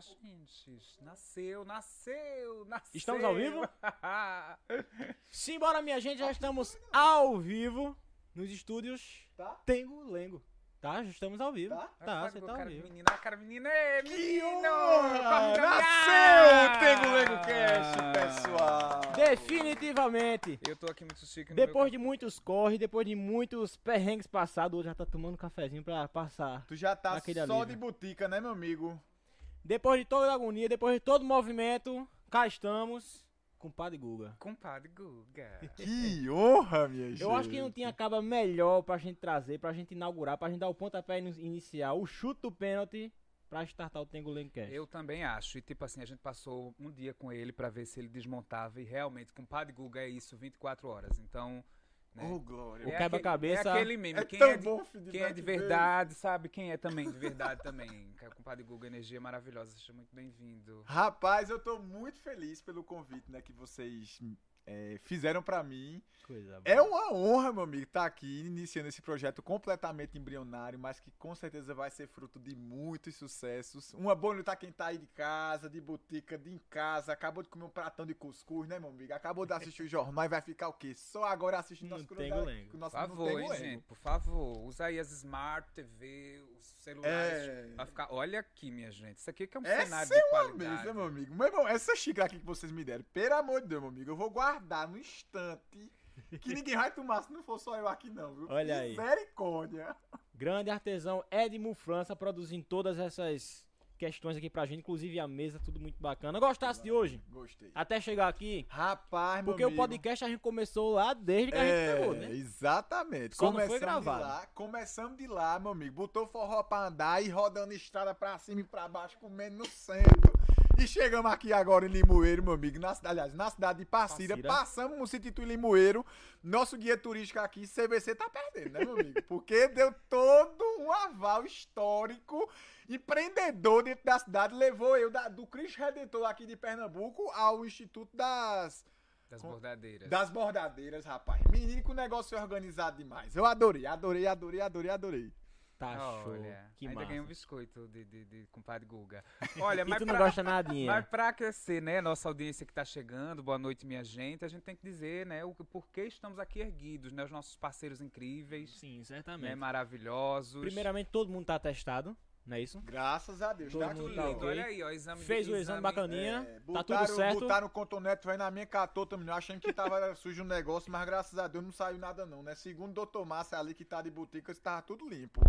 gente. Nasceu, nasceu, nasceu. Estamos ao vivo? Simbora, minha gente, já estamos ao vivo nos estúdios Tá? Tengo Lengo. Tá? Já estamos ao vivo. Tá? Tá, você tá ao cara, vivo. menina, a cara, menina, é, menino! Nasceu o Tengo Lego Cast, pessoal! Definitivamente. Eu tô aqui muito chique no Depois meu... de muitos corre, depois de muitos perrengues passados, hoje já tá tomando um cafezinho pra passar. Tu já tá Aquele só alívio. de botica, né, meu amigo? Depois de toda a agonia, depois de todo o movimento, cá estamos com o Padre Guga. Compadre Guga. Que honra, minha gente! Eu acho que não tinha caba melhor pra gente trazer, pra gente inaugurar, pra gente dar o pontapé inicial, o chute do pênalti pra startar o Tengo Lengo Cast. Eu também acho. E tipo assim, a gente passou um dia com ele pra ver se ele desmontava. E realmente, compadre Guga é isso 24 horas. Então. Né? Oh, glória! O é quebra-cabeça- aquele- É aquele meme. É quem tão é de, quem é de verdade, sabe? Quem é também de verdade também. É o compadre Guga, energia maravilhosa. Seja muito bem-vindo. Rapaz, eu tô muito feliz pelo convite, né, que vocês é, fizeram pra mim. Coisa É uma honra, meu amigo, estar aqui iniciando esse projeto completamente embrionário, mas que com certeza vai ser fruto de muitos sucessos. Uma boa noite a quem tá aí de casa, de botica, de em casa, acabou de comer um pratão de cuscuz, né, meu amigo? Acabou de assistir o jornal e vai ficar o quê? Só agora assistindo Não nosso tem cruzado- golengo. com o nosso Por favor, hein, gente? Por favor. Usa aí as Smart TV, os celulares. É. Vai ficar... Olha aqui, minha gente. Isso aqui que é um Essa cenário é de uma qualidade. mesa, meu amigo. Meu irmão, essa xícara aqui que vocês me deram, pelo amor de Deus, meu amigo, eu vou guardar no instante que ninguém vai tomar se não for só eu aqui, não, viu? Olha aí. Misericórdia. Grande artesão Edmo França produzindo todas essas questões aqui pra gente, inclusive a mesa, tudo muito bacana. Gostasse de hoje? Gostei. Até chegar aqui? Rapaz, meu Porque o podcast a gente começou lá desde que a é, gente pegou, né? Exatamente. Só não foi Começamos gravado. De lá, começamos de lá, meu amigo. Botou forró pra andar e rodando estrada pra cima e pra baixo, comendo no centro. E chegamos aqui agora em Limoeiro, meu amigo. Na, cidade- aliás, na cidade de Passira. Passira. Passamos no sítio Limoeiro. Nosso guia turístico aqui, CBC, tá perdendo, né, meu amigo? Porque deu todo um aval histórico. Empreendedor dentro da cidade. Levou eu da- do Cristo Redentor aqui de Pernambuco ao Instituto das Das bordadeiras. das bordadeiras, rapaz. Menino com o negócio é organizado demais. Eu adorei, adorei, adorei, adorei, adorei. Tá show. Olha, que ainda massa. ganhei um biscoito de, de, de compadre Guga. Olha, E mas tu não pra, gosta nadinha. mas pra aquecer, né, nossa audiência que tá chegando, boa noite, minha gente, a gente tem que dizer, né, o por que estamos aqui erguidos, né, os nossos parceiros incríveis, Sim, né, certamente. maravilhosos. Primeiramente, todo mundo tá testado, não é isso? Graças a Deus. Todo tá mundo tudo tá lindo. ok. Olha aí, ó, exame Fez de, o exame bacaninha, É, tá tudo certo. Botaram o cotonete, vai na minha catota, menino. Achando que tava sujo o negócio, mas graças a Deus não saiu nada, não, né? Segundo o doutor Márcio ali, que tá de botica, estava tudo limpo.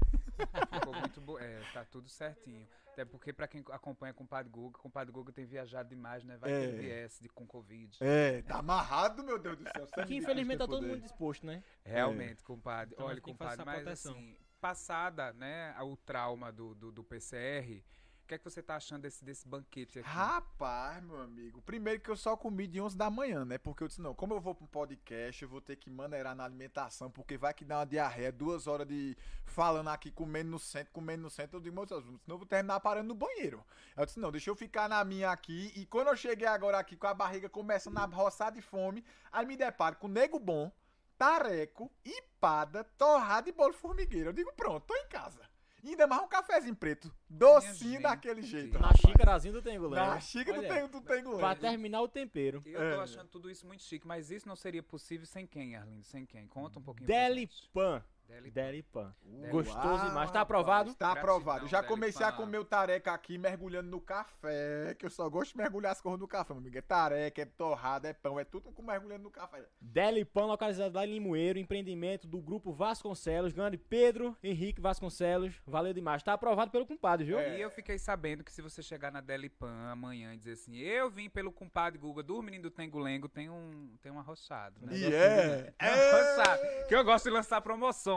Ficou muito bo... É, tá tudo certinho. Até porque pra quem acompanha com o Padre Guga, com o Padre Guga tem viajado demais, né? Vai É. ter viés de, com Covid. É, tá amarrado, meu Deus do céu. Sangue Que infelizmente tá todo mundo disposto, né? Realmente, compadre. Então, Olha, compadre, mas proteção. assim, passada, né, o trauma do, do, do PCR, que é que você tá achando desse, desse banquete aqui? Rapaz, meu amigo. Primeiro que eu só comi de 11 da manhã, né? Porque eu disse, não, como eu vou pra um podcast, eu vou ter que maneirar na alimentação, porque vai que dá uma diarreia, duas horas de falando aqui, comendo no centro, comendo no centro. Eu digo, moço, senão eu vou terminar parando no banheiro. Eu disse, não, deixa eu ficar na minha aqui. E quando eu cheguei agora aqui com a barriga começando a roçar de fome, aí me deparo com nego bom, tareco, empada, torrada e bolo formigueiro. Eu digo, pronto, tô em casa. E ainda mais um cafezinho preto, docinho gente. daquele jeito. Na rapaz. xícarazinha do Lengo. Na xícara Olha tem goleiro. Pra terminar o tempero. Eu tô É. achando tudo isso muito chique, mas isso não seria possível sem quem, Arlindo? Sem quem? Conta um pouquinho pra gente. Delipan. Delipan. Delipan. Gostoso demais. Tá aprovado? Tá aprovado. Gratidão, Já comecei a comer o tareca aqui, mergulhando no café, que eu só gosto de mergulhar as coisas no café, meu amigo. É tareca, é torrada, é pão, é tudo com mergulhando no café. Delipan, localizado lá em Limoeiro, empreendimento do grupo Vasconcelos, grande Pedro Henrique Vasconcelos. Valeu demais. Tá aprovado pelo compadre, viu? É. E eu fiquei sabendo que se você chegar na Delipan amanhã e dizer assim, eu vim pelo compadre Guga do menino do Tengo Lengo, tem um, tem um arrochado, né? E é. Tem um arrochado, que eu gosto de lançar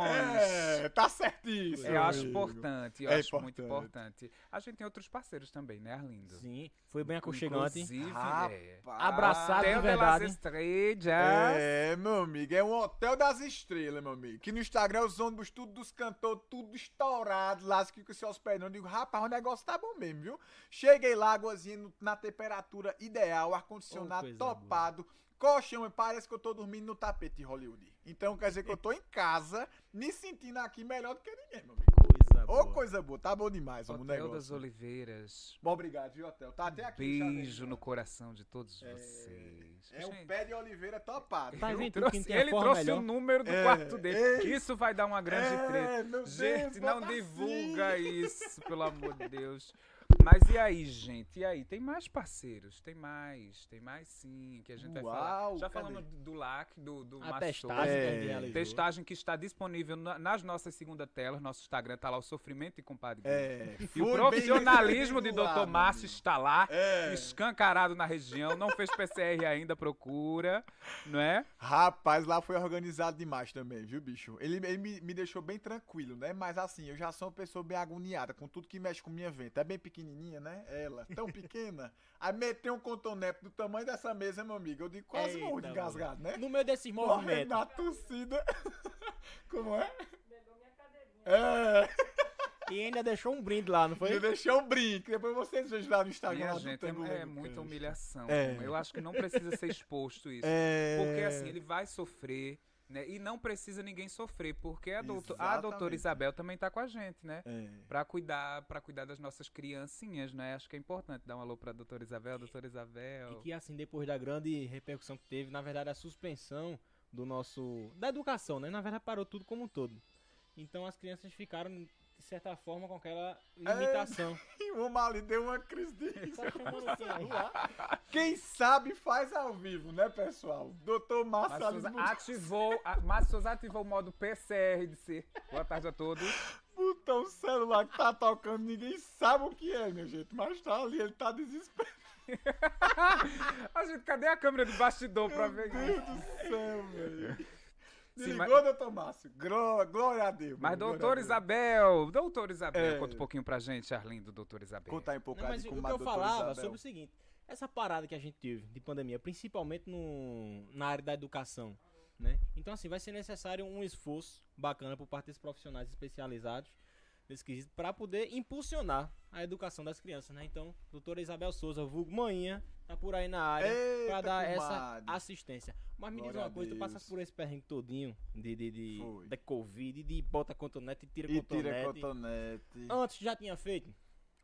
É, tá certíssimo. Eu acho amigo. importante, eu É acho muito importante. importante. A gente tem outros parceiros também, né, Arlindo? Sim, foi bem aconchegante. Inclusive, é. Rapaz. Abraçado de Hotel de verdade. las Estrellas. É, meu amigo, é um hotel das estrelas, meu amigo. Que no Instagram os ônibus, tudo dos cantores, tudo estourado lá, que se hospedando. Eu digo, rapaz, o negócio tá bom mesmo, viu? Cheguei lá, águazinha na temperatura ideal, Oh, ar-condicionado coisa topado, colchão, e parece que eu tô dormindo no tapete de Hollywood. Então quer dizer que eu tô em casa, me sentindo aqui melhor do que ninguém, meu amigo. Coisa Ô, boa. coisa boa. Tá bom demais, o Hotel negócio. das Oliveiras. Bom, obrigado, viu, Hotel? Tá até aqui. Beijo já no coração de todos É, vocês. É um Gente, pé de oliveira topado. Tá viu? trouxe- ele trouxe melhor. o número do É, quarto dele. ei. Isso vai dar uma grande É, treta. meu Deus, Gente, não divulga assim. isso, pelo amor de Deus. Mas e aí, gente? E aí? Tem mais parceiros? Tem mais, tem mais sim, que a gente vai falar. Uau, Já cadê? falamos do LAC, do, do A testagem É. Testagem que está disponível na- nas nossas segunda telas, nosso Instagram tá lá, o Sofrimento e Compadre. É, E o profissionalismo de Dr. Márcio está lá, É. escancarado na região, não fez PCR ainda, procura, não é? Rapaz, lá foi organizado demais também, viu, bicho? Ele, ele me, me deixou bem tranquilo, né? Mas assim, eu já sou uma pessoa bem agoniada com tudo que mexe com minha venta. É bem pequenininha, né? Ela, tão pequena. Aí meteu um cotonete do tamanho dessa mesa, meu amigo. Eu digo, quase Eita, morro de engasgado, né? No meio desses movimentos. na torcida. Como é? É, E ainda deixou um brinde lá, não foi? me deixou um brinco. Depois vocês vejam lá no Instagram. Minha gente, é, é muita humilhação. É. Eu acho que não precisa ser exposto isso. É. Porque assim, ele vai sofrer, né? E não precisa ninguém sofrer, porque a, doutor, a doutora. Isabel também tá com a gente, né? É. Pra cuidar, pra cuidar das nossas criancinhas, né? Acho que é importante dar um alô pra doutora Isabel, doutora Isabel. E que assim, depois da grande repercussão que teve, na verdade a suspensão do nosso. da educação, né? Na verdade parou tudo como um todo. Então as crianças ficaram, de certa forma, com aquela limitação. E o ali deu uma crise de quem sabe faz ao vivo, né, pessoal? Doutor Márcio Souza ativou, Márcio Souza ativou o modo PCR de ser. Boa tarde a todos. botou um celular que tá tocando, ninguém sabe o que é, minha gente. Mas tá ali, ele tá desesperado. A gente, cadê a câmera de bastidor pra ver Meu Deus do céu, velho. Sim, Desligou, doutor Márcio? Gló- Glória a Deus. Mas doutor. Isabel, doutor Isabel, É. conta um pouquinho pra gente, Arlindo, doutor Isabel. Conta aí um pouco Não, mas de o como que eu falava Isabel- sobre o seguinte: essa parada que a gente teve de pandemia, principalmente no, na área da educação, né? Então, assim, vai ser necessário um esforço bacana por parte desses profissionais especializados nesse quesito para poder impulsionar a educação das crianças, né? Então, doutora Isabel Souza, vulgo Manhinha, tá por aí na área Eita, para dar essa assistência. Mas me diz Glória uma a coisa, tu passas por esse perrengue todinho de, de, de, da Covid, de bota cotonete e tira E cotonete. tira cotonete. Antes já tinha feito?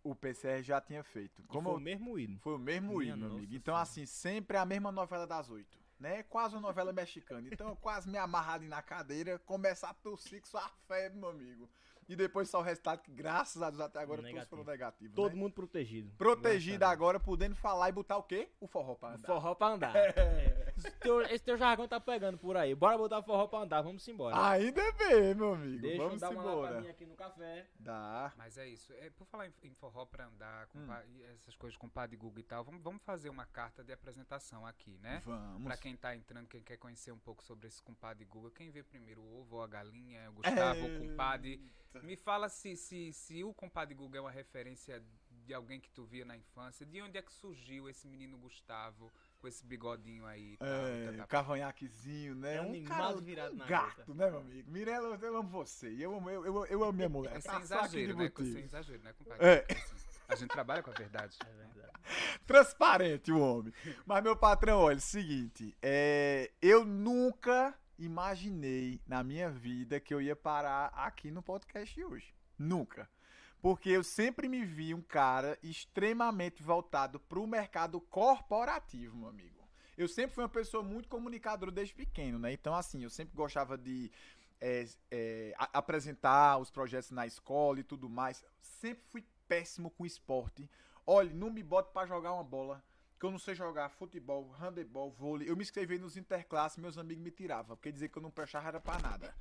O PCR já tinha feito. Como Como foi o mesmo ido. Foi o mesmo Minha hino, meu amigo. Então, senhora. assim, sempre a mesma novela das oito. Né? Quase uma novela mexicana. Então, eu quase me amarrar ali na cadeira, começar a tossir com sua febre, meu amigo. E depois só o resultado, que graças a Deus até agora todos Negativo. foram negativos. Todo né? mundo protegido. Protegido agora, podendo falar e botar o quê? O forró pra andar. Forró pra andar. É. Esse, teu, esse teu jargão tá pegando por aí. Bora botar forró pra andar, vamos embora. Ainda bem, meu amigo. Deixa Vamos eu dar uma embora. lapadinha aqui no café. Dá. Mas é isso. É, por falar em, em forró pra andar, com Hum. pa- essas coisas com padre Google e tal, vamos, vamos fazer uma carta de apresentação aqui, né? Vamos. Pra quem tá entrando, quem quer conhecer um pouco sobre esse compadre Google, quem vê primeiro o ovo ou a galinha, o Gustavo, o compadre. Eita. Me fala se, se, se o compadre Google é uma referência de alguém que tu via na infância. De onde é que surgiu esse menino Gustavo com esse bigodinho aí? tal, É, tá, tá, cavanhaquezinho, né? É um animal virado um na gato, gata. né, meu amigo? Mirella, eu amo você. e Eu amo, eu, eu, eu amo minha mulher. É sem Tá aqui exagero, né? Sem exagero, né, compadre? É. Assim, a gente trabalha com a verdade. É verdade. Transparente o homem. Mas, meu patrão, olha, é o seguinte. É, eu nunca imaginei na minha vida que eu ia parar aqui no podcast de hoje. Nunca. Porque eu sempre me vi um cara extremamente voltado para o mercado corporativo, meu amigo. Eu sempre fui uma pessoa muito comunicadora desde pequeno, né? Então, assim, eu sempre gostava de é, é, apresentar os projetos na escola e tudo mais. Sempre fui péssimo com esporte. Olha, não me bote pra jogar uma bola, que eu não sei jogar futebol, handebol, vôlei. Eu me inscrevi nos interclasses, meus amigos me tiravam, porque dizer que eu não prestava era pra nada.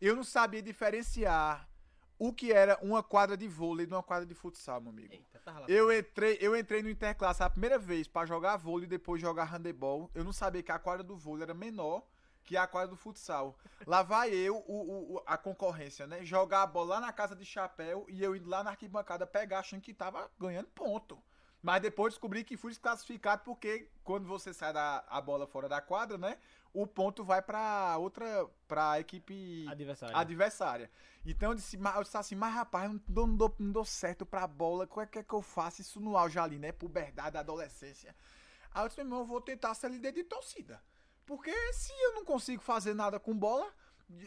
Eu não sabia diferenciar o que era uma quadra de vôlei de uma quadra de futsal, meu amigo. Eita, tá. Eu entrei, eu entrei no Interclasse a primeira vez pra jogar vôlei e depois jogar handebol. Eu não sabia que a quadra do vôlei era menor que a quadra do futsal. Lá vai eu, o- o- a concorrência, né? Jogar a bola lá na casa de chapéu e eu indo lá na arquibancada pegar achando que tava ganhando ponto. Mas depois descobri que fui desclassificado porque quando você sai da a bola fora da quadra, né? O ponto vai pra outra, pra equipe Adversário. adversária. Então eu disse, eu disse assim, mas rapaz, eu não dou, não dou, não dou certo pra bola, como é que, é que eu faço isso no auge ali, né? Puberdade, adolescência. Aí eu disse, meu irmão, eu vou tentar ser líder de torcida. Porque se eu não consigo fazer nada com bola,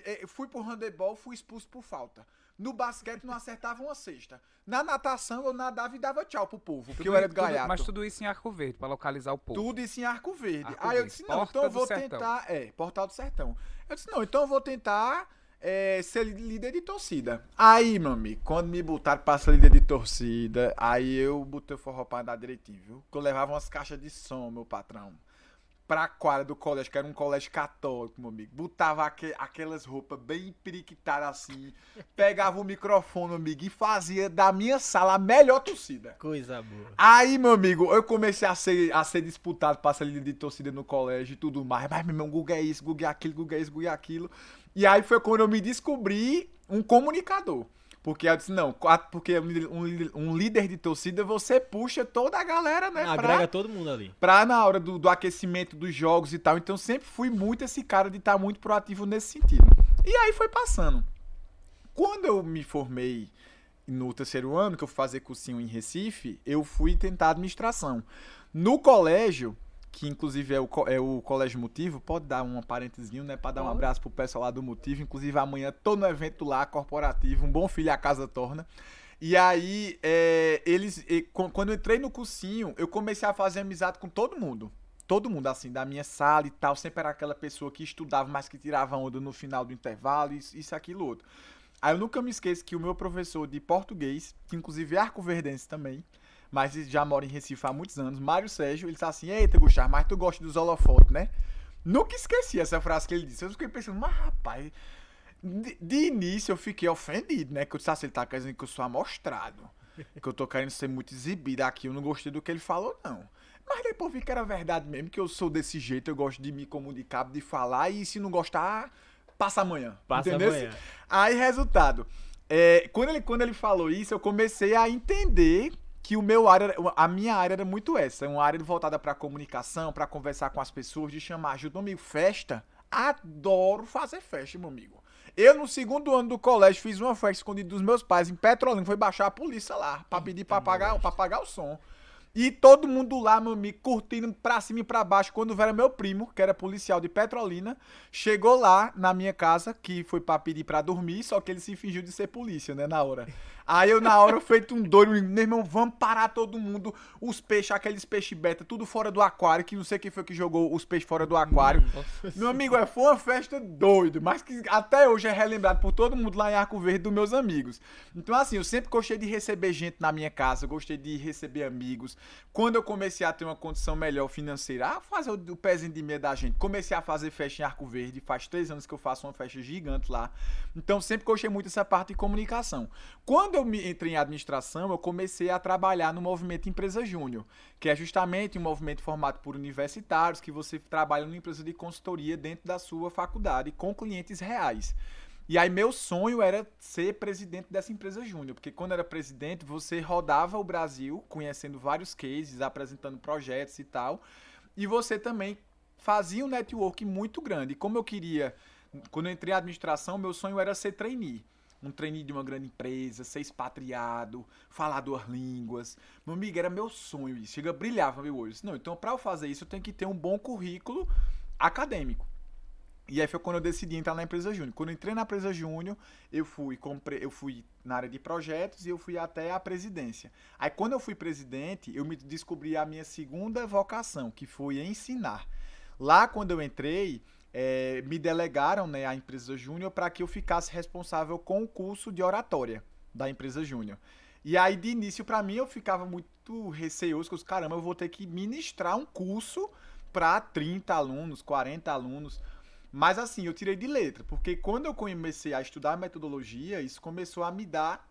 eh, fui pro handebol, fui expulso por falta. No basquete não acertava uma cesta. Na natação eu nadava e dava tchau pro povo, porque Tudo eu era tudo- gaiato. Mas tudo isso em Arco Verde, pra localizar o povo. Tudo isso em Arco Verde. Arco Aí eu Verde, disse, não, Porta então eu vou Sertão. tentar. É, Portal do Sertão. Eu disse, não, então eu vou tentar é, ser líder de torcida. Aí, meu amigo, quando me botaram pra ser líder de torcida, aí eu botei o forró pra andar direitinho, viu? Que eu levava umas caixas de som, meu patrão. Pra quadra do colégio, que era um colégio católico, meu amigo. Botava aque- aquelas roupas bem periquitadas assim. Pegava o microfone, meu amigo, e fazia da minha sala a melhor torcida. Coisa boa. Aí, meu amigo, eu comecei a ser, a ser disputado pra ser líder de torcida no colégio e tudo mais. Mas, meu irmão, Google é isso, Google é aquilo, Google é isso, Google é aquilo. E aí foi quando eu me descobri um comunicador. Porque eu disse, não, porque um líder, de torcida, você puxa toda a galera, né? Agrega pra, todo mundo ali. pra na hora do, do aquecimento dos jogos e tal. Então sempre fui muito esse cara de estar muito proativo nesse sentido. E aí foi passando. Quando eu me formei no terceiro ano, que eu fui fazer cursinho em Recife, eu fui tentar administração. No colégio, que inclusive é o, é o Colégio Motivo, pode dar um parentezinho, né? Pra dar um abraço pro pessoal lá do Motivo. Inclusive amanhã tô no evento lá, corporativo, um bom filho a casa torna. E aí, é, eles. qu- quando eu entrei no cursinho, eu comecei a fazer amizade com todo mundo. Todo mundo, assim, da minha sala e tal. Sempre era aquela pessoa que estudava, mas que tirava onda no final do intervalo, isso, isso aquilo, outro. Aí eu nunca me esqueço que o meu professor de português, que inclusive é arco-verdense também, mas já mora em Recife há muitos anos, Mário Sérgio, ele disse assim: Eita, Gustavo, mas tu gosta dos holofotes, né? Nunca esqueci essa frase que ele disse. Eu fiquei pensando, mas rapaz, de, de início eu fiquei ofendido, né? Que eu disse assim, ele tá querendo que eu sou amostrado. Que eu tô querendo ser muito exibido aqui. Eu não gostei do que ele falou, não. Mas depois vi que era verdade mesmo, que eu sou desse jeito, eu gosto de me comunicar, de falar, e se não gostar, passa amanhã. Passa entendeu? amanhã. Aí, resultado. é, quando, ele, quando ele falou isso, eu comecei a entender que o meu área, a minha área era muito essa, uma área voltada pra comunicação, pra conversar com as pessoas, de chamar ajuda. Meu amigo, festa, adoro fazer festa, meu amigo. Eu, no segundo ano do colégio, fiz uma festa escondida dos meus pais em Petrolina, foi baixar a polícia lá, pra pedir pra pagar, pra pagar o som. E todo mundo lá, meu amigo, curtindo pra cima e pra baixo. Quando era meu primo, que era policial de Petrolina, chegou lá na minha casa, que foi pra pedir pra dormir, só que ele se fingiu de ser polícia, né, na hora. Aí eu, na hora, feito um doido, meu irmão, vamos parar todo mundo, os peixes, aqueles peixes beta, tudo fora do aquário, que não sei quem foi que jogou os peixes fora do aquário. Meu amigo, é, foi uma festa doida, mas que até hoje é relembrado por todo mundo lá em Arco Verde dos meus amigos. Então, assim, eu sempre gostei de receber gente na minha casa, gostei de receber amigos. Quando eu comecei a ter uma condição melhor financeira, a fazer o, o pezinho de meia da gente, comecei a fazer festa em Arco Verde, faz três anos que eu faço uma festa gigante lá. Então, sempre gostei muito dessa parte de comunicação. Quando eu me entrei em administração, eu comecei a trabalhar no movimento Empresa Júnior, que é justamente um movimento formado por universitários, que você trabalha numa empresa de consultoria dentro da sua faculdade, com clientes reais. E aí meu sonho era ser presidente dessa empresa júnior, porque quando era presidente, você rodava o Brasil, conhecendo vários cases, apresentando projetos e tal, e você também fazia um network muito grande. E como eu queria, quando eu entrei em administração, meu sonho era ser trainee. Um trainee de uma grande empresa, ser expatriado, falar duas línguas. Meu amigo, era meu sonho isso. Chega, brilhava meu olho. Não, então para eu fazer isso, eu tenho que ter um bom currículo acadêmico. E aí foi quando eu decidi entrar na empresa júnior. Quando eu entrei na empresa júnior, eu fui, compre... eu fui na área de projetos e eu fui até a presidência. Aí quando eu fui presidente, eu me descobri a minha segunda vocação, que foi ensinar. Lá quando eu entrei, eh, me delegaram né, a empresa júnior para que eu ficasse responsável com o curso de oratória da empresa júnior. E aí, de início, para mim, eu ficava muito receoso, que eu disse, caramba, eu vou ter que ministrar um curso para 30 alunos, 40 alunos. Mas assim, eu tirei de letra, porque quando eu comecei a estudar metodologia, isso começou a me dar.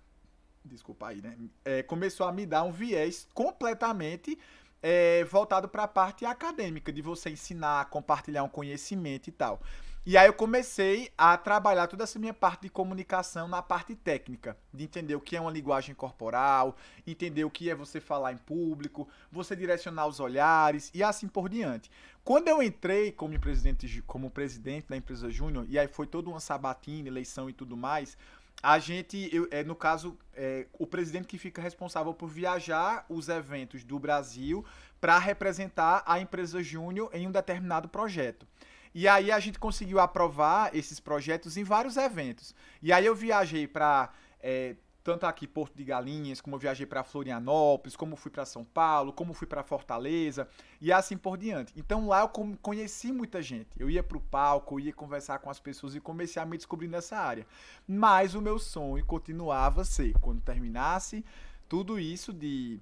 Desculpa aí, né? É, começou a me dar um viés completamente é, voltado para a parte acadêmica, de você ensinar, compartilhar um conhecimento e tal. E aí eu comecei a trabalhar toda essa minha parte de comunicação na parte técnica, de entender o que é uma linguagem corporal, entender o que é você falar em público, você direcionar os olhares e assim por diante. Quando eu entrei como presidente, como presidente da empresa Júnior, e aí foi toda uma sabatina, eleição e tudo mais, a gente, eu, é, no caso, é, o presidente que fica responsável por viajar os eventos do Brasil para representar a empresa Júnior em um determinado projeto. E aí a gente conseguiu aprovar esses projetos em vários eventos. E aí eu viajei para é, tanto aqui Porto de Galinhas, como eu viajei para Florianópolis, como fui para São Paulo, como fui para Fortaleza e assim por diante. Então lá eu conheci muita gente. Eu ia para o palco, eu ia conversar com as pessoas e comecei a me descobrir nessa área. Mas o meu sonho continuava a ser, quando terminasse tudo isso de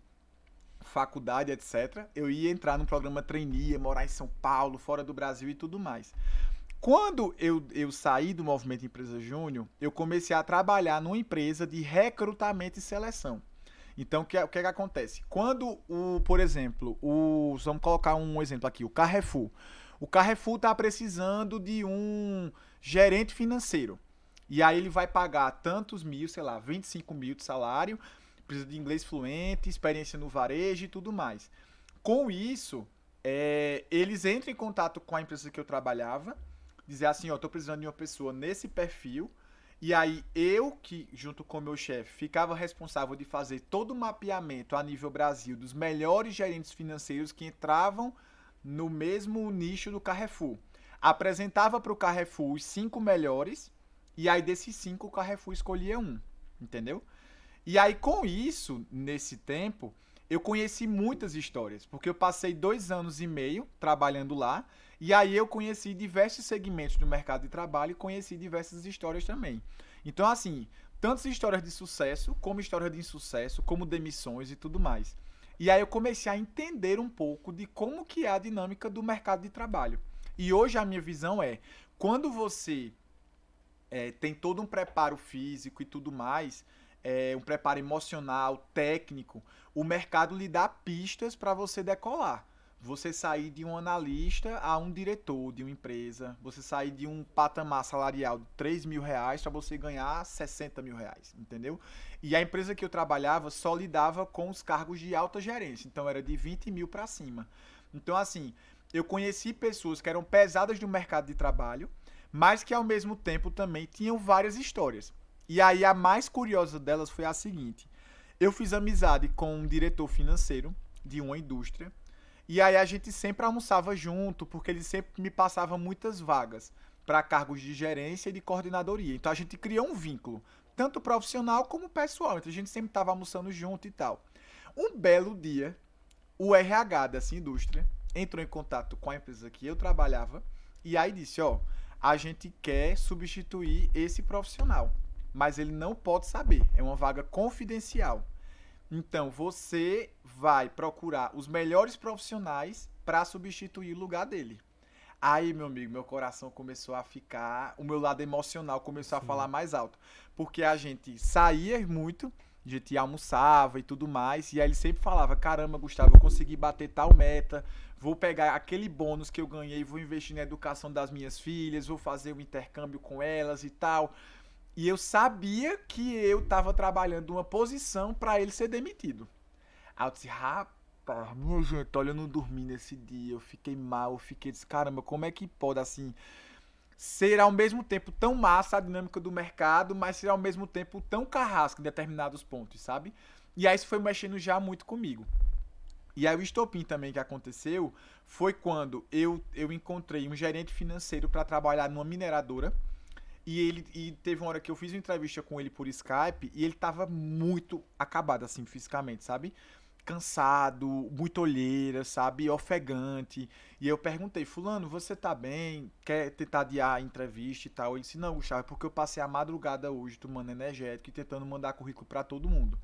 faculdade, etc., eu ia entrar num programa trainee, morar em São Paulo, fora do Brasil e tudo mais. Quando eu, eu saí do movimento Empresa Júnior, eu comecei a trabalhar numa empresa de recrutamento e seleção. Então, o que, o que, é que acontece? Quando, o, por exemplo, o, vamos colocar um exemplo aqui, o Carrefour. O Carrefour está precisando de um gerente financeiro. E aí ele vai pagar tantos mil, sei lá, 25 mil de salário, precisa de inglês fluente, experiência no varejo e tudo mais. Com isso, é, eles entram em contato com a empresa que eu trabalhava, dizer assim, ó, tô precisando de uma pessoa nesse perfil. E aí eu, que junto com meu chefe, ficava responsável de fazer todo o mapeamento a nível Brasil dos melhores gerentes financeiros que entravam no mesmo nicho do Carrefour. Apresentava para o Carrefour os cinco melhores, e aí desses cinco o Carrefour escolhia um, entendeu? E aí com isso, nesse tempo, eu conheci muitas histórias, porque eu passei dois anos e meio trabalhando lá, e aí eu conheci diversos segmentos do mercado de trabalho e conheci diversas histórias também. Então, assim, tantas histórias de sucesso, como histórias de insucesso, como demissões e tudo mais. E aí eu comecei a entender um pouco de como que é a dinâmica do mercado de trabalho. E hoje a minha visão é, quando você é, tem todo um preparo físico e tudo mais, é, um preparo emocional, técnico, o mercado lhe dá pistas para você decolar você sair de um analista a um diretor de uma empresa, você sair de um patamar salarial de 3 mil reais para você ganhar 60 mil reais, entendeu? E a empresa que eu trabalhava só lidava com os cargos de alta gerência, então era de 20 mil para cima. Então, assim, eu conheci pessoas que eram pesadas no mercado de trabalho, mas que ao mesmo tempo também tinham várias histórias. E aí a mais curiosa delas foi a seguinte: eu fiz amizade com um diretor financeiro de uma indústria e aí a gente sempre almoçava junto, porque ele sempre me passava muitas vagas para cargos de gerência e de coordenadoria. Então a gente criou um vínculo, tanto profissional como pessoal. Então a gente sempre estava almoçando junto e tal. Um belo dia, o RH dessa indústria entrou em contato com a empresa que eu trabalhava e aí disse: Ó, a gente quer substituir esse profissional, mas ele não pode saber, é uma vaga confidencial. Então você vai procurar os melhores profissionais para substituir o lugar dele. Aí, meu amigo, meu coração começou a ficar, o meu lado emocional começou Sim. a falar mais alto, porque a gente saía muito, a gente almoçava e tudo mais, e aí ele sempre falava: "Caramba, Gustavo, eu consegui bater tal meta, vou pegar aquele bônus que eu ganhei, vou investir na educação das minhas filhas, vou fazer o um intercâmbio com elas e tal". E eu sabia que eu estava trabalhando uma posição para ele ser demitido. Aí eu disse, rapaz, minha gente, olha, eu não dormi nesse dia, eu fiquei mal, eu fiquei, disse, caramba, como é que pode, assim, ser ao mesmo tempo tão massa a dinâmica do mercado, mas ser ao mesmo tempo tão carrasco em determinados pontos, sabe? E aí isso foi mexendo já muito comigo. E aí o estopim também que aconteceu foi quando eu, eu encontrei um gerente financeiro para trabalhar numa mineradora, e ele e teve uma hora que eu fiz uma entrevista com ele por Skype e ele tava muito acabado, assim, fisicamente, sabe? Cansado, muito olheira, sabe? Ofegante. E eu perguntei, Fulano, você tá bem? Quer tentar adiar a entrevista e tal? Ele disse, não, Gustavo, é porque eu passei a madrugada hoje tomando energético e tentando mandar currículo para todo mundo.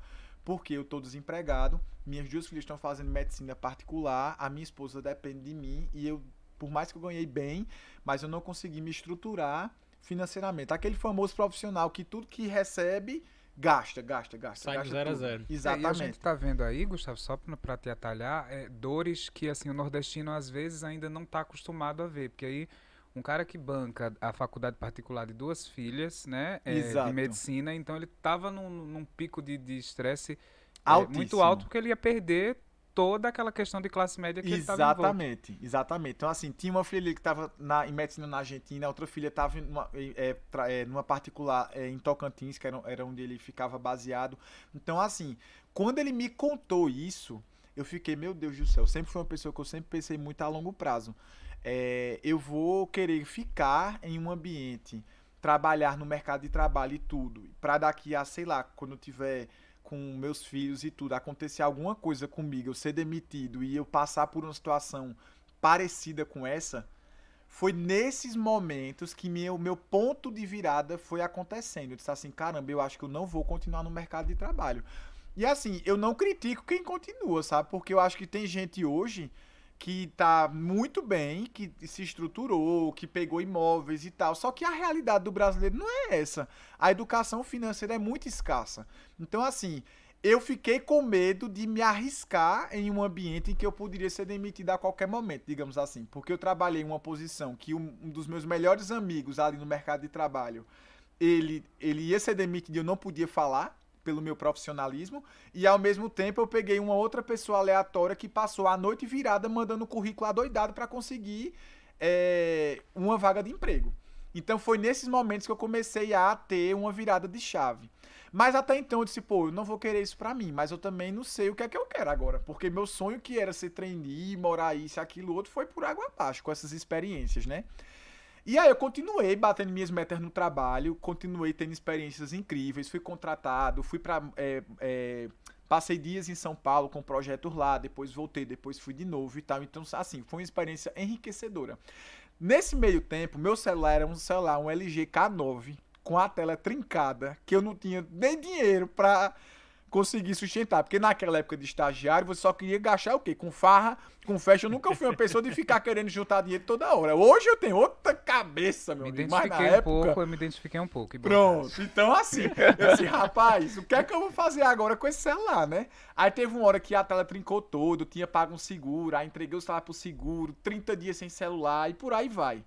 Porque eu tô desempregado, minhas duas filhas estão fazendo medicina particular, a minha esposa depende de mim e eu, por mais que eu ganhei bem, mas eu não consegui me estruturar financeiramente. Aquele famoso profissional que tudo que recebe gasta, gasta, gasta. Sai gasta de zero tudo. a zero. Exatamente. É, e a gente tá vendo aí, Gustavo, só para te atalhar, é, dores que assim o nordestino às vezes ainda não está acostumado a ver, porque aí um cara que banca a faculdade particular de duas filhas, né, é, de medicina, então ele tava num, num pico de estresse é, muito alto porque ele ia perder toda aquela questão de classe média que Exatamente, exatamente. Então, assim, tinha uma filha que estava em medicina na Argentina, outra filha estava numa, é, é, numa particular é, em Tocantins, que era, era onde ele ficava baseado. Então, assim, quando ele me contou isso, eu fiquei, meu Deus do céu, sempre foi uma pessoa que eu sempre pensei muito a longo prazo. É, eu vou querer ficar em um ambiente trabalhar no mercado de trabalho e tudo, para daqui a, sei lá, quando eu tiver com meus filhos e tudo, acontecer alguma coisa comigo, eu ser demitido e eu passar por uma situação parecida com essa, foi nesses momentos que meu, meu ponto de virada foi acontecendo. Eu disse assim, caramba, eu acho que eu não vou continuar no mercado de trabalho. E assim, eu não critico quem continua, sabe? Porque eu acho que tem gente hoje que tá muito bem, que se estruturou, que pegou imóveis e tal. Só que a realidade do brasileiro não é essa. A educação financeira é muito escassa. Então, assim, eu fiquei com medo de me arriscar em um ambiente em que eu poderia ser demitido a qualquer momento, digamos assim. Porque eu trabalhei em uma posição que um, dos meus melhores amigos ali no mercado de trabalho, ele, ele ia ser demitido e eu não podia falar pelo meu profissionalismo, e ao mesmo tempo eu peguei uma outra pessoa aleatória que passou a noite virada mandando currículo adoidado para conseguir é, uma vaga de emprego. Então foi nesses momentos que eu comecei a ter uma virada de chave. Mas até então eu disse, pô, eu não vou querer isso pra mim, mas eu também não sei o que é que eu quero agora. Porque meu sonho que era ser trainee, morar isso, aquilo, outro, foi por água abaixo com essas experiências, né? E aí eu continuei batendo minhas metas no trabalho, continuei tendo experiências incríveis, fui contratado, fui para é, é, passei dias em São Paulo com projetos lá, depois voltei, depois fui de novo e tal. Então, assim, foi uma experiência enriquecedora. Nesse meio tempo, meu celular era um celular, um LG K9, com a tela trincada, que eu não tinha nem dinheiro para conseguir sustentar. Porque naquela época de estagiário, você só queria gastar o quê? Com farra, com festa. Eu nunca fui uma pessoa de ficar querendo juntar dinheiro toda hora. Hoje eu tenho outra cabeça, meu me amigo. Mas na um época... pouco, eu me identifiquei um pouco. Pronto. Então, assim, eu disse, rapaz, o que é que eu vou fazer agora com esse celular, né? Aí teve uma hora que a tela trincou todo, tinha pago um seguro, aí entreguei o celular pro seguro, 30 dias sem celular e por aí vai.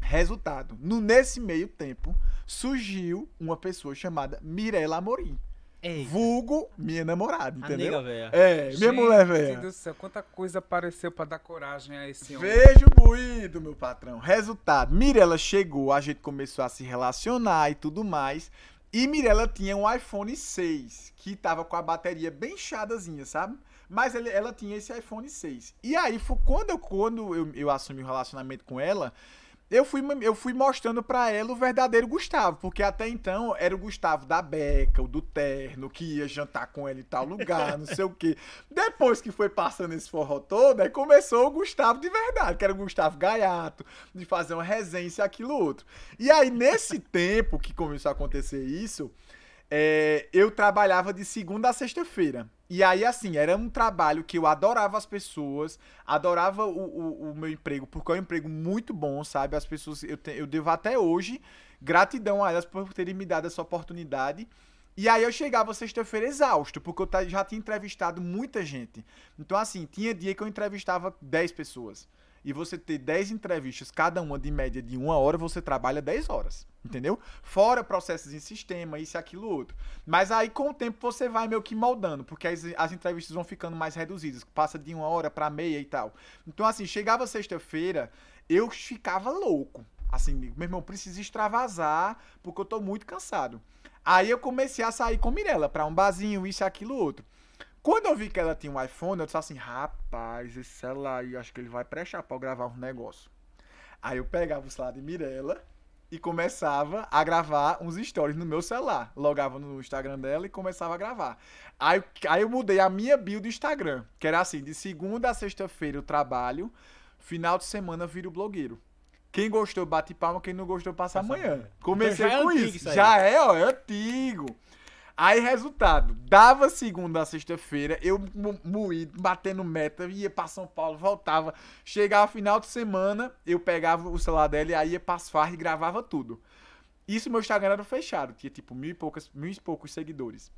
Resultado, no, nesse meio tempo, surgiu uma pessoa chamada Mirella Amorim. Eita. Vulgo minha namorada, entendeu? A nega É, minha mulher velha. do céu, quanta coisa apareceu para dar coragem a esse homem. Vejo moído, meu patrão. Resultado, Mirella chegou, a gente começou a se relacionar e tudo mais. E Mirella tinha um iPhone 6, que tava com a bateria bem inchadazinha, sabe? Mas ele, ela tinha esse iPhone 6. E aí, foi quando, eu, quando eu, eu assumi o um relacionamento com ela, eu fui, eu fui mostrando para ela o verdadeiro Gustavo, porque até então era o Gustavo da beca, o do terno, que ia jantar com ele em tal lugar, não sei o quê. Depois que foi passando esse forró todo, aí começou o Gustavo de verdade, que era o Gustavo Gaiato, de fazer uma resenha, e aquilo outro. E aí, nesse tempo que começou a acontecer isso, é, eu trabalhava de segunda a sexta-feira. E aí, assim, era um trabalho que eu adorava as pessoas, adorava o, o, o, meu emprego, porque é um emprego muito bom, sabe? As pessoas, eu, te, eu devo até hoje gratidão a elas por terem me dado essa oportunidade. E aí eu chegava sexta-feira exausto, porque eu já tinha entrevistado muita gente. Então, assim, tinha dia que eu entrevistava 10 pessoas e você ter 10 entrevistas, cada uma de média de uma hora, você trabalha 10 horas. Entendeu? Fora processos em sistema, isso, aquilo, outro. Mas aí, com o tempo, você vai meio que moldando, porque as, as entrevistas vão ficando mais reduzidas, passa de uma hora para meia e tal. Então, assim, chegava sexta-feira, eu ficava louco. Assim, meu irmão, preciso extravasar, porque eu tô muito cansado. Aí eu comecei a sair com Mirella para um barzinho, isso, aquilo, outro. Quando eu vi que ela tinha um iPhone, eu disse assim, rapaz, esse celular aí, acho que ele vai prestar pra eu gravar um negócio. Aí eu pegava o celular de Mirella e começava a gravar uns stories no meu celular. Logava no Instagram dela e começava a gravar. Aí, aí eu mudei a minha bio do Instagram, que era assim, de segunda a sexta-feira eu trabalho, final de semana viro blogueiro. Quem gostou, bate palma, quem não gostou, passa, passa amanhã. Então Comecei então com isso. isso já é, ó, é antigo. Aí, resultado, dava segunda a sexta-feira, eu moído, batendo meta, ia pra São Paulo, voltava. Chegava final de semana, eu pegava o celular dela e aí ia pras farras e gravava tudo. Isso meu Instagram era fechado, tinha tipo mil e, poucas, mil e poucos seguidores.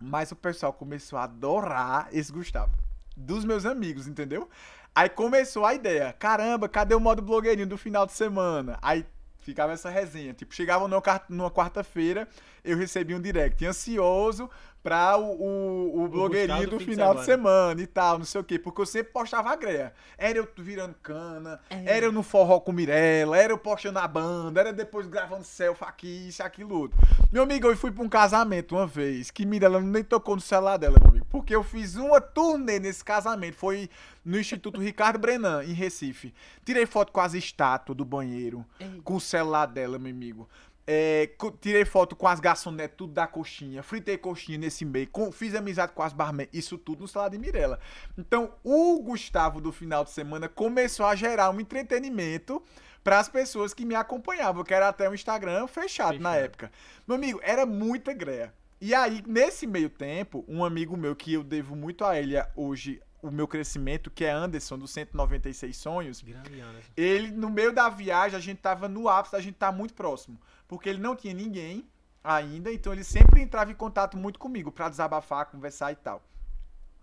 Mas o pessoal começou a adorar esse Gustavo. Dos meus amigos, entendeu? Aí começou a ideia. Caramba, cadê o modo blogueirinho do final de semana? Aí Ficava essa resenha. Tipo, chegava numa quarta-feira, eu recebi um direct ansioso pra o, o, o blogueirinho do, final de semana. e tal, não sei o quê. Porque eu sempre postava a greia. Era eu virando cana, é. era eu no forró com Mirella, era eu postando a banda, era depois gravando selfie aqui, isso, aquilo, outro. Meu amigo, eu fui pra um casamento uma vez, que Mirella nem tocou no celular dela, meu amigo. Porque eu fiz uma turnê nesse casamento. Foi no Instituto Ricardo Brenan, em Recife. Tirei foto com as estátuas do banheiro, Ei. com o celular dela, meu amigo. É, tirei foto com as garçonetes, tudo da coxinha. Fritei coxinha nesse meio. Com, fiz amizade com as barman. Isso tudo no salão de Mirella. Então, o Gustavo do final de semana começou a gerar um entretenimento para as pessoas que me acompanhavam, que era até um Instagram fechado, fechado, na época. Meu amigo, era muita greia. E aí, nesse meio tempo, um amigo meu que eu devo muito a ele hoje o meu crescimento, que é Anderson, do 196 Sonhos. Grande Anderson. Ele, no meio da viagem, a gente tava no ápice, a gente tá muito próximo porque ele não tinha ninguém ainda, então ele sempre entrava em contato muito comigo para desabafar, conversar e tal.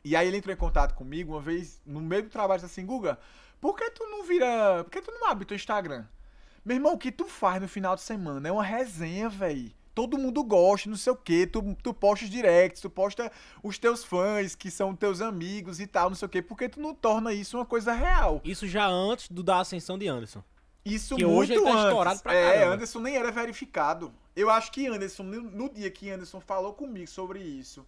E aí ele entrou em contato comigo uma vez, no meio do trabalho, assim, Guga, por que tu não vira. Por que tu não abre teu Instagram? Meu irmão, o que tu faz no final de semana? É uma resenha, velho. Todo mundo gosta, não sei o que. Tu, tu posta os directs, tu posta os teus fãs, que são teus amigos e tal, não sei o que. Por que tu não torna isso uma coisa real? Isso já antes do da ascensão de Anderson. Isso que muito hoje ele tá antes. estourado pra É, Anderson nem era verificado. Eu acho que Anderson, no dia que Anderson falou comigo sobre isso,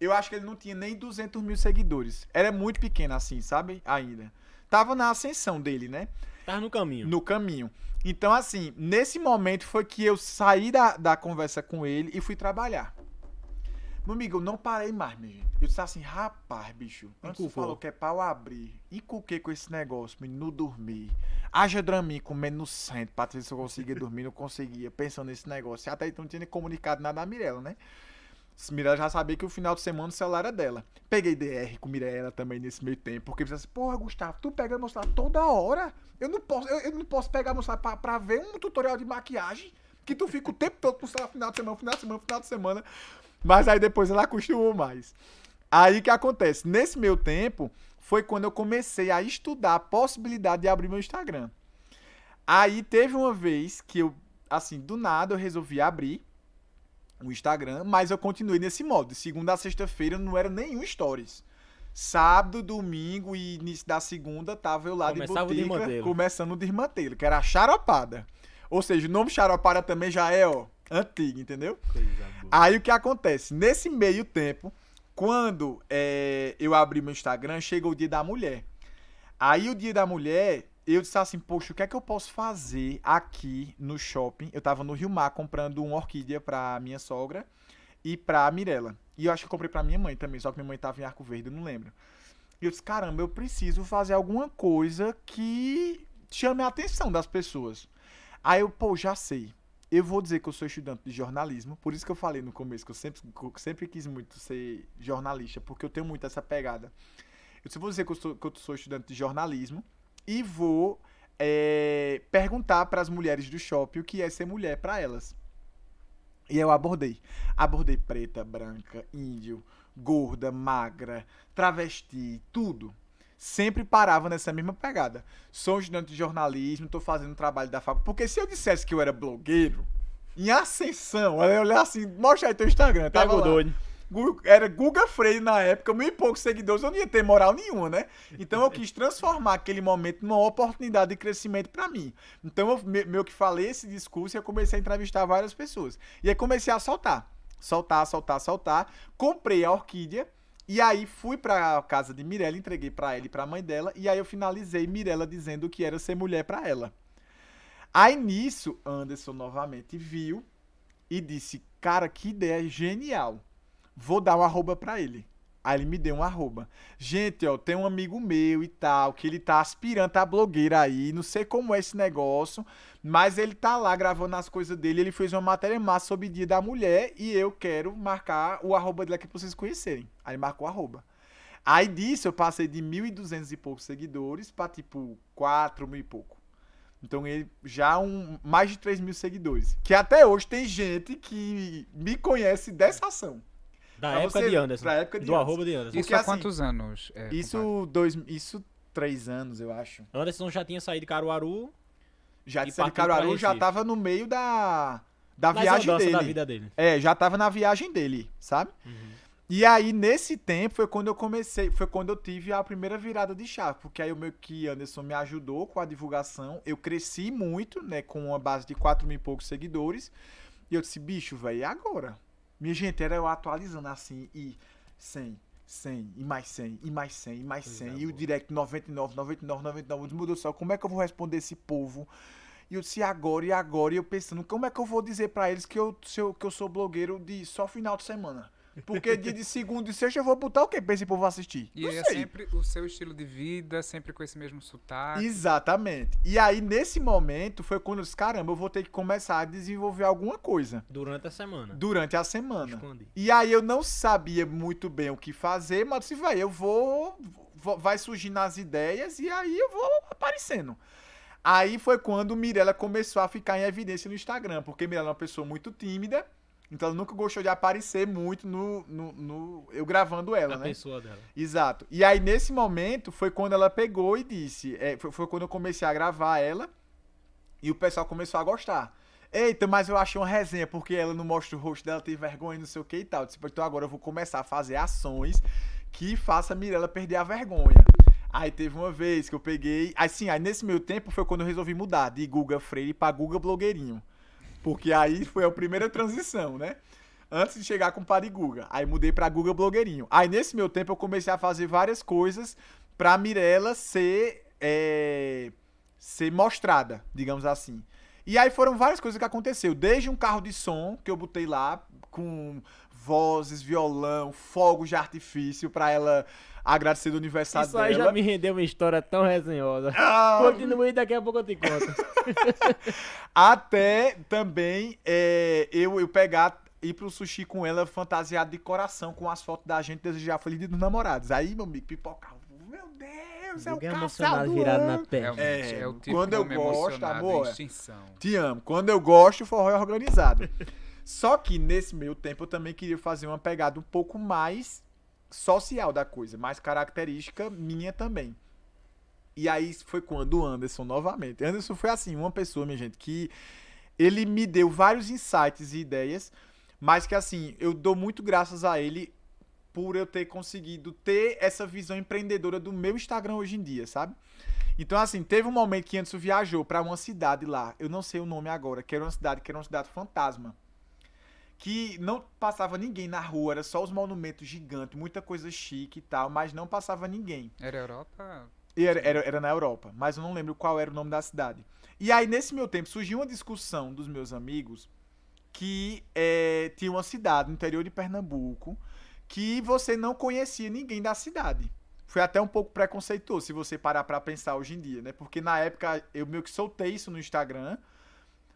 eu acho que ele não tinha nem 200 mil seguidores. Era muito pequeno assim, sabe? Ainda. Tava na ascensão dele, né? Tava no caminho. No caminho. Então, assim, nesse momento foi que eu saí da, da conversa com ele e fui trabalhar. Meu amigo, eu não parei mais, meu gente. Eu disse assim, rapaz, bicho, antes tu falou que é pau abrir. Encuquei com esse negócio, menino, não dormi. Haja Dramin comendo no centro pra ver se eu conseguia dormir, não conseguia, pensando nesse negócio. E até então não tinha nem comunicado nada a Mirella, né? Mirella já sabia que o final de semana o celular era dela. Peguei DR com Mirella também nesse meio tempo, porque disse assim, porra, Gustavo, tu pega meu celular toda hora. Eu não posso, eu, eu não posso pegar meu celular pra, pra ver um tutorial de maquiagem que tu fica o tempo todo com o celular final de semana, final de semana, final de semana. Mas aí depois ela acostumou mais. Aí que acontece? Nesse meu tempo, foi quando eu comecei a estudar a possibilidade de abrir meu Instagram. Aí teve uma vez que eu, assim, do nada eu resolvi abrir o Instagram, mas eu continuei nesse modo. De segunda a sexta-feira não era nenhum stories. Sábado, domingo e início da segunda tava eu lá Começava de botica, começando o desmantelo, que era a charopada. Ou seja, o nome charopada também já é, ó, antigo, entendeu? Aí o que acontece? Nesse meio tempo, quando é, eu abri meu Instagram, chegou o dia da mulher. Aí o dia da mulher, eu disse assim, poxa, o que é que eu posso fazer aqui no shopping? Eu tava no Rio Mar comprando uma orquídea pra minha sogra e pra Mirella. E eu acho que comprei pra minha mãe também, só que minha mãe tava em Arco Verde, eu não lembro. E eu disse, caramba, eu preciso fazer alguma coisa que chame a atenção das pessoas. Aí eu, pô, já sei. Eu vou dizer que eu sou estudante de jornalismo, por isso que eu falei no começo que eu sempre, sempre quis muito ser jornalista, porque eu tenho muito essa pegada. Eu vou dizer que eu sou, que eu sou estudante de jornalismo e vou é, perguntar para as mulheres do shopping o que é ser mulher para elas. E eu abordei. Abordei preta, branca, índio, gorda, magra, travesti, tudo sempre parava nessa mesma pegada. Sou estudante de jornalismo, estou fazendo trabalho da faculdade. Porque se eu dissesse que eu era blogueiro, em ascensão, eu olhar assim, mostra aí teu Instagram, lá. doido. Era Guga Freire na época, mil e poucos seguidores, eu não ia ter moral nenhuma, né? Então eu quis transformar aquele momento numa oportunidade de crescimento para mim. Então eu meio que falei esse discurso e eu comecei a entrevistar várias pessoas. E aí comecei a soltar. Soltar, soltar, soltar. Comprei a orquídea e aí fui pra casa de Mirella, entreguei para ela e pra mãe dela, e aí eu finalizei Mirella dizendo que era ser mulher para ela. Aí nisso, Anderson novamente viu e disse: Cara, que ideia genial. Vou dar um arroba pra ele. Aí ele me deu um arroba. Gente, ó, tem um amigo meu e tal, que ele tá aspirando a blogueira aí, não sei como é esse negócio, mas ele tá lá gravando as coisas dele, ele fez uma matéria massa sobre o Dia da Mulher e eu quero marcar o arroba dele aqui pra vocês conhecerem. Aí marcou o arroba. Aí disso eu passei de 1.200 e poucos seguidores pra tipo 4 mil e pouco. Então ele já um mais de 3 mil seguidores. Que até hoje tem gente que me conhece dessa ação. Da pra época você, de Anderson. Da época de do Anderson. arroba de Anderson. Isso há assim, quantos anos? É, isso, dois, isso três anos, eu acho. Anderson já tinha saído de Caruaru. Já de Caruaru, já tava no meio da, da viagem dele. da vida dele. É, já tava na viagem dele, sabe? Uhum. E aí, nesse tempo, foi quando eu comecei, foi quando eu tive a primeira virada de chave, porque aí o meu que Anderson me ajudou com a divulgação, eu cresci muito, né, com uma base de 4 mil e poucos seguidores, e eu disse, bicho, velho, e agora? Minha gente, era eu atualizando assim, e 100, 100, e mais 100, e mais 100, e mais 100, e o direct 99, 99, 99, meu Deus do céu, como é que eu vou responder esse povo? E eu disse, agora, e agora? E eu pensando, como é que eu vou dizer para eles que eu, que eu sou blogueiro de só final de semana? Porque dia de segundo e sexta eu vou botar o quê pra esse povo assistir? E é sempre o seu estilo de vida, sempre com esse mesmo sotaque. Exatamente. E aí, nesse momento, foi quando eu disse, caramba, eu vou ter que começar a desenvolver alguma coisa. Durante a semana. Durante a semana. Esconde. E aí eu não sabia muito bem o que fazer, mas disse, vai, eu vou, vou. Vai surgindo as ideias e aí eu vou aparecendo. Aí foi quando Mirella começou a ficar em evidência no Instagram, porque Mirella é uma pessoa muito tímida então ela nunca gostou de aparecer muito no, no, no eu gravando ela, a né? A pessoa dela. Exato. E aí nesse momento foi quando ela pegou e disse, é, foi, foi, quando eu comecei a gravar ela e o pessoal começou a gostar. Eita, mas eu achei uma resenha porque ela não mostra o rosto dela, tem vergonha, não sei o que e tal. Disse, então agora eu vou começar a fazer ações que faça a Mirella perder a vergonha. Aí teve uma vez que eu peguei, assim, aí nesse meio tempo foi quando eu resolvi mudar de Guga Freire para Guga Blogueirinho. Porque aí foi a primeira transição, né? Antes de chegar com o Pariguga. Aí mudei pra Guga Blogueirinho. Aí nesse meu tempo eu comecei a fazer várias coisas pra Mirella ser, é, ser mostrada, digamos assim. E aí foram várias coisas que aconteceu. Desde um carro de som que eu botei lá com vozes, violão, fogos de artifício para ela agradecer do aniversário Isso aí já me rendeu uma história tão resenhosa. Ah, Continue daqui a pouco eu te conto. Até também é, eu, eu pegar ir pro sushi com ela fantasiado de coração com as fotos da gente desejar feliz dia dos namorados. Aí, meu amigo, pipocava. Meu Deus, é o caçador. virado na pé. É, é, o tipo quando eu gosto, amor. Te amo. Quando eu gosto, o forró é organizado. Só que nesse meio tempo eu também queria fazer uma pegada um pouco mais social da coisa, mais característica minha também. E aí foi quando o Anderson, novamente. Anderson foi assim, uma pessoa, minha gente, que ele me deu vários insights e ideias, mas que assim, eu dou muito graças a ele por eu ter conseguido ter essa visão empreendedora do meu Instagram hoje em dia, sabe? Então, assim, teve um momento que Anderson viajou para uma cidade lá, eu não sei o nome agora, que era uma cidade que era uma cidade fantasma que não passava ninguém na rua, era só os monumentos gigantes, muita coisa chique e tal, mas não passava ninguém. Era Europa? Era, era, era na Europa, mas eu não lembro qual era o nome da cidade. E aí, nesse meu tempo, surgiu uma discussão dos meus amigos que é, tinha uma cidade no interior de Pernambuco que você não conhecia ninguém da cidade. Foi até um pouco preconceituoso, se você parar para pensar hoje em dia, né? Porque na época eu meio que soltei isso no Instagram,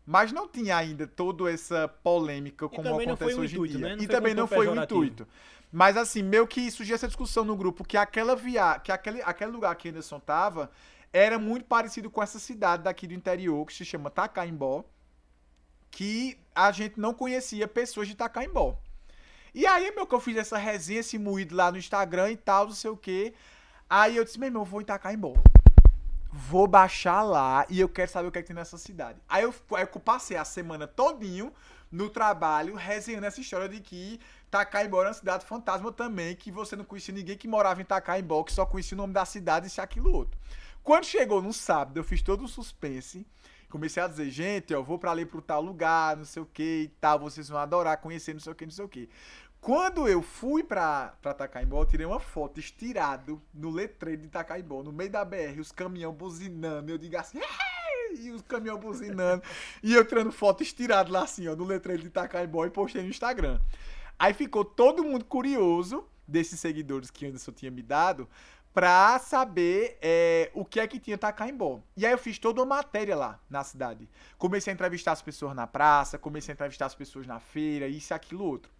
mas não tinha ainda toda essa polêmica como acontece hoje intuito, em dia. Né? E também não foi o intuito. Mas assim, meio que surgiu essa discussão no grupo que aquela via, que aquele, aquele lugar que Anderson tava era muito parecido com essa cidade daqui do interior que se chama Tacaimbó, que a gente não conhecia pessoas de Tacaimbó. E aí, meu, que eu fiz essa resenha, esse moído lá no Instagram e tal, não sei o quê. Aí eu disse, meu irmão, eu vou em Tacaimbó vou baixar lá e eu quero saber o que, é que tem nessa cidade. Aí eu, eu passei a semana todinho no trabalho resenhando essa história de que Tacaimbó era uma cidade fantasma também, que você não conhecia ninguém que morava em Tacaimbó, que só conhecia o nome da cidade e isso aquilo outro. Quando chegou no sábado, eu fiz todo um suspense. Comecei a dizer, gente, eu vou para ali pro tal lugar, não sei o que e tal, vocês vão adorar conhecer, não sei o que, não sei o que. Quando eu fui pra, pra Tacaimbó, eu tirei uma foto estirado no letreiro de Tacaimbó, no meio da BR, os caminhões buzinando. Eu digo assim, e os caminhões buzinando. e eu tirando foto estirado lá assim, ó, no letreiro de Tacaimbó e postei no Instagram. Aí ficou todo mundo curioso desses seguidores que Anderson tinha me dado pra saber é, o que é que tinha Tacaimbó. E aí eu fiz toda uma matéria lá na cidade. Comecei a entrevistar as pessoas na praça, comecei a entrevistar as pessoas na feira, isso, aquilo, outro.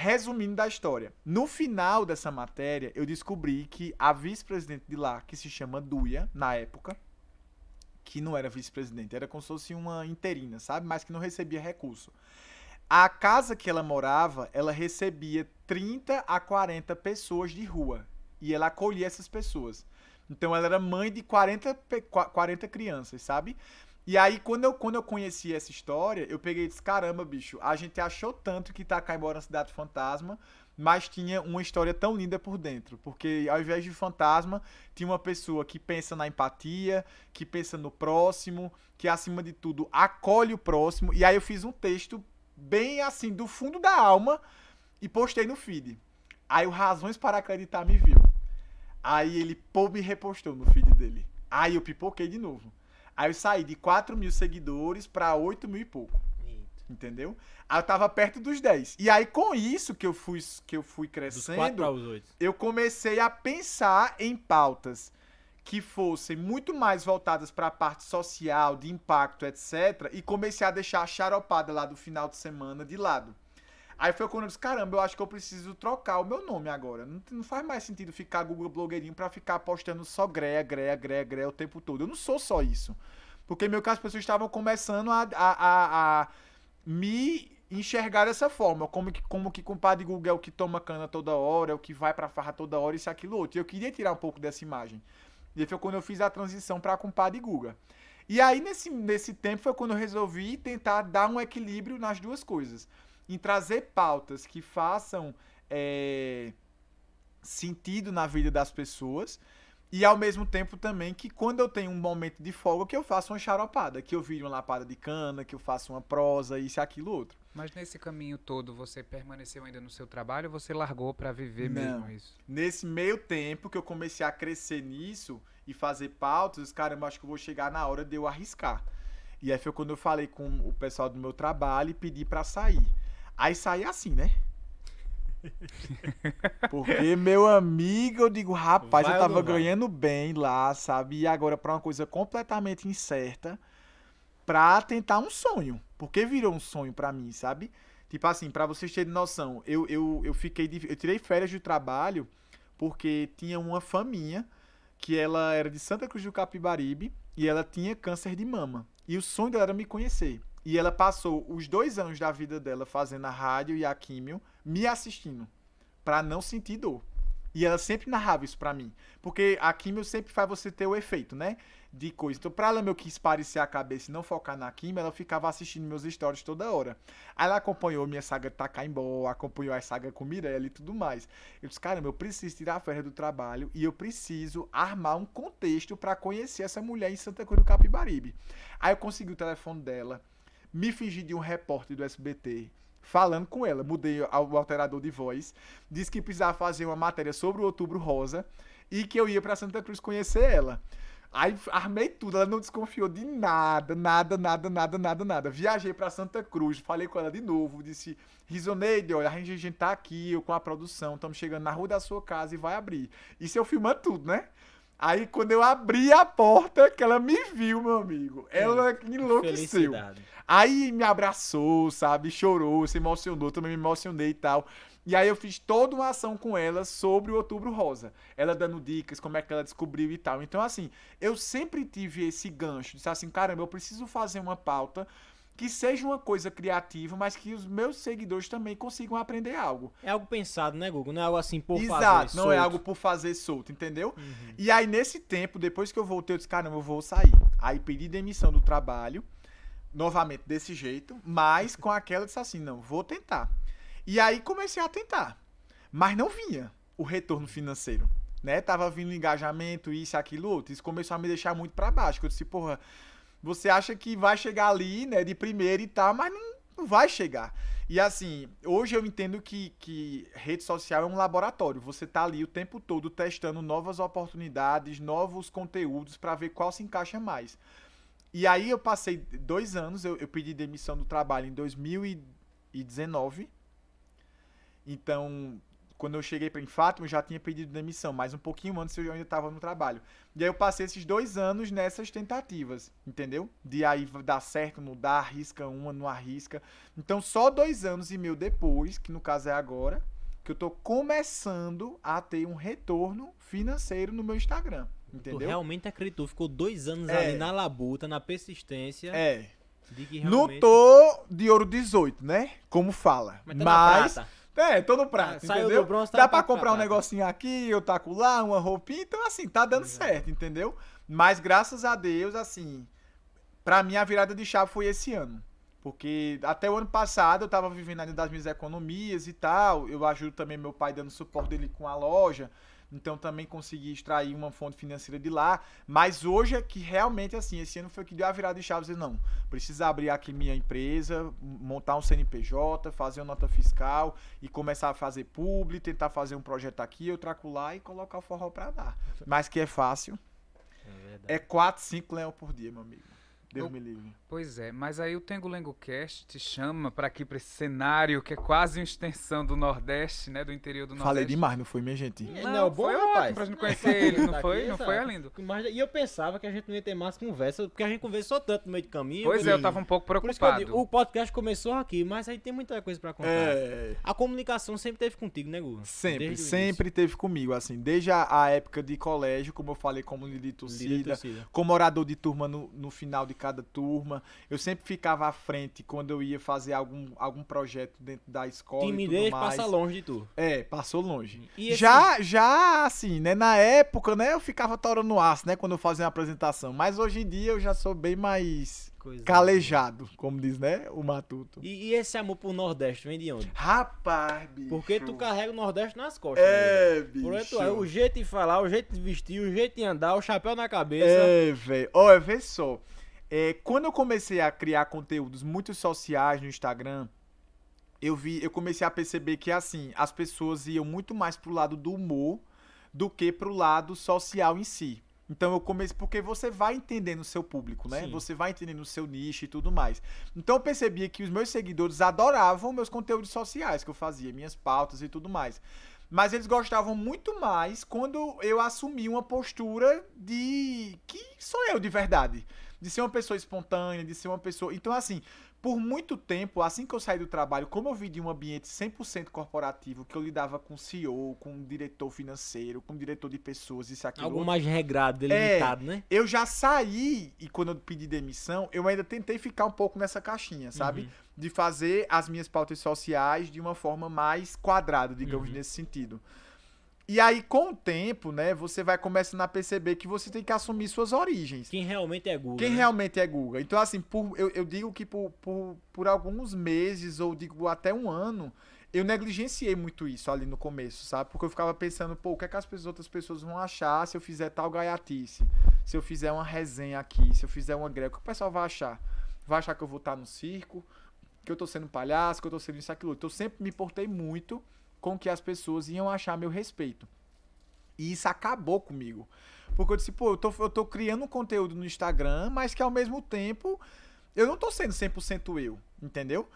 Resumindo da história, no final dessa matéria, eu descobri que a vice-presidente de lá, que se chama Duia, na época, que não era vice-presidente, era como se fosse uma interina, sabe? Mas que não recebia recurso. A casa que ela morava, ela recebia 30 a 40 pessoas de rua. E ela acolhia essas pessoas. Então ela era mãe de 40, 40 crianças, sabe? E aí, quando eu, quando eu conheci essa história, eu peguei e disse: caramba, bicho, a gente achou tanto que Itacaimbó era uma cidade fantasma, mas tinha uma história tão linda por dentro. Porque ao invés de fantasma, tinha uma pessoa que pensa na empatia, que pensa no próximo, que acima de tudo acolhe o próximo. E aí eu fiz um texto bem assim, do fundo da alma, e postei no feed. Aí o Razões para Acreditar me viu. Aí ele pô, me repostou no feed dele. Aí eu pipoquei de novo. Aí eu saí de 4 mil seguidores para 8 mil e pouco. Entendeu? Aí eu tava perto dos 10. E aí, com isso que eu fui, que eu fui crescendo, eu comecei a pensar em pautas que fossem muito mais voltadas para a parte social, de impacto, etc. E comecei a deixar a charopada lá do final de semana de lado. Aí foi quando eu disse, caramba, eu acho que eu preciso trocar o meu nome agora. Não, não faz mais sentido ficar Google blogueirinho para ficar postando só greia, greia, greia, greia o tempo todo. Eu não sou só isso. Porque meio que as pessoas estavam começando a, a, a, a me enxergar dessa forma, como que, como que compadre Google é o que toma cana toda hora, é o que vai pra farra toda hora, isso, aquilo, outro. E eu queria tirar um pouco dessa imagem. E foi quando eu fiz a transição pra compadre Guga. E aí, nesse, nesse tempo, foi quando eu resolvi tentar dar um equilíbrio nas duas coisas. Em trazer pautas que façam é, sentido na vida das pessoas, e ao mesmo tempo também que quando eu tenho um momento de folga, que eu faço uma charopada, que eu viro uma lapada de cana, que eu faço uma prosa, isso, aquilo, outro. Mas nesse caminho todo, você permaneceu ainda no seu trabalho ou você largou para viver Não. mesmo isso? Nesse meio tempo que eu comecei a crescer nisso e fazer pautas, caramba, acho que eu vou chegar na hora de eu arriscar. E aí foi quando eu falei com o pessoal do meu trabalho e pedi para sair. Aí saí assim, né? Porque, meu amigo, eu digo, rapaz, vai eu tava ganhando bem lá, sabe? E agora pra uma coisa completamente incerta pra tentar um sonho. Porque virou um sonho pra mim, sabe? Tipo assim, pra vocês terem noção, eu, eu, eu fiquei. De, eu tirei férias de trabalho porque tinha uma faminha que ela era de Santa Cruz do Capibaribe e ela tinha câncer de mama. E o sonho dela era me conhecer. E ela passou os dois anos da vida dela fazendo a rádio e a químio, me assistindo, para não sentir dor. E ela sempre narrava isso pra mim. Porque a químio sempre faz você ter o efeito, né? De coisa. Então, pra ela meu quis parecer a cabeça e não focar na químio, ela ficava assistindo meus stories toda hora. Aí ela acompanhou minha saga Takaimbó, acompanhou a saga com Mirella e tudo mais. Eu disse, caramba, eu preciso tirar a férias do trabalho e eu preciso armar um contexto para conhecer essa mulher em Santa Cruz do Capibaribe. Aí eu consegui o telefone dela me fingi de um repórter do SBT falando com ela. Mudei o alterador de voz. Disse que precisava fazer uma matéria sobre o Outubro Rosa e que eu ia para Santa Cruz conhecer ela. Aí armei tudo, ela não desconfiou de nada, nada, nada, nada, nada, nada. Viajei para Santa Cruz, falei com ela de novo, disse: Risoneide, olha, a gente, tá aqui eu, com a produção, estamos chegando na rua da sua casa e vai abrir. Isso eu filmando tudo, né? Aí quando eu abri a porta, que ela me viu, meu amigo, ela enlouqueceu. Aí me abraçou, sabe? Chorou, se emocionou, também me emocionei e tal. E aí eu fiz toda uma ação com ela sobre o Outubro Rosa. Ela dando dicas, como é que ela descobriu e tal. Então, assim, eu sempre tive esse gancho. Disse assim, caramba, eu preciso fazer uma pauta que seja uma coisa criativa, mas que os meus seguidores também consigam aprender algo. É algo pensado, né, Google? Não é algo assim por Exato, fazer Exato, não é solto. é algo por fazer solto, entendeu? Uhum. E aí, nesse tempo, depois que eu voltei, eu disse, caramba, eu vou sair. Aí pedi demissão do trabalho novamente desse jeito, mas com aquela disse assim, não, vou tentar. E aí comecei a tentar, mas não vinha o retorno financeiro, né? Tava vindo engajamento, isso, aquilo, outro. Isso começou a me deixar muito para baixo. Eu disse, porra, você acha que vai chegar ali, né, de primeira e tal, mas não, não vai chegar. E assim, hoje eu entendo que, que rede social é um laboratório. Você tá ali o tempo todo testando novas oportunidades, novos conteúdos para ver qual se encaixa mais. E aí eu passei dois anos, eu, eu pedi demissão do trabalho em 2019. Então, quando eu cheguei para Fátima, eu já tinha pedido demissão, mas um pouquinho antes eu ainda estava no trabalho. E aí eu passei esses dois anos nessas tentativas, entendeu? De aí dar certo, não dar, arrisca uma, não arrisca. Então, só dois anos e meio depois, que no caso é agora, que eu tô começando a ter um retorno financeiro no meu Instagram. Entendeu? Tu realmente acreditou, ficou dois anos é. ali na labuta, na persistência. É. Realmente... Não tô de ouro 18, né? Como fala. Mas. Tá Mas é, tô no prato, ah, entendeu? Bronze, tá Dá pra comprar um negocinho aqui, eu taco lá, uma roupinha, então assim, tá dando Exato. certo, entendeu? Mas graças a Deus, assim, pra mim a virada de chave foi esse ano. Porque até o ano passado eu estava vivendo ainda das minhas economias e tal. Eu ajudo também meu pai dando suporte dele com a loja. Então também consegui extrair uma fonte financeira de lá. Mas hoje é que realmente, assim, esse ano foi que deu a virada de chave. Dizer, não, precisa abrir aqui minha empresa, montar um CNPJ, fazer uma nota fiscal e começar a fazer publi, tentar fazer um projeto aqui, outro lá e colocar o forró pra dar. Mas que é fácil. É 4, 5 leão por dia, meu amigo. Deus me livre. Pois é, mas aí o Tengo Lengo Cast te chama para aqui para esse cenário que é quase uma extensão do Nordeste, né, do interior do Nordeste. Falei demais, não foi, minha gente? Não, não foi bom, rapaz. pra gente conhecer ele, não foi? Não foi, Alindo? E eu pensava que a gente não ia ter mais conversa, porque a gente conversou tanto no meio do caminho. Pois é, eu tava um pouco preocupado. Digo, o podcast começou aqui, mas aí tem muita coisa para contar. É... A comunicação sempre teve contigo, né, Gu? Sempre, sempre teve comigo, assim, desde a, a, época de colégio, como eu falei, como líder de torcida, torcida. como orador de turma no, no final de cada turma, eu sempre ficava à frente quando eu ia fazer algum, algum projeto dentro da escola. Timidez passa longe de tu. É, passou longe. Esse... Já, já, assim, né? Na época, né, eu ficava torando no aço, né? Quando eu fazia uma apresentação. Mas hoje em dia eu já sou bem mais Coisa calejado, boa. como diz, né? O Matuto. E, e, esse amor pro Nordeste vem de onde? Rapaz, bicho. Porque tu carrega o Nordeste nas costas. É, né? bicho. Por é o jeito de falar, o jeito de vestir, o jeito de andar, o chapéu na cabeça. É, velho. Olha, vê só. É, quando eu comecei a criar conteúdos muito sociais no Instagram, eu vi, eu comecei a perceber que assim, as pessoas iam muito mais pro lado do humor do que pro lado social em si. Então eu comecei porque você vai entendendo o seu público, né? Sim. Você vai entendendo o seu nicho e tudo mais. Então eu percebia que os meus seguidores adoravam meus conteúdos sociais que eu fazia, minhas pautas e tudo mais. Mas eles gostavam muito mais quando eu assumi uma postura de que sou eu de verdade de ser uma pessoa espontânea, de ser uma pessoa. Então, assim, por muito tempo, assim que eu saí do trabalho, como eu vim de um ambiente 100% corporativo, que eu lidava com CEO, com diretor financeiro, com diretor de pessoas, isso aqui. Algo mais regrado, delimitado, é, né? Eu já saí, e quando eu pedi demissão, eu ainda tentei ficar um pouco nessa caixinha, sabe? Uhum. De fazer as minhas pautas sociais de uma forma mais quadrada, digamos, uhum. nesse sentido. E aí, com o tempo, né, você vai começando a perceber que você tem que assumir suas origens. Quem realmente é Guga. Quem né? realmente é Guga. Então, assim, por, eu, eu digo que por, por, por alguns meses, ou digo até um ano, eu negligenciei muito isso ali no começo, sabe? Porque eu ficava pensando, pô, o que é que as outras pessoas vão achar se eu fizer tal gaiatice? Se eu fizer uma resenha aqui, se eu fizer uma greve, o que o pessoal vai achar? Vai achar que eu vou estar no circo, que eu tô sendo palhaço, que eu tô sendo isso, aquilo. Então, eu sempre me portei muito com que as pessoas iam achar meu respeito. E isso acabou comigo. Porque eu disse, pô, eu tô, eu tô criando um conteúdo no Instagram, mas que ao mesmo tempo eu não tô sendo 100% eu, entendeu?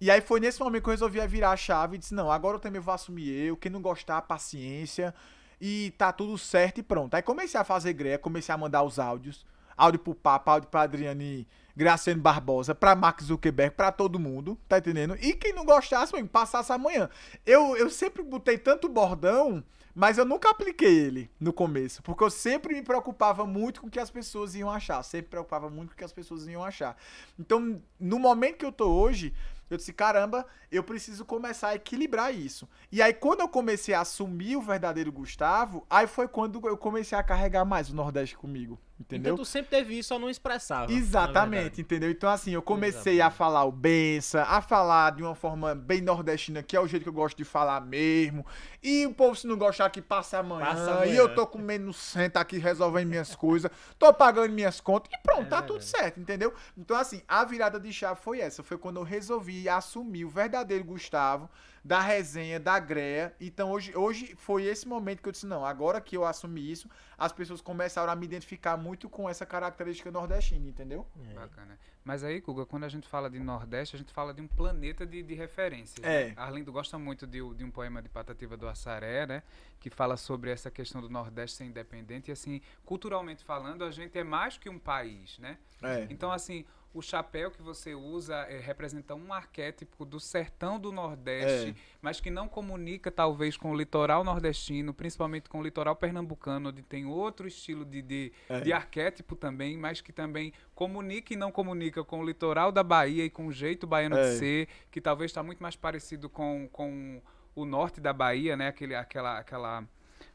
E aí foi nesse momento que eu resolvi virar a chave e disse, não, agora eu também vou assumir eu, quem não gostar, paciência, e tá tudo certo e pronto. Aí comecei a fazer greia, comecei a mandar os áudios, áudio pro Papa, áudio pra Adriane Graciano Barbosa, pra Max Zuckerberg, pra todo mundo, tá entendendo? E quem não gostasse, mano, passasse amanhã. Eu, eu sempre botei tanto bordão, mas eu nunca apliquei ele no começo, porque eu sempre me preocupava muito com o que as pessoas iam achar, sempre preocupava muito com o que as pessoas iam achar. Então, no momento que eu tô hoje, eu disse, caramba, eu preciso começar a equilibrar isso. E aí, quando eu comecei a assumir o verdadeiro Gustavo, aí foi quando eu comecei a carregar mais o Nordeste comigo. Entendeu? Então tu sempre teve isso, só não expressava. Exatamente, entendeu? Então, assim, eu comecei a falar o benção, a falar de uma forma bem nordestina, que é o jeito que eu gosto de falar mesmo. E o povo, se não gostar, que passa amanhã. Passa amanhã. E eu tô comendo senta aqui, resolvendo minhas coisas, tô pagando minhas contas e pronto, é, tá tudo certo, entendeu? Então, assim, a virada de chave foi essa. Foi quando eu resolvi assumir o verdadeiro Gustavo da resenha, da greia. Então hoje, hoje foi esse momento que eu disse, não, agora que eu assumi isso, as pessoas começaram a me identificar muito com essa característica nordestina, entendeu? É. Bacana. Mas aí, Guga, quando a gente fala de Nordeste, a gente fala de um planeta de, de referências. É. Né? Arlindo gosta muito de, de, um poema de Patativa do Assaré, né? Que fala sobre essa questão do Nordeste ser independente. E assim, culturalmente falando, a gente é mais que um país, né? É. Então, assim, o chapéu que você usa é, representa um arquétipo do sertão do Nordeste, é. mas que não comunica talvez com o litoral nordestino, principalmente com o litoral pernambucano, onde tem outro estilo de, de, é. de arquétipo também, mas que também comunica e não comunica com o litoral da Bahia e com o jeito baiano de é. ser, que talvez está muito mais parecido com, com o norte da Bahia, né? Aquele, aquela, aquela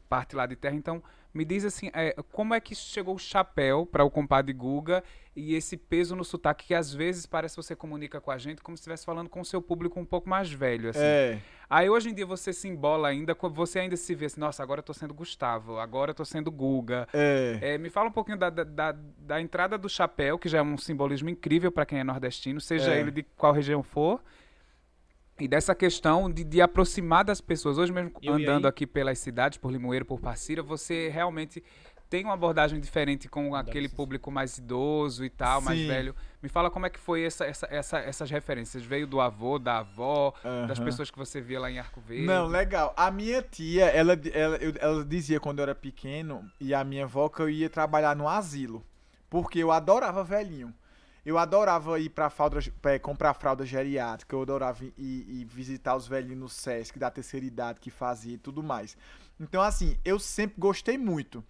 parte lá de terra. Então, me diz assim, é, como é que chegou o chapéu para o compadre Guga e esse peso no sotaque que às vezes parece que você comunica com a gente como se estivesse falando com o seu público um pouco mais velho, assim. É. Aí hoje em dia você se embola ainda, você ainda se vê assim, nossa, agora eu tô sendo Gustavo, agora eu tô sendo Guga. É. É, me fala um pouquinho da, da, da, da entrada do chapéu, que já é um simbolismo incrível para quem é nordestino, seja É. ele de qual região for. E dessa questão de, de aproximar das pessoas. Hoje mesmo, Eu andando aqui pelas cidades, por Limoeiro, por Passira, você realmente tem uma abordagem diferente com aquele público mais idoso e tal, mais Sim. velho. Me fala como é que foi essa, essa, essa- essas referências. Veio do avô, da avó, das pessoas que você via lá em Arco Verde? Não, legal. A minha tia, ela, ela, eu- ela dizia quando eu era pequeno, e a minha avó, que eu ia trabalhar no asilo. Porque eu adorava velhinho. Eu adorava ir pra fralda, pra comprar fralda geriátrica, eu adorava ir, ir visitar os velhinhos no Sesc, da terceira idade que fazia e tudo mais. Então, assim, eu sempre gostei muito.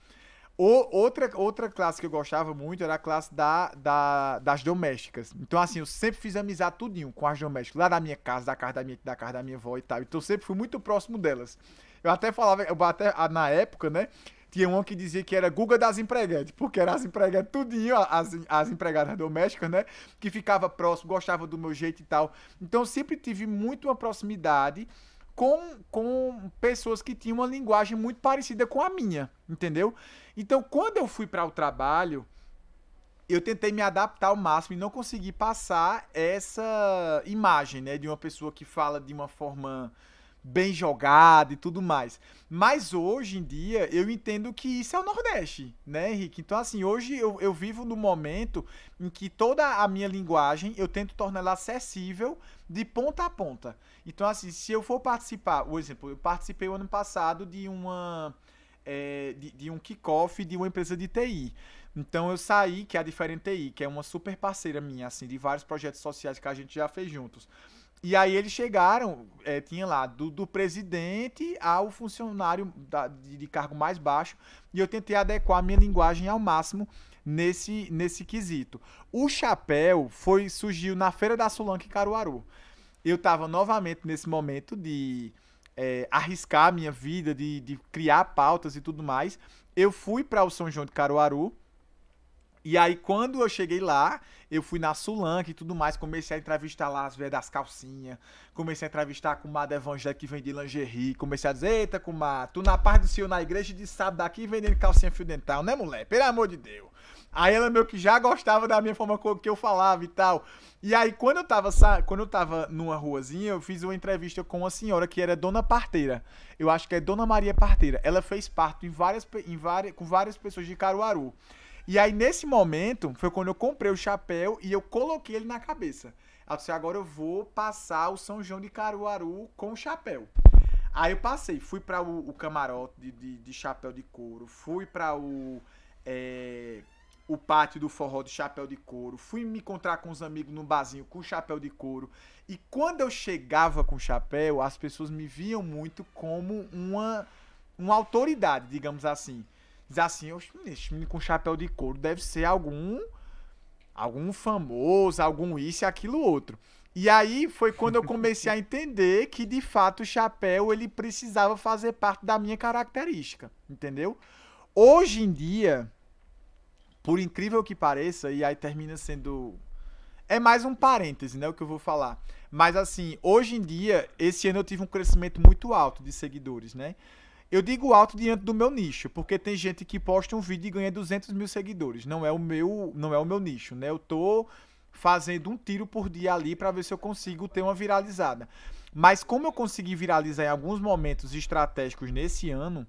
O- outra, outra classe que eu gostava muito era a classe da, da- das domésticas. Então, assim, eu sempre fiz amizade tudinho com as domésticas. Lá da minha casa, da casa da minha, da casa da minha avó e tal. Então, eu sempre fui muito próximo delas. Eu até falava, eu até na época, né? Tinha uma que dizia que era Guga das empregadas, porque era as empregadas tudinho, as, as empregadas domésticas, né? Que ficava próximo, gostava do meu jeito e tal. Então, sempre tive muito uma proximidade com, com pessoas que tinham uma linguagem muito parecida com a minha, entendeu? Então, quando eu fui para o trabalho, eu tentei me adaptar ao máximo e não consegui passar essa imagem, né, de uma pessoa que fala de uma forma bem jogada e tudo mais. Mas hoje em dia eu entendo que isso é o Nordeste, né, Henrique? Então, assim, hoje eu, eu vivo no momento em que toda a minha linguagem eu tento torná-la acessível de ponta a ponta. Então, assim, se eu for participar, por exemplo, eu participei o ano passado de uma. é, de, de um kickoff de uma empresa de TI. Então eu saí, que é a Diferente TI, que é uma super parceira minha, assim, de vários projetos sociais que a gente já fez juntos. E aí eles chegaram, é, tinha lá, do, do presidente ao funcionário da- de, de cargo mais baixo, e eu tentei adequar a minha linguagem ao máximo nesse, nesse quesito. O chapéu foi surgiu na Feira da Sulanca em Caruaru. Eu estava novamente nesse momento de é, arriscar a minha vida, de, de criar pautas e tudo mais. Eu fui para o São João de Caruaru, e aí, quando eu cheguei lá, eu fui na Sulanca e tudo mais, comecei a entrevistar lá as velhas das calcinhas, comecei a entrevistar a comadre evangélica que vende lingerie, comecei a dizer, eita, comadre, tu na paz do Senhor na igreja de sábado aqui vendendo calcinha fio dental, né, mulher? Pelo amor de Deus. Aí ela meio que já gostava da minha forma que eu falava e tal. E aí, quando eu tava, quando eu tava numa ruazinha, eu fiz uma entrevista com uma senhora que era Dona Parteira. Eu acho que é Dona Maria Parteira. Ela fez parte em várias, em várias, com várias pessoas de Caruaru. E aí, nesse momento, foi quando eu comprei o chapéu e eu coloquei ele na cabeça. Ela disse, agora eu vou passar o São João de Caruaru com o chapéu. Aí eu passei, fui para o, o camarote de, de, de chapéu de couro, fui para o, é, o pátio do forró de chapéu de couro, fui me encontrar com os amigos no barzinho com chapéu de couro. E quando eu chegava com chapéu, as pessoas me viam muito como uma, uma autoridade, digamos assim. Diz assim, "Oxe, esse menino com chapéu de couro deve ser algum algum famoso, algum isso e aquilo outro. E aí foi quando eu comecei a entender que de fato o chapéu ele precisava fazer parte da minha característica, entendeu? Hoje em dia, por incrível que pareça, e aí termina sendo é mais um parêntese, né, o que eu vou falar. Mas assim, hoje em dia, esse ano eu tive um crescimento muito alto de seguidores, né? Eu digo alto diante do meu nicho, porque tem gente que posta um vídeo e ganha 200 mil seguidores. Não é o meu, não é o meu nicho, né? Eu tô fazendo um tiro por dia ali para ver se eu consigo ter uma viralizada. Mas como eu consegui viralizar em alguns momentos estratégicos nesse ano,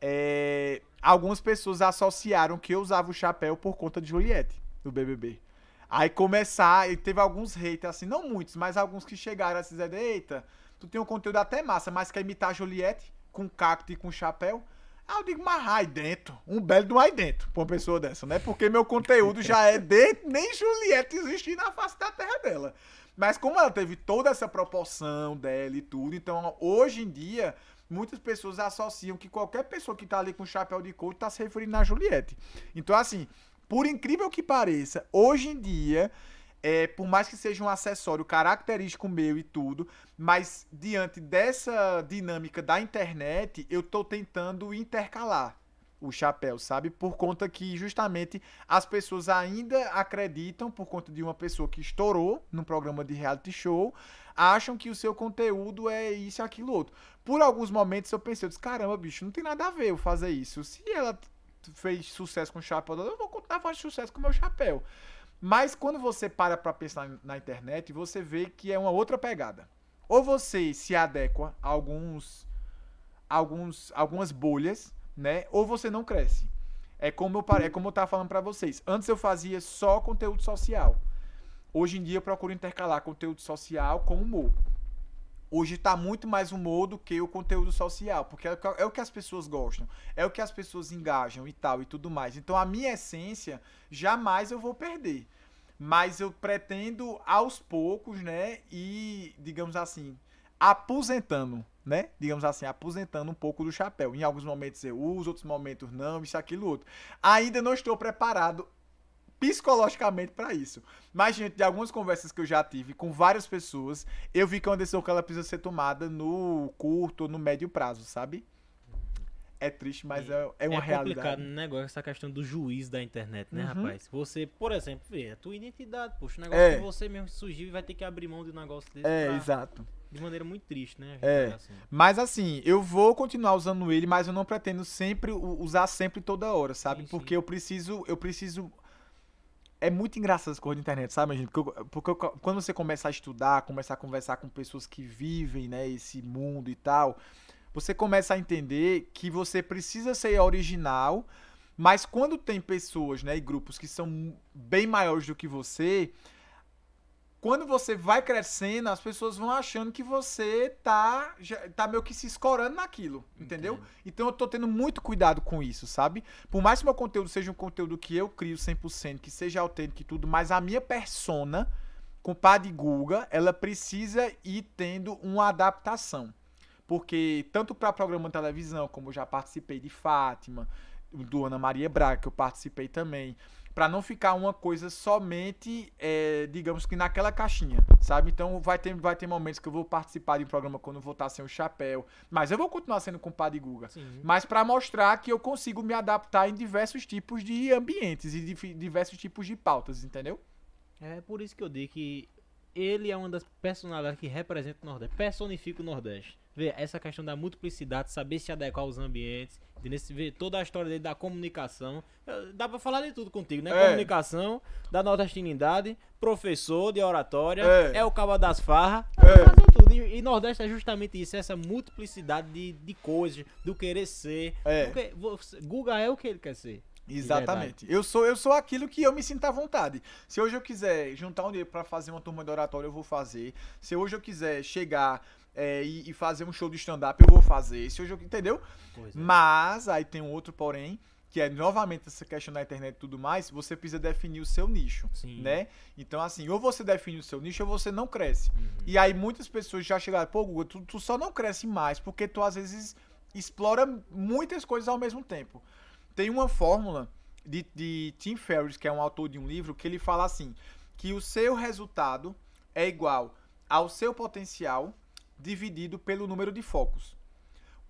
é, algumas pessoas associaram que eu usava o chapéu por conta de Juliette, do BBB. Aí começar, e teve alguns haters, assim, não muitos, mas alguns que chegaram assim, eita, tu tem um conteúdo até massa, mas quer imitar a Juliette com cacto e com chapéu? Aí eu digo, mas aí dentro, um belo do aí dentro, pra uma pessoa dessa, né? Porque meu conteúdo já é de nem Juliette existir na face da terra dela. Mas como ela teve toda essa proporção dela e tudo, então hoje em dia, muitas pessoas associam que qualquer pessoa que tá ali com chapéu de couro tá se referindo a Juliette. Então, assim, por incrível que pareça, hoje em dia, é, por mais que seja um acessório característico meu e tudo, mas diante dessa dinâmica da internet, eu tô tentando intercalar o chapéu, sabe? Por conta que justamente as pessoas ainda acreditam, por conta de uma pessoa que estourou num programa de reality show, acham que o seu conteúdo é isso, aquilo, outro. Por alguns momentos eu pensei, eu disse, caramba, bicho, não tem nada a ver eu fazer isso. Se ela fez sucesso com o chapéu, eu vou continuar fazendo sucesso com o meu chapéu. Mas quando você para para pensar na internet, você vê que é uma outra pegada. Ou você se adequa a alguns, alguns, algumas bolhas, né? Ou você não cresce. É como eu, é como eu tava falando para vocês. Antes eu fazia só conteúdo social. Hoje em dia eu procuro intercalar conteúdo social com humor. Hoje está muito mais humor do que o conteúdo social, porque é, é o que as pessoas gostam, é o que as pessoas engajam e tal e tudo mais. Então a minha essência jamais eu vou perder. Mas eu pretendo aos poucos, né, e digamos assim, aposentando, né? Digamos assim, aposentando um pouco do chapéu. Em alguns momentos eu uso, outros momentos não, isso aquilo outro. Ainda não estou preparado psicologicamente para isso. Mas, gente, de algumas conversas que eu já tive com várias pessoas, eu vi que é uma decisão que ela precisa ser tomada no curto ou no médio prazo, sabe? É triste, mas é, é uma é realidade. É complicado o negócio, essa questão do juiz da internet, né, uhum. rapaz? Você, por exemplo, vê a tua identidade, poxa, o negócio é. que você mesmo surgiu e vai ter que abrir mão de um negócio desse. É, pra... exato. De maneira muito triste, né? É. Assim. Mas assim, eu vou continuar usando ele, mas eu não pretendo sempre usar sempre toda hora, sabe? Sim, Porque sim. eu preciso, eu preciso é muito engraçado essa coisa da internet, sabe, gente? Porque, eu, porque eu, quando você começa a estudar, começa a conversar com pessoas que vivem, né, esse mundo e tal, você começa a entender que você precisa ser original, mas quando tem pessoas, né, e grupos que são bem maiores do que você, quando você vai crescendo, as pessoas vão achando que você tá, já, tá meio que se escorando naquilo, entendeu? Entendo. Então eu tô tendo muito cuidado com isso, sabe? Por mais que meu conteúdo seja um conteúdo que eu crio 100%, que seja autêntico e tudo, mas a minha persona, com o de Guga, ela precisa ir tendo uma adaptação. Porque tanto para programa de televisão, como eu já participei de Fátima, do Ana Maria Braga, que eu participei também, para não ficar uma coisa somente, é, digamos que naquela caixinha, sabe? Então vai ter, vai ter momentos que eu vou participar de um programa quando eu vou estar sem o chapéu, mas eu vou continuar sendo compadre Guga. Sim. Mas para mostrar que eu consigo me adaptar em diversos tipos de ambientes e de diversos tipos de pautas, entendeu? É por isso que eu digo que ele é uma das personalidades que representa o Nordeste, personifica o Nordeste ver essa questão da multiplicidade, saber se adequar aos ambientes, ver toda a história dele da comunicação. Dá pra falar de tudo contigo, né? É. Comunicação, da nordestinidade, professor de oratória, é, é o cabo das farras, é. tudo. E, e, Nordeste é justamente isso, essa multiplicidade de, de coisas, do querer ser. É. Porque você, Guga é o que ele quer ser. Exatamente. Eu sou eu sou aquilo que eu me sinto à vontade. Se hoje eu quiser juntar um dia para fazer uma turma de oratória, eu vou fazer. Se hoje eu quiser chegar é, e, e, fazer um show de stand-up, eu vou fazer. Se eu, entendeu? É. Mas aí tem um outro porém, que é novamente essa questão da internet e tudo mais, você precisa definir o seu nicho, Sim. né? Então, assim, ou você define o seu nicho ou você não cresce. Uhum. E aí muitas pessoas já chegaram, pô, Google, tu, tu só não cresce mais porque tu às vezes explora muitas coisas ao mesmo tempo. Tem uma fórmula de, de Tim Ferriss, que é um autor de um livro, que ele fala assim, que o seu resultado é igual ao seu potencial dividido pelo número de focos.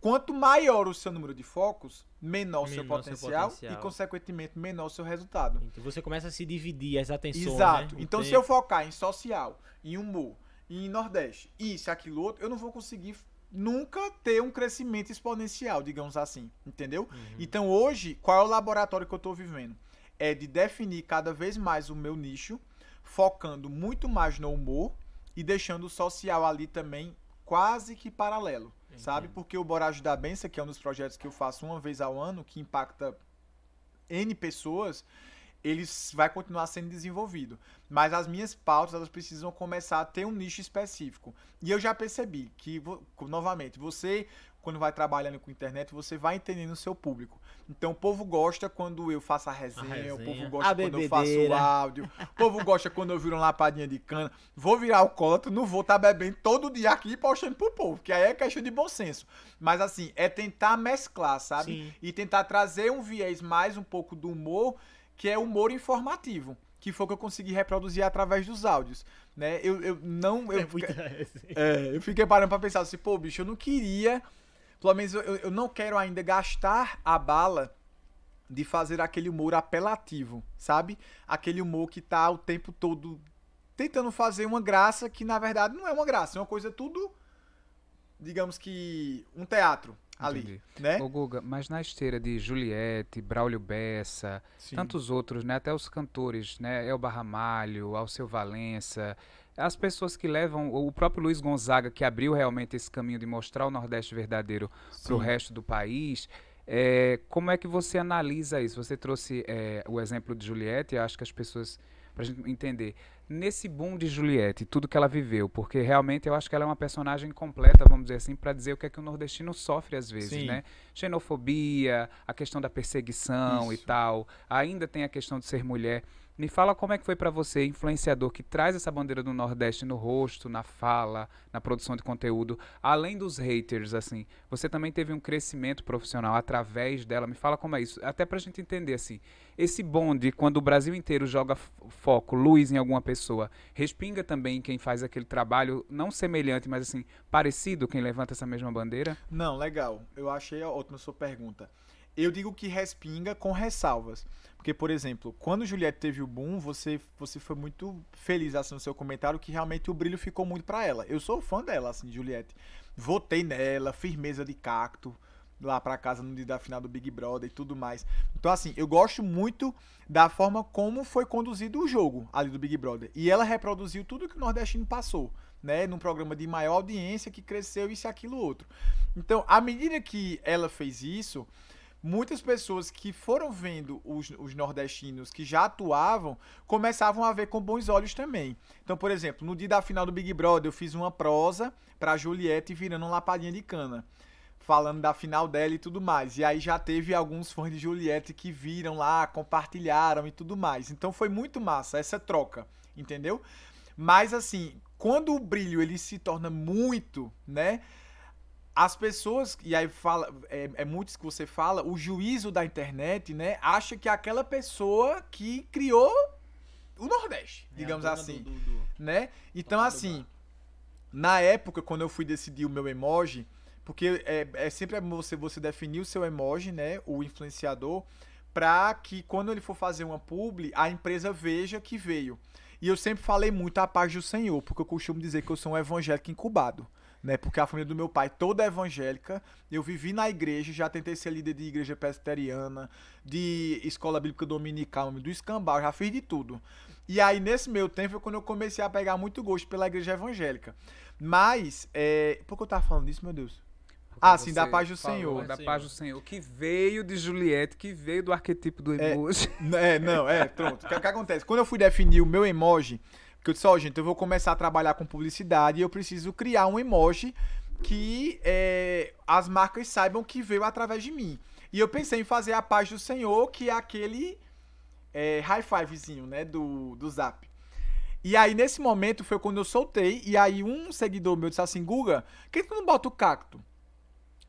Quanto maior o seu número de focos, menor, o seu, potencial, potencial e, consequentemente, menor o seu resultado. Então você começa a se dividir as atenções. Exato. Né? Então, tempo. se eu focar em social, em humor, em Nordeste, isso, aquilo outro, eu não vou conseguir nunca ter um crescimento exponencial, digamos assim. Entendeu? Uhum. Então, hoje, qual é o laboratório que eu estou vivendo? É de definir cada vez mais o meu nicho, focando muito mais no humor e deixando o social ali também quase que paralelo, Entendi. sabe? Porque o Bora Ajudar Benção, que é um dos projetos que eu faço uma vez ao ano, que impacta N pessoas, ele vai continuar sendo desenvolvido. Mas as minhas pautas, elas precisam começar a ter um nicho específico. E eu já percebi que, novamente, você quando vai trabalhando com internet, você vai entendendo o seu público. Então o povo gosta quando eu faço a resenha, a resenha. o povo gosta a quando eu faço o áudio, o povo gosta quando eu viro uma lapadinha de cana. Vou virar o colo, não vou estar tá bebendo todo dia aqui e postando pro povo, que aí é questão de bom senso. Mas assim, é tentar mesclar, sabe? Sim. E tentar trazer um viés mais um pouco do humor, que é humor informativo que foi que eu consegui reproduzir através dos áudios, né? Eu, eu não... Eu, É muita- é, eu fiquei parando pra pensar assim, pô, bicho, eu não queria... Pelo menos eu, eu não quero ainda gastar a bala de fazer aquele humor apelativo, sabe? Aquele humor que tá o tempo todo tentando fazer uma graça que na verdade não é uma graça, é uma coisa tudo, digamos que um teatro ali, Entendi. né? Ô Guga, mas na esteira de Juliette, Braulio Bessa, Sim. tantos outros, né? Até os cantores, né? Elba Ramalho, Alceu Valença, as pessoas que levam, o próprio Luiz Gonzaga, que abriu realmente esse caminho de mostrar o Nordeste verdadeiro para o resto do país. é, como é que você analisa isso? Você trouxe é, o exemplo de Juliette, eu acho que as pessoas, para a gente entender, nesse boom de Juliette, tudo que ela viveu, porque realmente eu acho que ela é uma personagem completa, vamos dizer assim, para dizer o que é que o nordestino sofre às vezes, Sim. né? Xenofobia, a questão da perseguição e Isso. tal, ainda tem a questão de ser mulher. Me fala como é que foi pra você, influenciador que traz essa bandeira do Nordeste no rosto, na fala, na produção de conteúdo, além dos haters, assim, você também teve um crescimento profissional através dela. Me fala como é isso, até pra gente entender assim. Esse bonde, quando o Brasil inteiro joga foco, luz em alguma pessoa, respinga também em quem faz aquele trabalho, não semelhante, mas assim, parecido, quem levanta essa mesma bandeira? Não, legal. Eu achei a sua pergunta. Eu digo que respinga com ressalvas. Porque, por exemplo, quando Juliette teve o boom, você, você foi muito feliz assim, no seu comentário que realmente o brilho ficou muito pra ela. Eu sou fã dela, assim, Juliette. Votei nela, firmeza de cacto, lá pra casa no dia da final do Big Brother e tudo mais. Então, assim, eu gosto muito da forma como foi conduzido o jogo ali do Big Brother. E ela reproduziu tudo que o nordestino passou, né? Num programa de maior audiência que cresceu isso e aquilo outro. Então, à medida que ela fez isso, muitas pessoas que foram vendo os, os nordestinos que já atuavam começavam a ver com bons olhos também. Então, por exemplo, no dia da final do Big Brother, eu fiz uma prosa pra Juliette virando uma lapadinha de cana. Falando da final dela e tudo mais. E aí já teve alguns fãs de Juliette que viram lá, compartilharam e tudo mais. Então foi muito massa essa troca, entendeu? Mas assim, quando o brilho ele se torna muito, né? As pessoas, e aí fala, é, é muito isso que você fala, o juízo da internet, né, acha que é aquela pessoa que criou o Nordeste, É digamos assim, do- do- né? Então, assim, na época, quando eu fui decidir o meu emoji, porque é, é sempre você, você definir o seu emoji, né, o influenciador, pra que quando ele for fazer uma publi, a empresa veja que veio. E eu sempre falei muito a paz do Senhor, porque eu costumo dizer que eu sou um evangélico incubado. Né, porque a família do meu pai toda é evangélica. Eu vivi na igreja, já tentei ser líder de igreja presbiteriana, de escola bíblica dominical, do escambau, já fiz de tudo. E aí, nesse meu tempo, foi quando eu comecei a pegar muito gosto pela igreja evangélica. Mas, é... por que eu tava falando disso, meu Deus? Ah, sim, da paz do Senhor. Da paz do Senhor, que veio de Juliette, que veio do arquetipo do É. emoji. É, não, é, pronto. O que, que acontece? Quando eu fui definir o meu emoji, porque eu disse, ó, gente, eu vou começar a trabalhar com publicidade e eu preciso criar um emoji que é, as marcas saibam que veio através de mim. E eu pensei em fazer a paz do Senhor, que é aquele é, high fivezinho, né, do, do Zap. E aí, nesse momento, foi quando eu soltei, e aí um seguidor meu disse assim, Guga, por que tu não bota o cacto?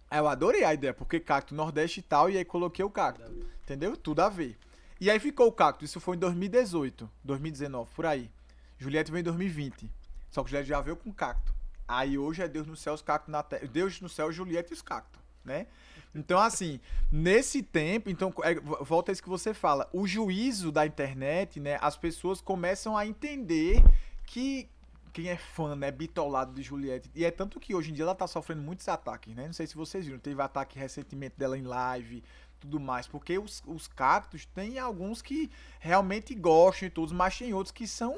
Aí eu adorei a ideia, porque cacto Nordeste e tal, e aí coloquei o cacto. Entendeu? Tudo a ver. E aí ficou o cacto. Isso foi em 2018, 2019, por aí. Juliette veio em 2020. Só que Juliette já veio com cacto. Aí hoje é Deus no céu, os cactos na terra. Deus no céu, Juliette e os cactos, né? Então, assim, nesse tempo, então, é, vo- volta a isso que você fala. O juízo da internet, né? As pessoas começam a entender que quem é fã, né, bitolado de Juliette. E é tanto que hoje em dia ela tá sofrendo muitos ataques, né? Não sei se vocês viram. Teve ataque recentemente dela em live, tudo mais. Porque os, os cactos tem alguns que realmente gostam e todos, mas tem outros que são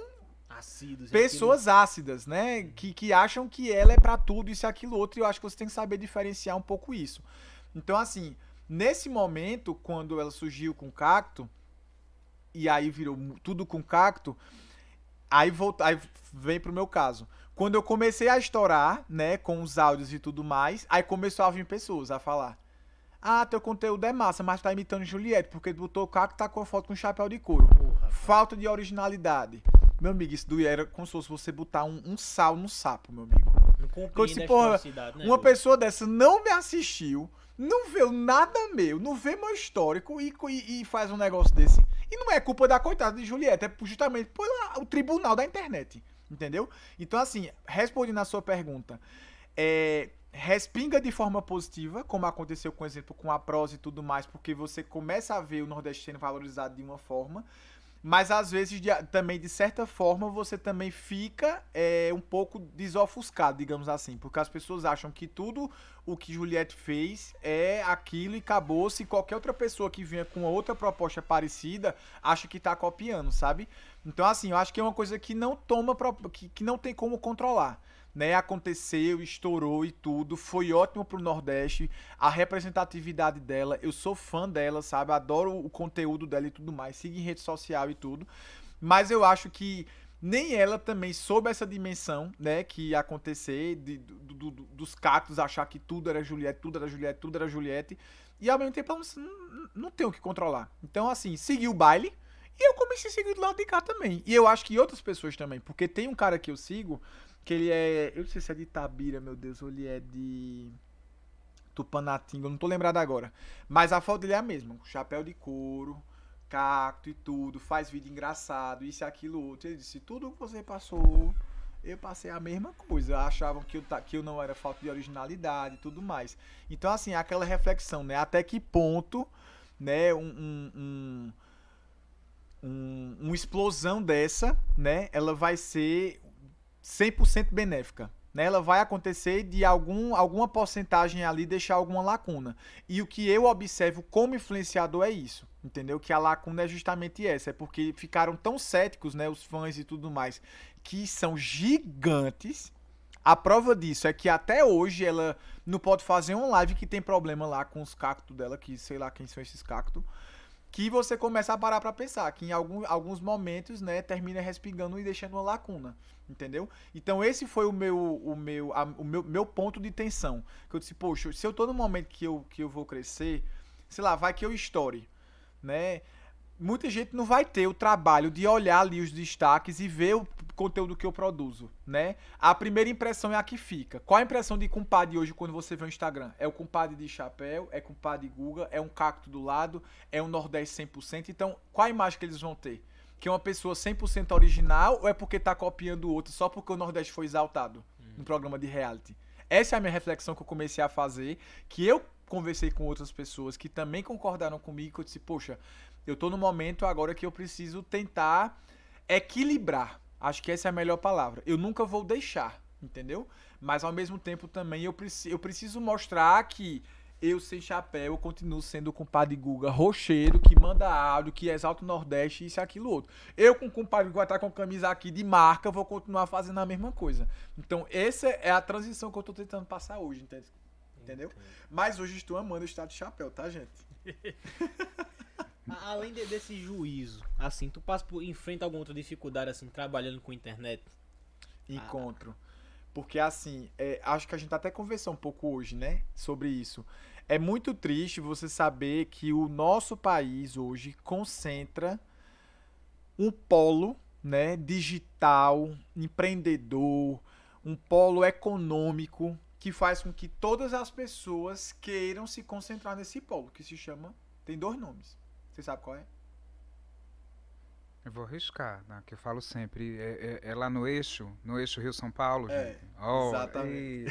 Assíduos. pessoas ácidas, né? Que, que acham que ela é pra tudo, isso e aquilo outro. E eu acho que você tem que saber diferenciar um pouco isso. Então, assim, nesse momento, quando ela surgiu com cacto, e aí virou tudo com cacto, aí, volta, aí vem pro meu caso. Quando eu comecei a estourar, né, com os áudios e tudo mais, aí começou a vir pessoas a falar. Ah, teu conteúdo é massa, mas tá imitando Juliette, porque botou o cacto e tá com a foto com chapéu de couro. Porra, Falta de originalidade. Meu amigo, isso doía era como se fosse você botar um, um sal no sapo, meu amigo. não disse, a porra, né, Uma pessoa dessa não me assistiu, não vê nada meu, não vê meu histórico e, e, e faz um negócio desse. E não é culpa da coitada de Juliette, é justamente por o tribunal da internet. Entendeu? Então, assim, respondendo a sua pergunta, é, respinga de forma positiva, como aconteceu, com exemplo, com a prosa e tudo mais, porque você começa a ver o Nordeste sendo valorizado de uma forma, mas às vezes de, também, de certa forma, você também fica é, um pouco desofuscado, digamos assim, porque as pessoas acham que tudo o que Juliette fez é aquilo e acabou-se. Qualquer outra pessoa que venha com outra proposta parecida acha que tá copiando, sabe? Então, assim, eu acho que é uma coisa que não toma, que, que não tem como controlar né? Aconteceu, estourou e tudo. Foi ótimo pro Nordeste. A representatividade dela, eu sou fã dela, sabe? Adoro o conteúdo dela e tudo mais. Sigo em rede social e tudo. Mas eu acho que nem ela também soube essa dimensão, né, que ia acontecer, de, do, do, dos cactos achar que tudo era Juliette, tudo era Juliette, tudo era Juliette, e ao mesmo tempo não, não tem o que controlar. Então, assim, seguiu o baile, e eu comecei a seguir do lado de cá também. E eu acho que outras pessoas também, porque tem um cara que eu sigo, que ele é. Eu não sei se é de Itabira, meu Deus, ou ele é de. Tupanatinga, não tô lembrado agora. Mas a foto dele é a mesma. Chapéu de couro, cacto e tudo, faz vídeo engraçado, isso e aquilo outro. Ele disse, tudo que você passou, eu passei a mesma coisa. Achavam que eu, que eu não era falta de originalidade e tudo mais. Então, assim, aquela reflexão, né? Até que ponto, né, um, um, um um, uma explosão dessa, né, ela vai ser 100% benéfica. Né? Ela vai acontecer de algum, alguma porcentagem ali deixar alguma lacuna. E o que eu observo como influenciador é isso, entendeu? Que a lacuna é justamente essa, é porque ficaram tão céticos, né, os fãs e tudo mais, que são gigantes. A prova disso é que até hoje ela não pode fazer um live que tem problema lá com os cactos dela, que sei lá quem são esses cactos que você começa a parar para pensar, que em algum, alguns momentos, né, termina respingando e deixando uma lacuna, entendeu? Então esse foi o meu o meu a, o meu, meu ponto de tensão, que eu disse, poxa, se eu tô no momento que eu que eu vou crescer, sei lá, vai que eu estoure, né? muita gente não vai ter o trabalho de olhar ali os destaques e ver o conteúdo que eu produzo, né? A primeira impressão é a que fica. Qual a impressão de compadre hoje quando você vê o Instagram? É o compadre de chapéu, é compadre Guga, é um cacto do lado, é um Nordeste 100%. Então, qual a imagem que eles vão ter? Que é uma pessoa 100% original ou é porque tá copiando o outro só porque o Nordeste foi exaltado hum. no programa de reality? Essa é a minha reflexão que eu comecei a fazer, que eu conversei com outras pessoas que também concordaram comigo, que eu disse, poxa, eu tô no momento agora que eu preciso tentar equilibrar. Acho que essa é a melhor palavra. Eu nunca vou deixar, entendeu? Mas ao mesmo tempo também eu, preci eu preciso mostrar que eu sem chapéu eu continuo sendo o compadre Guga rocheiro, que manda áudio, que exalta o Nordeste, isso e aquilo outro. Eu com o compadre Guga tá com camisa aqui de marca, vou continuar fazendo a mesma coisa. Então essa é a transição que eu tô tentando passar hoje, entendeu? Mas hoje estou amando o estado de chapéu, tá, gente? Além de, desse juízo, assim, tu passa por, enfrenta alguma outra dificuldade, assim, trabalhando com internet? Encontro. Porque, assim, é, acho que a gente até conversou um pouco hoje, né, sobre isso. É muito triste você saber que o nosso país hoje concentra um polo, né, digital, empreendedor, um polo econômico que faz com que todas as pessoas queiram se concentrar nesse polo, que se chama, tem dois nomes você sabe qual é? Eu vou arriscar, né? que eu falo sempre. É, é, é, lá no eixo, no eixo Rio-São Paulo, é, gente. Oh, exatamente. E...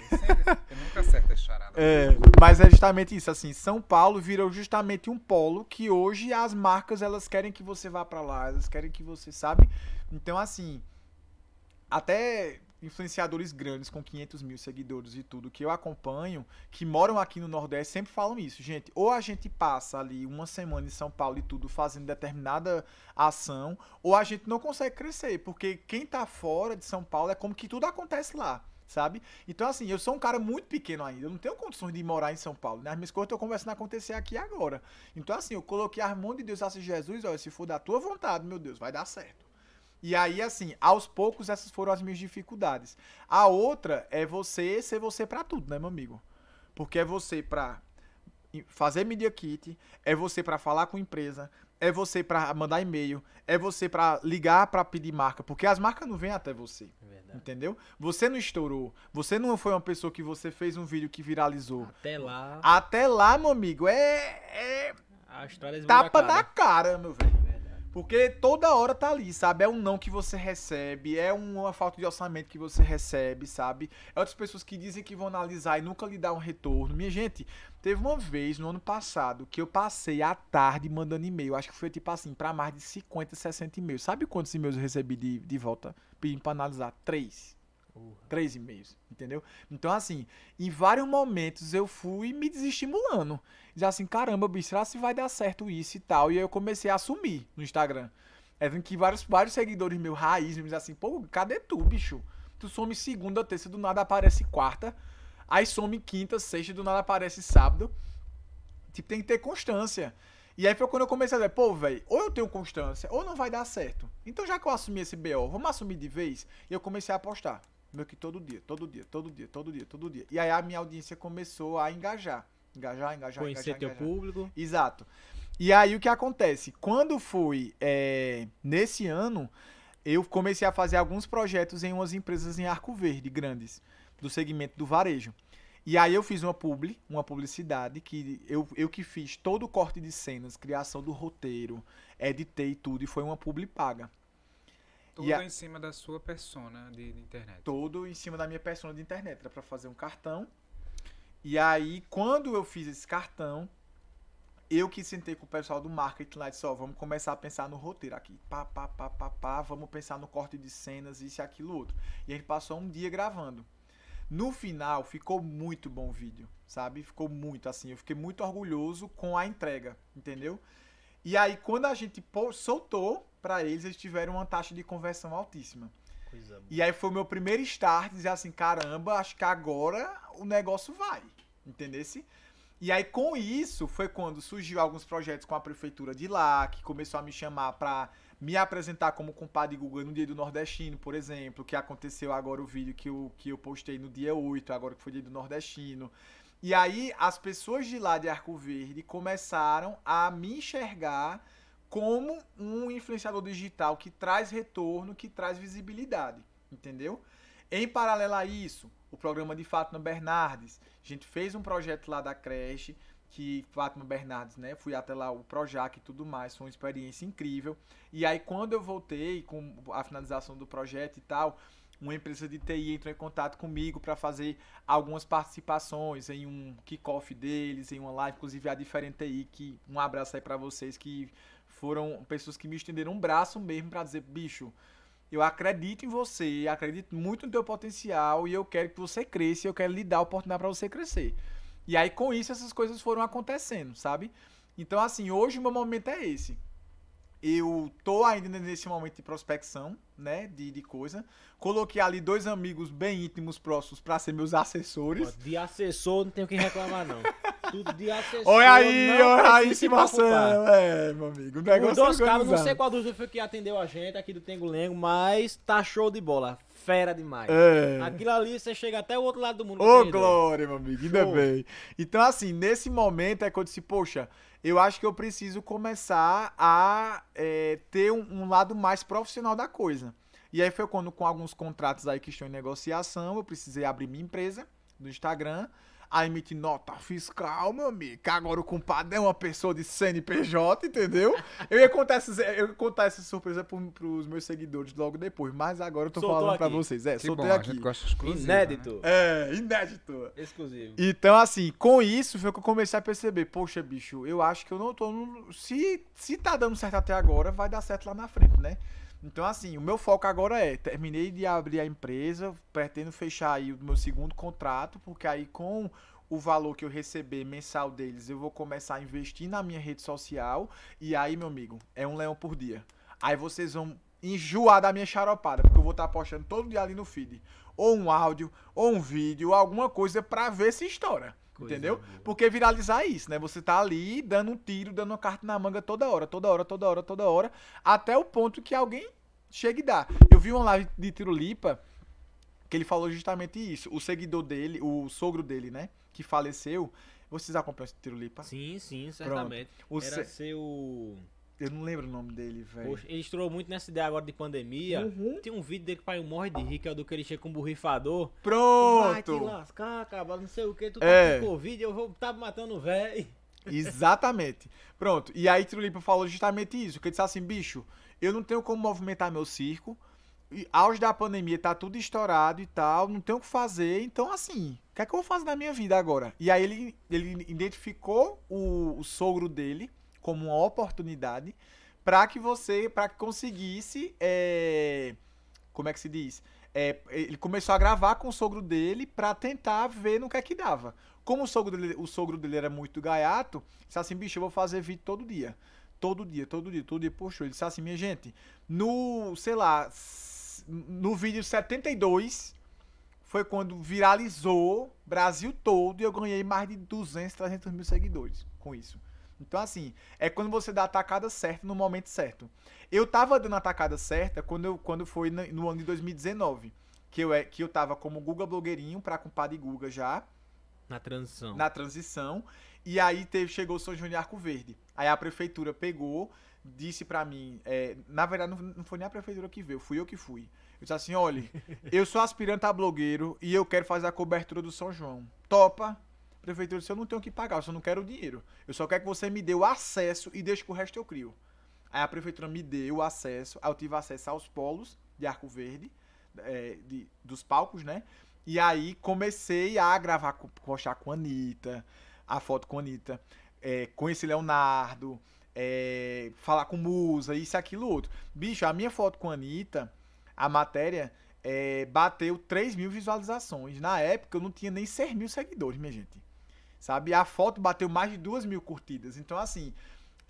eu nunca acerto a charada. É, mas é justamente isso, assim, São Paulo virou justamente um polo que hoje as marcas, elas querem que você vá para lá, elas querem que você, sabe? Então, assim, até influenciadores grandes com 500 mil seguidores e tudo que eu acompanho, que moram aqui no Nordeste, sempre falam isso. Gente, ou a gente passa ali uma semana em São Paulo e tudo fazendo determinada ação, ou a gente não consegue crescer, porque quem tá fora de São Paulo é como que tudo acontece lá. Sabe? Então, assim, eu sou um cara muito pequeno ainda. Eu não tenho condições de morar em São Paulo. Né? As minhas coisas estão começando a acontecer aqui agora. Então, assim, eu coloquei a mão de Deus, assim, Jesus, olha, se for da tua vontade, meu Deus, vai dar certo. E aí, assim, aos poucos, essas foram as minhas dificuldades. A outra é você ser você para tudo, né, meu amigo? Porque é você pra fazer media kit, é você para falar com empresa, é você para mandar e-mail, é você para ligar para pedir marca, porque as marcas não vêm até você. É entendeu? Você não estourou, você não foi uma pessoa que você fez um vídeo que viralizou. Até lá. Até lá, meu amigo, é, é a história é tapa na cara, meu velho. Porque toda hora tá ali, sabe? É um não que você recebe, é uma falta de orçamento que você recebe, sabe? É outras pessoas que dizem que vão analisar e nunca lhe dá um retorno. Minha gente, teve uma vez no ano passado que eu passei a tarde mandando e-mail. Acho que foi tipo assim, pra mais de 50, 60 e-mails. Sabe quantos e-mails eu recebi de, de volta pedindo pra analisar? Três. Três e-mails, entendeu? Então, assim, em vários momentos eu fui me desestimulando. Já assim, caramba, bicho, será se vai dar certo isso e tal? E aí eu comecei a assumir no Instagram. É que vários, vários seguidores meus, raiz, me dizem assim, pô, cadê tu, bicho? Tu some segunda, terça, do nada aparece quarta. Aí some quinta, sexta, do nada aparece sábado. Tipo, tem que ter constância. E aí foi quando eu comecei a dizer, pô, velho, ou eu tenho constância, ou não vai dar certo. Então, já que eu assumi esse BO, vamos assumir de vez? E eu comecei a apostar. Meio que todo dia, todo dia, todo dia, todo dia, todo dia. E aí a minha audiência começou a engajar. Engajar, engajar, Conhecer engajar, teu engajar. público. Exato. E aí o que acontece? Quando foi é, nesse ano, eu comecei a fazer alguns projetos em umas empresas em Arco Verde, grandes, do segmento do varejo. E aí eu fiz uma publi, uma publicidade, que eu, eu que fiz todo o corte de cenas, criação do roteiro, editei tudo, e foi uma publi paga. Tudo a- em cima da sua persona de, de internet. todo em cima da minha persona de internet. Era pra fazer um cartão. E aí, quando eu fiz esse cartão, eu que sentei com o pessoal do marketing lá e disse, ó, vamos começar a pensar no roteiro aqui. Pá, pá, pá, pá, pá, vamos pensar no corte de cenas, isso e aquilo outro. E a gente passou um dia gravando. No final, ficou muito bom o vídeo, sabe? Ficou muito assim. Eu fiquei muito orgulhoso com a entrega, entendeu? E aí, quando a gente soltou pra eles, eles tiveram uma taxa de conversão altíssima. Coisa. E aí foi o meu primeiro start, dizer assim, caramba, acho que agora o negócio vai, entendesse? E aí com isso foi quando surgiu alguns projetos com a prefeitura de lá, que começou a me chamar pra me apresentar como compadre Guga no dia do Nordestino, por exemplo, que aconteceu agora o vídeo que eu, que eu postei no dia 8, agora que foi dia do Nordestino. E aí as pessoas de lá de Arco Verde começaram a me enxergar como um influenciador digital que traz retorno, que traz visibilidade, entendeu? Em paralelo a isso, o programa de Fátima Bernardes, a gente fez um projeto lá da creche, que Fátima Bernardes, né, fui até lá o Projac e tudo mais, foi uma experiência incrível. E aí quando eu voltei com a finalização do projeto e tal, uma empresa de TI entrou em contato comigo para fazer algumas participações em um kickoff deles, em uma live, inclusive a Diferente TI, que um abraço aí para vocês que foram pessoas que me estenderam um braço mesmo para dizer, bicho, eu acredito em você, acredito muito no teu potencial e eu quero que você cresça eu quero lhe dar a oportunidade para você crescer. E aí com isso essas coisas foram acontecendo, sabe? Então assim, hoje o meu momento é esse. Eu tô ainda nesse momento de prospecção, né, de, de coisa. Coloquei ali dois amigos bem íntimos próximos para ser meus assessores. De assessor não tem o que reclamar, não. Tudo de assessor. Olha aí, olha aí. Simação. É, meu amigo, o Os negócio dois é caras, não sei qual dos dois foi que atendeu a gente aqui do Tengo Lengo, mas tá show de bola. Fera demais. É. Aquilo ali, você chega até o outro lado do mundo. Ô, dois. glória, meu amigo, ainda Show. bem. Então, assim, nesse momento é que eu disse, poxa, eu acho que eu preciso começar a é, ter um, um lado mais profissional da coisa. E aí foi quando, com alguns contratos aí que estão em negociação, eu precisei abrir minha empresa no Instagram, a emitir nota fiscal, meu amigo, que agora o compadre é uma pessoa de CNPJ, entendeu? Eu ia contar, essas, eu ia contar essa surpresa pro, pros meus seguidores logo depois, mas agora eu tô Soltou falando pra aqui. vocês. É, Que soltei bom, aqui. exclusivo. Inédito. Né? É, inédito. Exclusivo. Então, assim, com isso foi que eu comecei a perceber, poxa, bicho, eu acho que eu não tô. no- Se, se tá dando certo até agora, vai dar certo lá na frente, né? Então, assim, o meu foco agora é, terminei de abrir a empresa, pretendo fechar aí o meu segundo contrato, porque aí com o valor que eu receber mensal deles, eu vou começar a investir na minha rede social, e aí, meu amigo, é um leão por dia. Aí vocês vão enjoar da minha charopada, porque eu vou estar postando todo dia ali no feed. Ou um áudio, ou um vídeo, ou alguma coisa pra ver se estoura. Coisa entendeu? boa. Porque viralizar é isso, né? Você tá ali dando um tiro, dando uma carta na manga toda hora, toda hora, toda hora, toda hora, até o ponto que alguém chegue e dá. Eu vi uma live de Tiro Lipa que ele falou justamente isso. O seguidor dele, o sogro dele, né? Que faleceu. Vocês acompanham esse Tiro Lipa? Sim, sim, certamente. O Era se- seu. Eu não lembro o nome dele, velho. Ele estourou muito nessa ideia agora de pandemia. Uhum. Tem um vídeo dele que o pai morre de rir, que é o do que ele chega com um borrifador. Vai te Pronto! lascar, cabra, não sei o que, tu É. tá com Covid, eu vou tá matando o velho. Exatamente. Pronto. E aí Trulipa falou justamente isso, que ele disse assim, bicho, eu não tenho como movimentar meu circo, e auge da pandemia tá tudo estourado e tal, não tenho o que fazer, então assim, o que é que eu vou fazer na minha vida agora? E aí ele, ele identificou o, o sogro dele como uma oportunidade para que você, para que conseguisse, é, como é que se diz? É, ele começou a gravar com o sogro dele para tentar ver no que é que dava. Como o sogro dele, o sogro dele era muito gaiato, disse assim, bicho, eu vou fazer vídeo todo dia. Todo dia, todo dia, todo dia. Poxa, ele disse assim, minha gente, no, sei lá, no vídeo 72 foi quando viralizou Brasil todo e eu ganhei mais de 200, 300 mil seguidores com isso. Então, assim, é quando você dá a tacada certa no momento certo. Eu tava dando a tacada certa quando, eu, quando foi no ano de 2019. Que eu, é, que eu tava como Guga Blogueirinho pra compadre Guga já. Na transição. Na transição. E aí teve, chegou o São João de Arco Verde. Aí a prefeitura pegou, disse para mim, é, na verdade não, não, foi nem a prefeitura que veio, fui eu que fui. Eu disse assim, olha, eu sou aspirante a blogueiro e eu quero fazer a cobertura do São João. Topa? Prefeitura disse, eu não tenho que pagar, eu só não quero o dinheiro. Eu só quero que você me dê o acesso e deixe que o resto eu crio. Aí a prefeitura me deu o acesso, aí eu tive acesso aos polos de Arco Verde, é, de, dos palcos, né? E aí comecei a gravar, postar com a Anitta, a foto com a Anitta, é, conheci Leonardo, é, falar com Musa, isso, aquilo, outro. Bicho, a minha foto com a Anitta, a matéria, é, bateu 3 mil visualizações. Na época eu não tinha nem 6 mil seguidores, minha gente. Sabe? A foto bateu mais de 2 mil curtidas. Então, assim,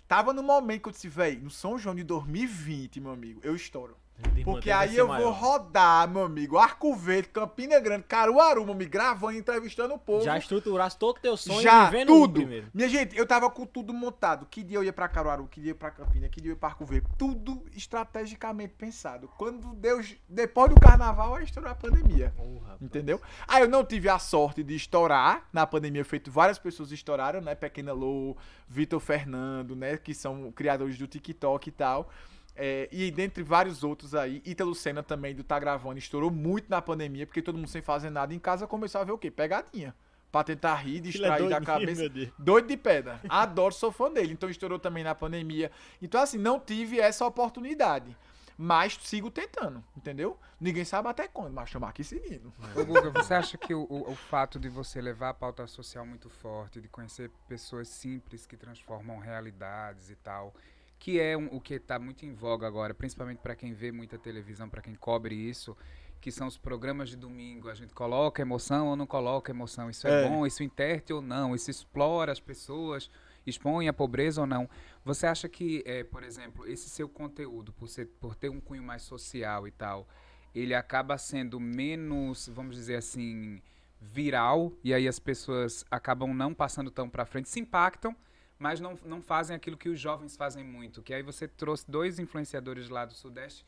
tava no momento que eu disse, velho, no São João de 2020, meu amigo, eu estouro. Porque aí eu vou rodar, meu amigo, Arco Verde, Campina Grande, Caruaru, meu amigo, gravando, entrevistando o povo. Já estruturasse todo o teu sonho Já, vivendo tudo. primeiro. Minha gente, eu tava com tudo montado. Que dia eu ia pra Caruaru, que dia eu ia pra Campina, que dia eu ia pra Arco Verde. Tudo estrategicamente pensado. Quando Deus, depois do carnaval, aí estourou a pandemia. Oh, entendeu? Aí eu não tive a sorte de estourar na pandemia, feito várias pessoas estouraram, né? Pequena Lou, Vitor Fernando, né? Que são criadores do TikTok e tal. É, e dentre vários outros aí, Ítalo Senna também do Tá Gravando estourou muito na pandemia, porque todo mundo sem fazer nada em casa começou a ver o quê? Pegadinha. Pra tentar rir, é distrair é da cabeça. Doido de pedra. Adoro, sou fã dele. Então estourou também na pandemia. Então, assim, não tive essa oportunidade. Mas sigo tentando, entendeu? Ninguém sabe até quando, mas chamar aqui seguindo. Ô, Guga, você acha que o, o, o, fato de você levar a pauta social muito forte, de conhecer pessoas simples que transformam realidades e tal, que é um, o que está muito em voga agora, principalmente para quem vê muita televisão, para quem cobre isso, que são os programas de domingo. A gente coloca emoção ou não coloca emoção. Isso é, é. bom, isso interte ou não, isso explora as pessoas, expõe a pobreza ou não. Você acha que, é, por exemplo, esse seu conteúdo, por, ser, por ter um cunho mais social e tal, ele acaba sendo menos, vamos dizer assim, viral, e aí as pessoas acabam não passando tão para frente, se impactam, mas não, não fazem aquilo que os jovens fazem muito. Que aí você trouxe dois influenciadores lá do Sudeste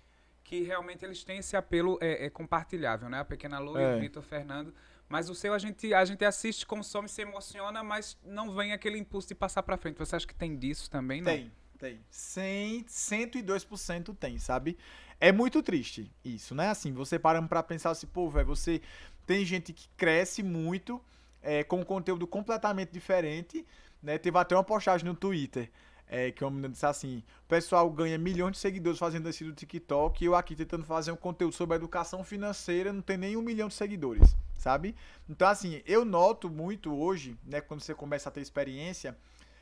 que realmente eles têm esse apelo é, é compartilhável, né? A Pequena Lu é. e o Vitor Fernando. Mas o seu a gente, a gente assiste, consome, se emociona, mas não vem aquele impulso de passar para frente. Você acha que tem disso também, não? Tem, tem. 100, 102% tem, sabe? É muito triste isso, né? Assim, você parando para pensar assim, pô, velho, você tem gente que cresce muito é, com conteúdo completamente diferente, né? Teve até uma postagem no Twitter. É, que uma menina disse assim: o pessoal ganha milhões de seguidores fazendo esse do TikTok e eu aqui tentando fazer um conteúdo sobre educação financeira, não tem nem um milhão de seguidores, sabe? Então, assim, eu noto muito hoje, né, quando você começa a ter experiência,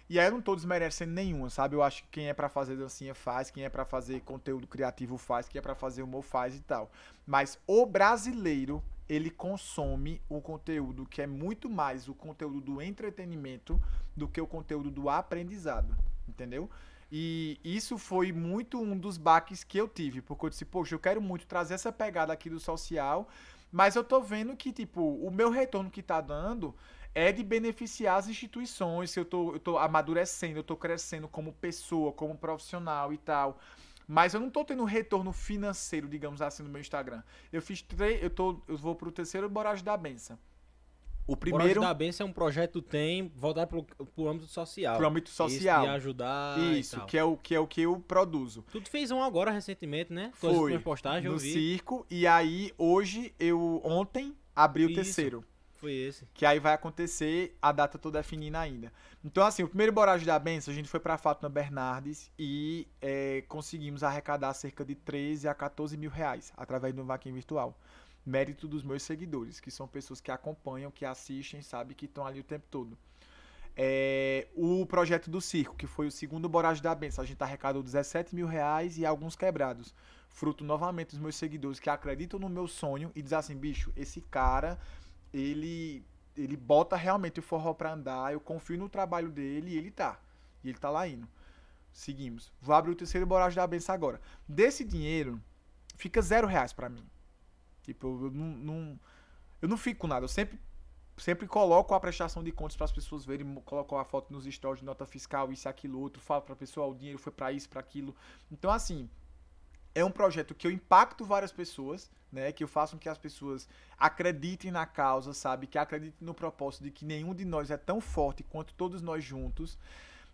e aí não tô desmerecendo nenhuma, sabe? Eu acho que quem é para fazer dancinha faz, quem é para fazer conteúdo criativo faz, quem é para fazer humor faz e tal. Mas o brasileiro, ele consome o conteúdo que é muito mais o conteúdo do entretenimento do que o conteúdo do aprendizado, entendeu? E isso foi muito um dos baques que eu tive, porque eu disse, poxa, eu quero muito trazer essa pegada aqui do social, mas eu tô vendo que, tipo, o meu retorno que tá dando é de beneficiar as instituições, eu tô, eu tô amadurecendo, eu tô crescendo como pessoa, como profissional e tal. Mas eu não tô tendo retorno financeiro, digamos assim, no meu Instagram. Eu fiz três. Eu, tô, eu vou pro terceiro Borage da Benção. O primeiro. da Benção é um projeto tem voltado pro, pro âmbito social. Pro âmbito social. E ajudar. Isso, que é, o, que é o que eu produzo. Tu fez um agora recentemente, né? Foi. Postagem, no circo. E aí, hoje, eu ontem abri o Isso. terceiro. Foi esse. Que aí vai acontecer, a data tô definindo ainda. Então, assim, o primeiro Boragem da Benção, a gente foi pra Fátima Bernardes e é, conseguimos arrecadar cerca de 13 a 14 mil reais através do vaquinha virtual. Mérito dos meus seguidores, que são pessoas que acompanham, que assistem, sabe, que estão ali o tempo todo. É, o projeto do circo, que foi o segundo Boragem da Benção, a gente arrecadou 17 mil reais e alguns quebrados. Fruto novamente dos meus seguidores que acreditam no meu sonho e dizem assim, bicho, esse cara ele ele bota realmente o forró pra andar, eu confio no trabalho dele e ele tá. E ele tá lá indo. Seguimos. Vou abrir o terceiro boragem da benção agora. Desse dinheiro, fica zero reais pra mim. Tipo, eu não, não, eu não fico com nada. Eu sempre, sempre coloco a prestação de contas para as pessoas verem, coloco a foto nos stories de nota fiscal, isso, aquilo, outro, falo pra pessoa, o dinheiro foi para isso, para aquilo. Então, assim, é um projeto que eu impacto várias pessoas, né? Que eu faço com que as pessoas acreditem na causa, sabe? Que acreditem no propósito de que nenhum de nós é tão forte quanto todos nós juntos.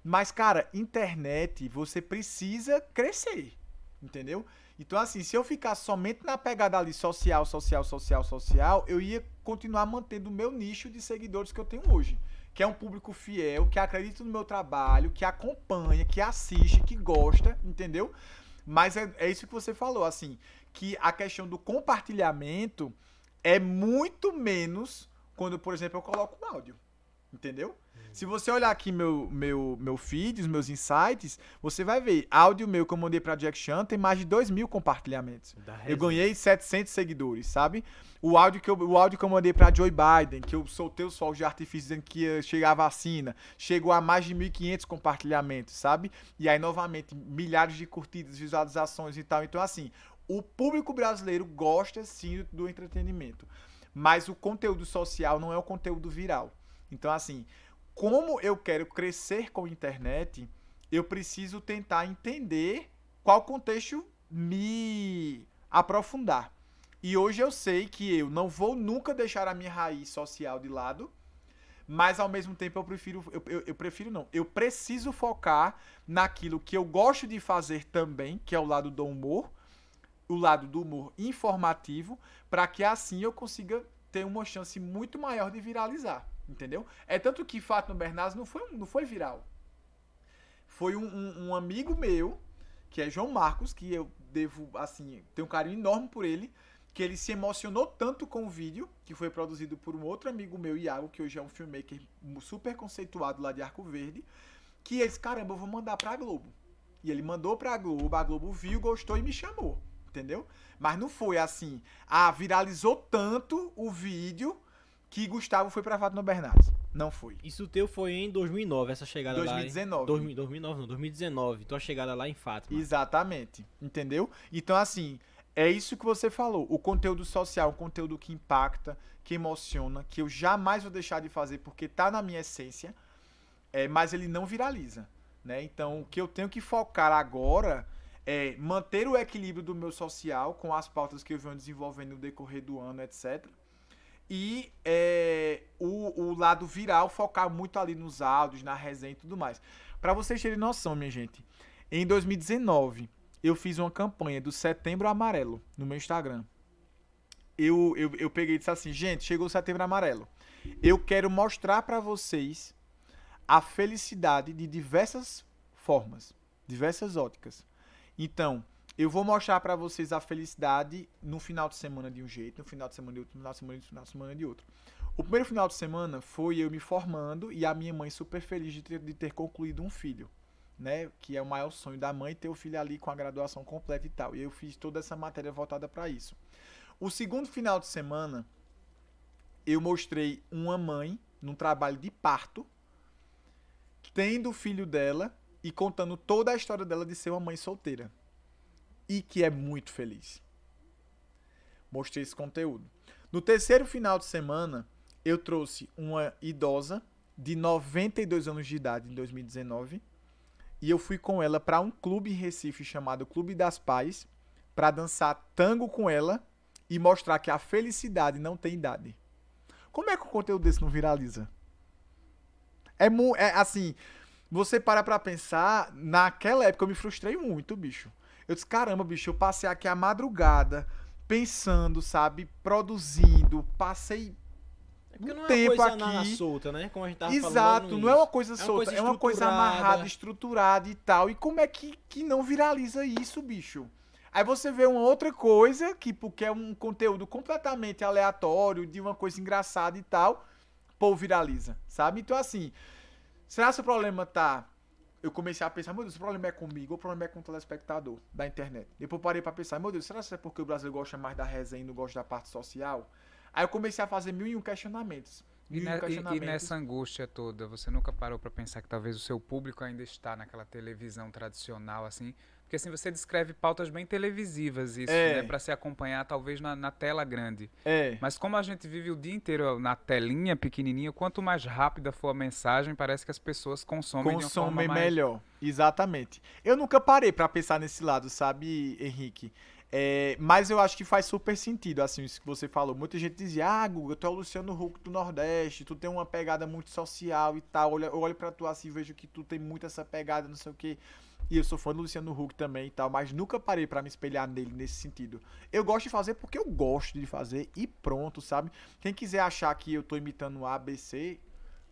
Mas, cara, internet, você precisa crescer, entendeu? Então, assim, se eu ficar somente na pegada ali social, social, social, social, eu ia continuar mantendo o meu nicho de seguidores que eu tenho hoje. Que é um público fiel, que acredita no meu trabalho, que acompanha, que assiste, que gosta, entendeu? Mas é, é isso que você falou, assim, que a questão do compartilhamento é muito menos quando, por exemplo, eu coloco um áudio. Entendeu? Se você olhar aqui meu, meu, meu feed, os meus insights, você vai ver. Áudio meu que eu mandei pra Jack Chan tem mais de 2 mil compartilhamentos. Eu ganhei 700 seguidores, sabe? O áudio, que eu, o áudio que eu mandei pra Joe Biden, que eu soltei os fogos de artifício dizendo que ia chegar a vacina, chegou a mais de 1.500 compartilhamentos, sabe? E aí, novamente, milhares de curtidas, visualizações e tal. Então, assim, o público brasileiro gosta sim do entretenimento. Mas o conteúdo social não é o conteúdo viral. Então, assim, como eu quero crescer com a internet, eu preciso tentar entender qual contexto me aprofundar. E hoje eu sei que eu não vou nunca deixar a minha raiz social de lado, mas ao mesmo tempo eu prefiro, eu, eu, eu, prefiro não, eu preciso focar naquilo que eu gosto de fazer também, que é o lado do humor, o lado do humor informativo, para que assim eu consiga ter uma chance muito maior de viralizar. Entendeu? É tanto que Fátima Bernardes não foi, não foi viral. Foi um, um, um, amigo meu, que é João Marcos, que eu devo, assim, tenho um carinho enorme por ele, que ele se emocionou tanto com o vídeo, que foi produzido por um outro amigo meu, Iago, que hoje é um filmmaker super conceituado lá de Arco Verde, que ele disse, caramba, eu vou mandar pra Globo. E ele mandou pra Globo, a Globo viu, gostou e me chamou, entendeu? Mas não foi assim, ah, viralizou tanto o vídeo que Gustavo foi pra Fátima Bernardes. Não foi. Isso teu foi em 2009, essa chegada 2019. lá. 2019. 2019 não, 2019. Tua chegada lá em Fátima. Exatamente. Entendeu? Então, assim, é isso que você falou. O conteúdo social, o conteúdo que impacta, que emociona, que eu jamais vou deixar de fazer porque tá na minha essência, é, mas ele não viraliza. Né? Então, o que eu tenho que focar agora é manter o equilíbrio do meu social com as pautas que eu venho desenvolvendo no decorrer do ano, etc e é, o, o lado viral focar muito ali nos áudios, na resenha e tudo mais. Para vocês terem noção, minha gente, em 2019 eu fiz uma campanha do Setembro Amarelo no meu Instagram. Eu, eu, eu peguei e disse assim, gente, chegou o Setembro Amarelo. Eu quero mostrar para vocês a felicidade de diversas formas, diversas óticas. Então, eu vou mostrar para vocês a felicidade no final de semana de um jeito, no final de semana de outro, no final de semana de outro, no final de semana de outro. O primeiro final de semana foi eu me formando e a minha mãe super feliz de ter, de ter concluído um filho, né? Que é o maior sonho da mãe ter o filho ali com a graduação completa e tal. E eu fiz toda essa matéria voltada para isso. O segundo final de semana eu mostrei uma mãe num trabalho de parto tendo o filho dela e contando toda a história dela de ser uma mãe solteira e que é muito feliz. Mostrei esse conteúdo. No terceiro final de semana, eu trouxe uma idosa de 92 anos de idade em 2019 e eu fui com ela para um clube em Recife chamado Clube das Pais para dançar tango com ela e mostrar que a felicidade não tem idade. Como é que o conteúdo desse não viraliza? É, é assim, você para pra pensar, naquela época eu me frustrei muito, bicho. Eu disse, caramba, bicho, eu passei aqui a madrugada pensando, sabe, produzindo, passei Porque um não é tempo uma coisa aqui. solta, né? Como a gente tava Exato, não é uma coisa É uma solta, coisa é uma coisa amarrada, estruturada e tal. E como é que, que não viraliza isso, bicho? Aí você vê uma outra coisa, que porque é um conteúdo completamente aleatório, de uma coisa engraçada e tal, pô, viraliza, sabe? Então, assim, será que o problema tá. Eu comecei a pensar, meu Deus, o problema é comigo ou o problema é com o telespectador da internet? Depois eu parei pra pensar, meu Deus, será que é porque o brasileiro gosta mais da resenha e não gosta da parte social? Aí eu comecei a fazer mil e um questionamentos. E, e e- nessa angústia toda, você nunca parou pra pensar que talvez o seu público ainda está naquela televisão tradicional, assim? Porque assim, você descreve pautas bem televisivas, isso, É. né? Pra se acompanhar, talvez, na, na tela grande. É. Mas como a gente vive o dia inteiro na telinha pequenininha, quanto mais rápida for a mensagem, parece que as pessoas consomem, consomem mais... melhor. Exatamente. Eu nunca parei pra pensar nesse lado, sabe, Henrique? É, mas eu acho que faz super sentido, assim, isso que você falou. Muita gente dizia, ah, Guga, tu é o Luciano Huck do Nordeste, tu tem uma pegada muito social e tal. Olha, eu olho pra tu assim e vejo que tu tem muito essa pegada, não sei o quê. E eu sou fã do Luciano Huck também e tal, mas nunca parei pra me espelhar nele nesse sentido. Eu gosto de fazer porque eu gosto de fazer e pronto, sabe? Quem quiser achar que eu tô imitando o ABC,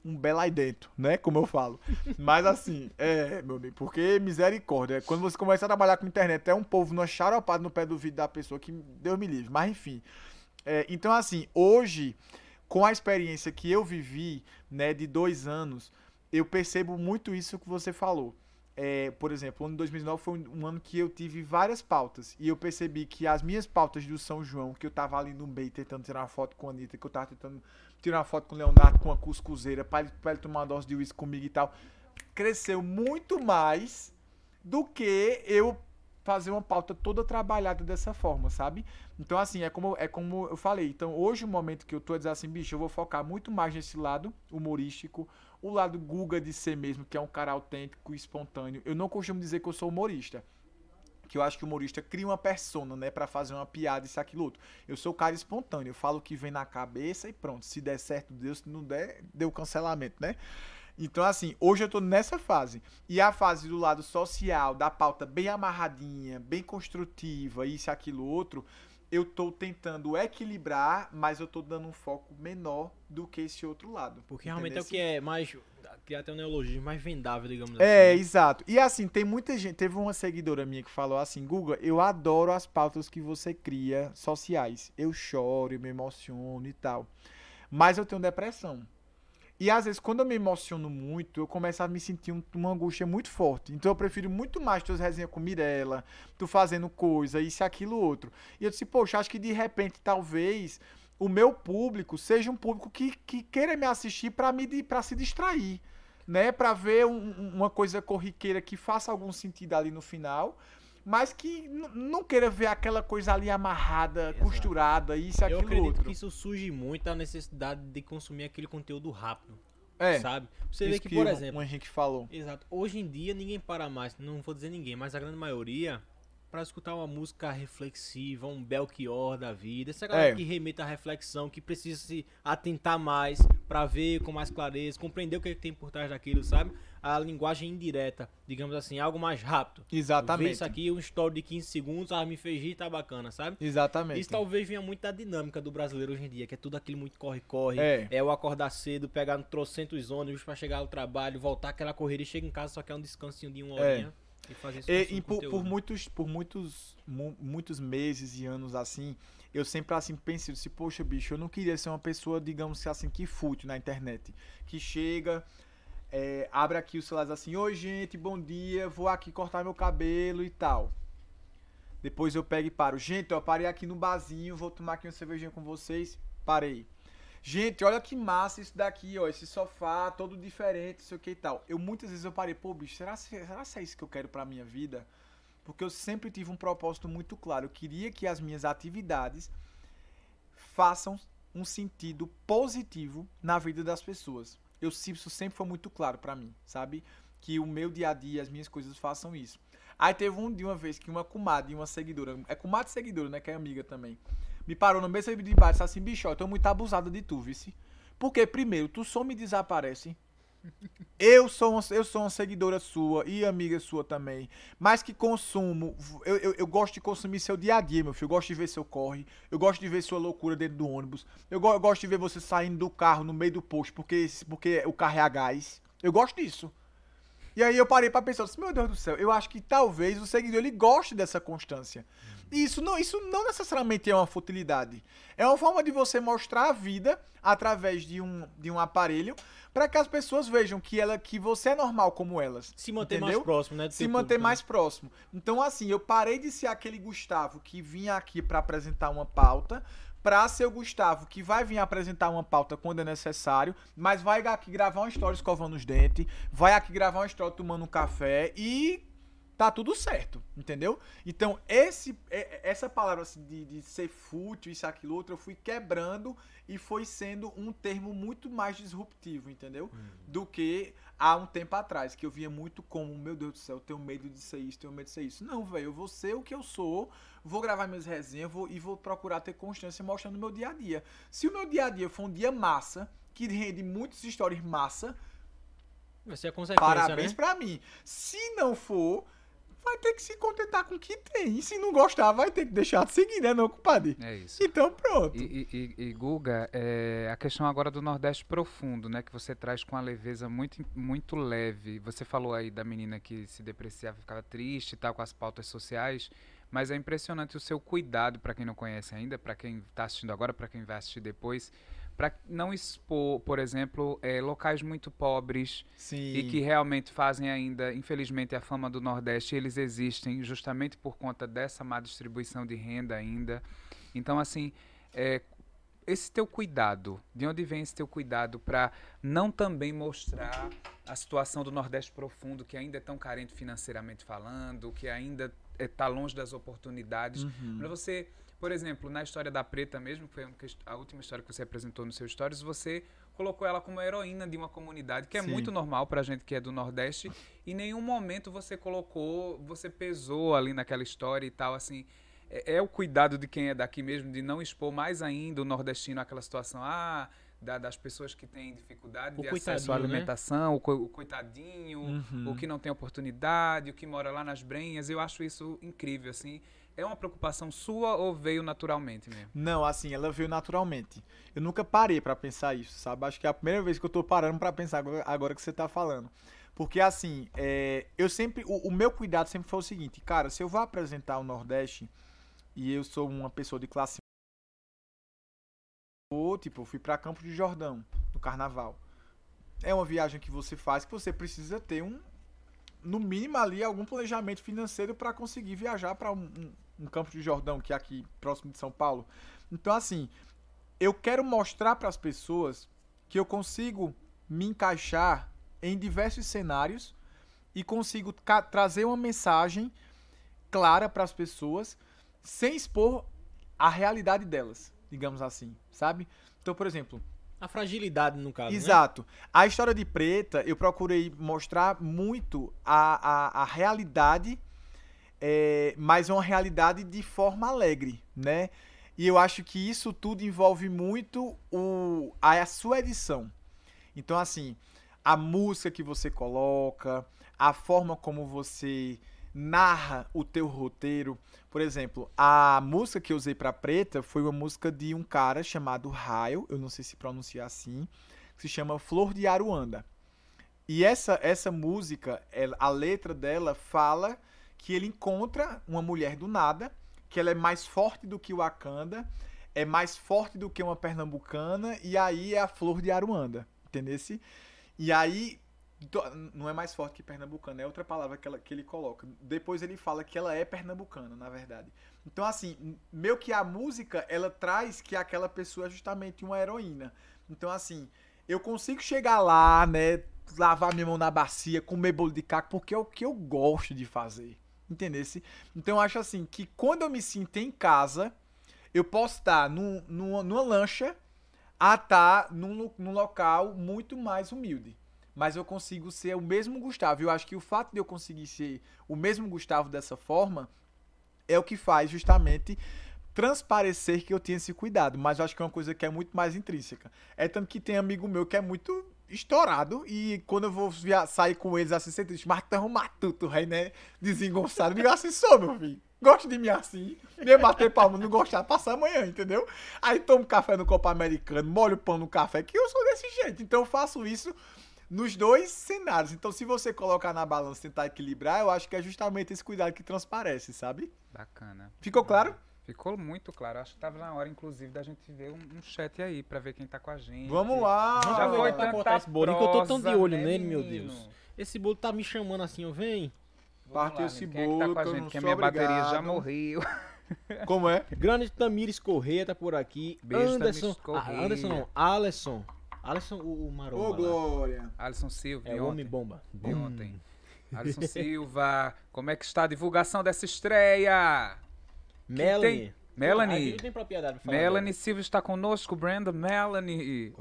um belo dentro, né? Como eu falo. Mas assim, é, meu amigo, porque misericórdia. Quando você começa a trabalhar com internet, é um povo numa charopada no pé do vidro da pessoa que Deus me livre. Mas enfim. É, então, assim, hoje, com a experiência que eu vivi, né, de dois anos, eu percebo muito isso que você falou. É, por exemplo, o ano de 2009 foi um, ano que eu tive várias pautas. E eu percebi que as minhas pautas do São João, que eu tava ali no meio tentando tirar uma foto com a Anitta, que eu tava tentando tirar uma foto com o Leonardo, com a cuscuzeira, pra ele, pra ele tomar uma dose de uísque comigo e tal, cresceu muito mais do que eu fazer uma pauta toda trabalhada dessa forma, sabe? Então, assim, é como, é como eu falei. Então, hoje, o momento que eu tô a dizer assim, bicho, eu vou focar muito mais nesse lado humorístico, o lado Guga de ser mesmo, que é um cara autêntico e espontâneo. Eu não costumo dizer que eu sou humorista. Que eu acho que o humorista cria uma persona, né, Pra fazer uma piada, isso, aquilo, outro. Eu sou o cara espontâneo, eu falo o que vem na cabeça e pronto. Se der certo, Deus, se não der, deu cancelamento, né? Então, assim, hoje eu tô nessa fase. E a fase do lado social, da pauta bem amarradinha, bem construtiva, isso, aquilo, outro, eu tô tentando equilibrar, mas eu tô dando um foco menor do que esse outro lado. Porque realmente é o que é mais. Que até um neologismo mais vendável, digamos É, assim. exato. E assim, tem muita gente. Teve uma seguidora minha que falou assim: Guga, eu adoro as pautas que você cria sociais. Eu choro, eu me emociono e tal. Mas eu tenho depressão. E às vezes, quando eu me emociono muito, eu começo a me sentir um- uma angústia muito forte. Então eu prefiro muito mais tuas resenhas com Mirella, tu fazendo coisa, isso aquilo outro. E eu disse, poxa, acho que de repente, talvez, o meu público seja um público que, que queira me assistir pra me pra se distrair. Né, Pra ver um- uma coisa corriqueira que faça algum sentido ali no final, mas que não queira ver aquela coisa ali amarrada, Exato. costurada, isso e Eu aquilo acredito outro. que isso surge muito da necessidade de consumir aquele conteúdo rápido, é, sabe? Você vê que, que por exemplo, o Henrique falou. Exato. Hoje em dia ninguém para mais, não vou dizer ninguém, mas a grande maioria para escutar uma música reflexiva, um Belchior da vida, essa galera É. que remeta à reflexão, que precisa se atentar mais para ver com mais clareza, compreender o que, é que tem por trás daquilo, sabe? A linguagem indireta, digamos assim, algo mais rápido. Ver Exatamente. isso aqui, um story de 15 segundos, ah, me fez rir, tá bacana, sabe? Exatamente. Isso talvez venha muito da dinâmica do brasileiro hoje em dia, que é tudo aquilo muito corre-corre. É. o acordar cedo, pegar no trocentos ônibus pra chegar ao trabalho, voltar aquela corrida e chega em casa só quer um descansinho de uma É. e fazer esse E, e por, por muitos, por muitos, mu- muitos meses e anos assim, eu sempre assim pensei, assim, poxa, bicho, eu não queria ser uma pessoa, digamos assim, que fútil na internet. Que chega, é, abre aqui o celular assim, oi gente, bom dia, vou aqui cortar meu cabelo e tal. Depois eu pego e paro. Gente, eu parei aqui no barzinho, vou tomar aqui uma cervejinha com vocês. Parei. Gente, olha que massa isso daqui, ó. Esse sofá todo diferente, não sei o que e tal. Eu muitas vezes eu parei, pô, bicho, será, se- será que é isso que eu quero pra minha vida? Porque eu sempre tive um propósito muito claro. Eu queria que as minhas atividades façam um sentido positivo na vida das pessoas. Eu isso sempre foi muito claro pra mim, sabe? Que o meu dia a dia, as minhas coisas façam isso. Aí teve um de uma vez que uma comadre e uma seguidora, é comadre e seguidora, né, que é amiga também, me parou no meio de baixo e disse assim, bicho, eu tô muito abusada de tu, vice. Porque, primeiro, tu some e desaparece. Eu sou, uma, eu sou uma seguidora sua e amiga sua também. Mas que consumo. Eu, eu, eu, gosto de consumir seu dia a dia, meu filho. Eu gosto de ver seu corre. Eu gosto de ver sua loucura dentro do ônibus. Eu, eu gosto de ver você saindo do carro no meio do posto porque, porque o carro é a gás. Eu gosto disso. E aí eu parei para pensar, meu Deus do céu, eu acho que talvez o seguidor ele goste dessa constância. E isso não, isso não necessariamente é uma futilidade. É uma forma de você mostrar a vida através de um, de um aparelho para que as pessoas vejam que ela que você é normal como elas. Se manter entendeu? mais próximo, né? Se manter público, né? mais né? próximo. Então, assim, eu parei de ser aquele Gustavo que vinha aqui para apresentar uma pauta para ser o Gustavo que vai vir apresentar uma pauta quando é necessário, mas vai aqui gravar uma história escovando os dentes, vai aqui gravar uma história tomando um café e tá tudo certo, entendeu? Então, esse, essa palavra assim, de, de ser fútil, isso, aquilo, outro, eu fui quebrando e foi sendo um termo muito mais disruptivo, entendeu? Uhum. Do que há um tempo atrás, que eu via muito como, meu Deus do céu, eu tenho medo de ser isso, tenho medo de ser isso. Não, velho, eu vou ser o que eu sou, vou gravar minhas resenhas vou, e vou procurar ter constância mostrando o meu dia a dia. Se o meu dia a dia for um dia massa, que rende muitas histórias massa, vai ser a consequência, parabéns né? pra mim. Se não for vai ter que se contentar com o que tem. E se não gostar, vai ter que deixar de seguir, né, não, compadre? É isso. Então, pronto. E, e, e Guga, é, a questão agora do Nordeste profundo, né, que você traz com a leveza muito, muito leve. Você falou aí da menina que se depreciava, ficava triste e tal, com as pautas sociais. Mas é impressionante o seu cuidado, para quem não conhece ainda, para quem está assistindo agora, para quem vai assistir depois para não expor, por exemplo, é, locais muito pobres Sim. e que realmente fazem ainda, infelizmente, a fama do Nordeste, eles existem justamente por conta dessa má distribuição de renda ainda. Então, assim, é, esse teu cuidado, de onde vem esse teu cuidado para não também mostrar a situação do Nordeste profundo, que ainda é tão carente financeiramente falando, que ainda está é, longe das oportunidades, uhum. para você por exemplo, na história da Preta mesmo, que foi a última história que você apresentou nos seus stories, você colocou ela como heroína de uma comunidade, que é Sim. muito normal pra gente que é do Nordeste. E em nenhum momento você colocou, você pesou ali naquela história e tal, assim. É, é o cuidado de quem é daqui mesmo, de não expor mais ainda o nordestino àquela situação. Ah, da, das pessoas que têm dificuldade o de acesso à né? alimentação, né? o, co o, coitadinho, uhum. o que não tem oportunidade, o que mora lá nas brenhas. Eu acho isso incrível, assim. É uma preocupação sua ou veio naturalmente mesmo? Não, assim, ela veio naturalmente. Eu nunca parei para pensar isso, sabe? Acho que é a primeira vez que eu tô parando para pensar agora, que você tá falando. Porque, assim, é, eu sempre. O, o, meu cuidado sempre foi o seguinte, cara, se eu vou apresentar o Nordeste e eu sou uma pessoa de classe. Ou, tipo, eu fui pra Campo de Jordão, no carnaval. É uma viagem que você faz que você precisa ter um, no mínimo ali algum planejamento financeiro para conseguir viajar para um, um, um, campo de Jordão que é aqui próximo de São Paulo. Então assim, eu quero mostrar para as pessoas que eu consigo me encaixar em diversos cenários e consigo trazer uma mensagem clara para as pessoas sem expor a realidade delas, digamos assim, sabe? Então, por exemplo, a fragilidade, no caso. Né? Exato. Né? A história de Preta, eu procurei mostrar muito a, a, a realidade, é, mas uma realidade de forma alegre, né? E eu acho que isso tudo envolve muito o, a, a sua edição. Então, assim, a música que você coloca, a forma como você narra o teu roteiro. Por exemplo, a música que eu usei para Preta foi uma música de um cara chamado Raio, eu não sei se pronuncia assim, que se chama Flor de Aruanda. E essa essa música, a letra dela fala que ele encontra uma mulher do nada, que ela é mais forte do que o Wakanda, é mais forte do que uma pernambucana, e aí é a Flor de Aruanda, entendesse? E aí não é mais forte que pernambucana, é outra palavra que, ela, que ele coloca. Depois ele fala que ela é pernambucana, na verdade. Então, assim, meio que a música, ela traz que aquela pessoa é justamente uma heroína. Então, assim, eu consigo chegar lá, né, lavar minha mão na bacia, comer bolo de caco, porque é o que eu gosto de fazer. Entendesse? Então, eu acho assim, que quando eu me sinto em casa, eu posso estar num, numa, numa lancha a estar num, num local muito mais humilde mas eu consigo ser o mesmo Gustavo. Eu acho que o fato de eu conseguir ser o mesmo Gustavo dessa forma é o que faz justamente transparecer que eu tinha esse cuidado, mas eu acho que é uma coisa que é muito mais intrínseca. É tanto que tem amigo meu que é muito estourado. E quando eu vou sair com eles assim, sempre diz, Martão Matuto, rei, né? Desengonçado. Digo assim, sou, meu filho. Gosto de mim assim. Me bater palma, não gostar, passa amanhã, entendeu? Aí tomo café no copo americano, molho o pão no café, que eu sou desse jeito. Então eu faço isso nos dois cenários. Então se você colocar na balança e tentar equilibrar, eu acho que é justamente esse cuidado que transparece, sabe? Bacana. Ficou claro? Ficou muito claro. Acho que tava na hora, inclusive, da gente ver um, um chat aí pra ver quem tá com a gente. Vamos lá. Já Já foi tanta cortar esse bolinho que eu tô tão de olho né, nele, meu? Deus. Esse bolo tá me chamando assim, ó, vem. Vamos Partiu lá, esse. Quem é que tá bolo com a que gente? Que a minha bateria já obrigado. morreu. Como é? Grande Tamires Correia tá por aqui. Beijo, Anderson. Tamires Correia. Ah, Anderson não, Alisson. Alisson, o, o Maromba. Ô, lá. Glória. Alisson Silva, É de o ontem. Homem Bomba. De ontem. Alisson Silva, como é que está a divulgação dessa estreia? Melanie. Melanie. Ah, tem propriedade pra falar Melanie Silva está conosco, Brenda Melanie.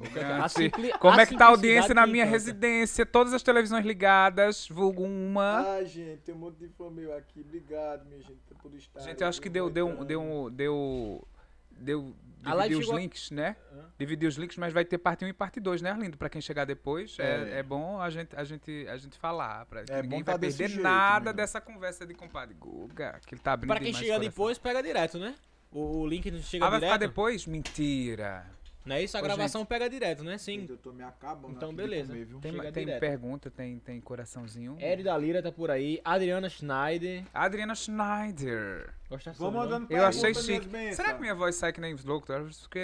Simpli- Como é que tá a audiência na minha encanta. residência? Todas as televisões ligadas, vulgo uma. Ai, gente, tem um monte de fã meu aqui. Obrigado, minha gente, por estar. Gente, eu acho que deu, deu, um- deu, um- deu, deu, A live dividir os chegou a- links, né? Hã? Dividir os links, mas vai ter parte 1 e parte 2, né, Arlindo? Pra quem chegar depois, é, É. é bom a gente, a gente, a gente falar, pra É ninguém vai tá perder jeito, nada menino. dessa conversa de compadre Guga, que ele tá abrindo Pra quem demais chega coração. depois, pega direto, né? O, o link não chega Ah, vai direto. ficar depois? Mentira. Não é isso? A Ô, gravação pega direto, né? Sim. Eu tô me acabando. Então, aqui de beleza. comer, viu? Tem, Chega tem direto. pergunta, tem, tem coraçãozinho. Eri da Lira tá por aí. Adriana Schneider. Adriana Schneider. Gosta Vou mandando Eu achei chique. Será que minha voz sai que nem Slow? Porque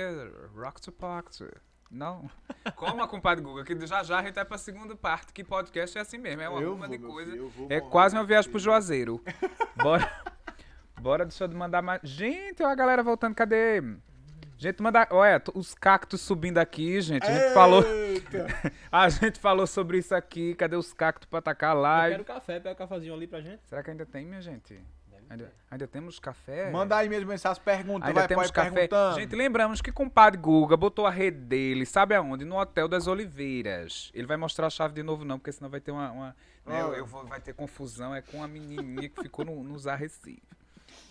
rock to pocket. Não? Como a compadre Guga, que já já a gente vai pra segunda parte, que podcast é assim mesmo, é uma ruma de meu coisa. filho, É quase uma viagem pro você. Juazeiro. Bora. Bora, deixa eu mandar mais. Gente, ó a galera voltando, cadê? Gente, manda. Olha, os cactos subindo aqui, gente. A gente falou. Eita. A gente falou sobre isso aqui. Cadê os cactos pra atacar a Eu quero café, pega o cafezinho ali pra gente. Será que ainda tem, minha gente? Ainda, ainda temos café? Manda aí mesmo essas perguntas, Ainda vai temos café. perguntando. Gente, lembramos que compadre Guga botou a rede dele, sabe aonde? No Hotel das Oliveiras. Ele vai mostrar a chave de novo, não, porque senão vai ter uma. uma- né, eu, eu vou, vai ter confusão. É com a menininha que ficou no, nos Arrecife.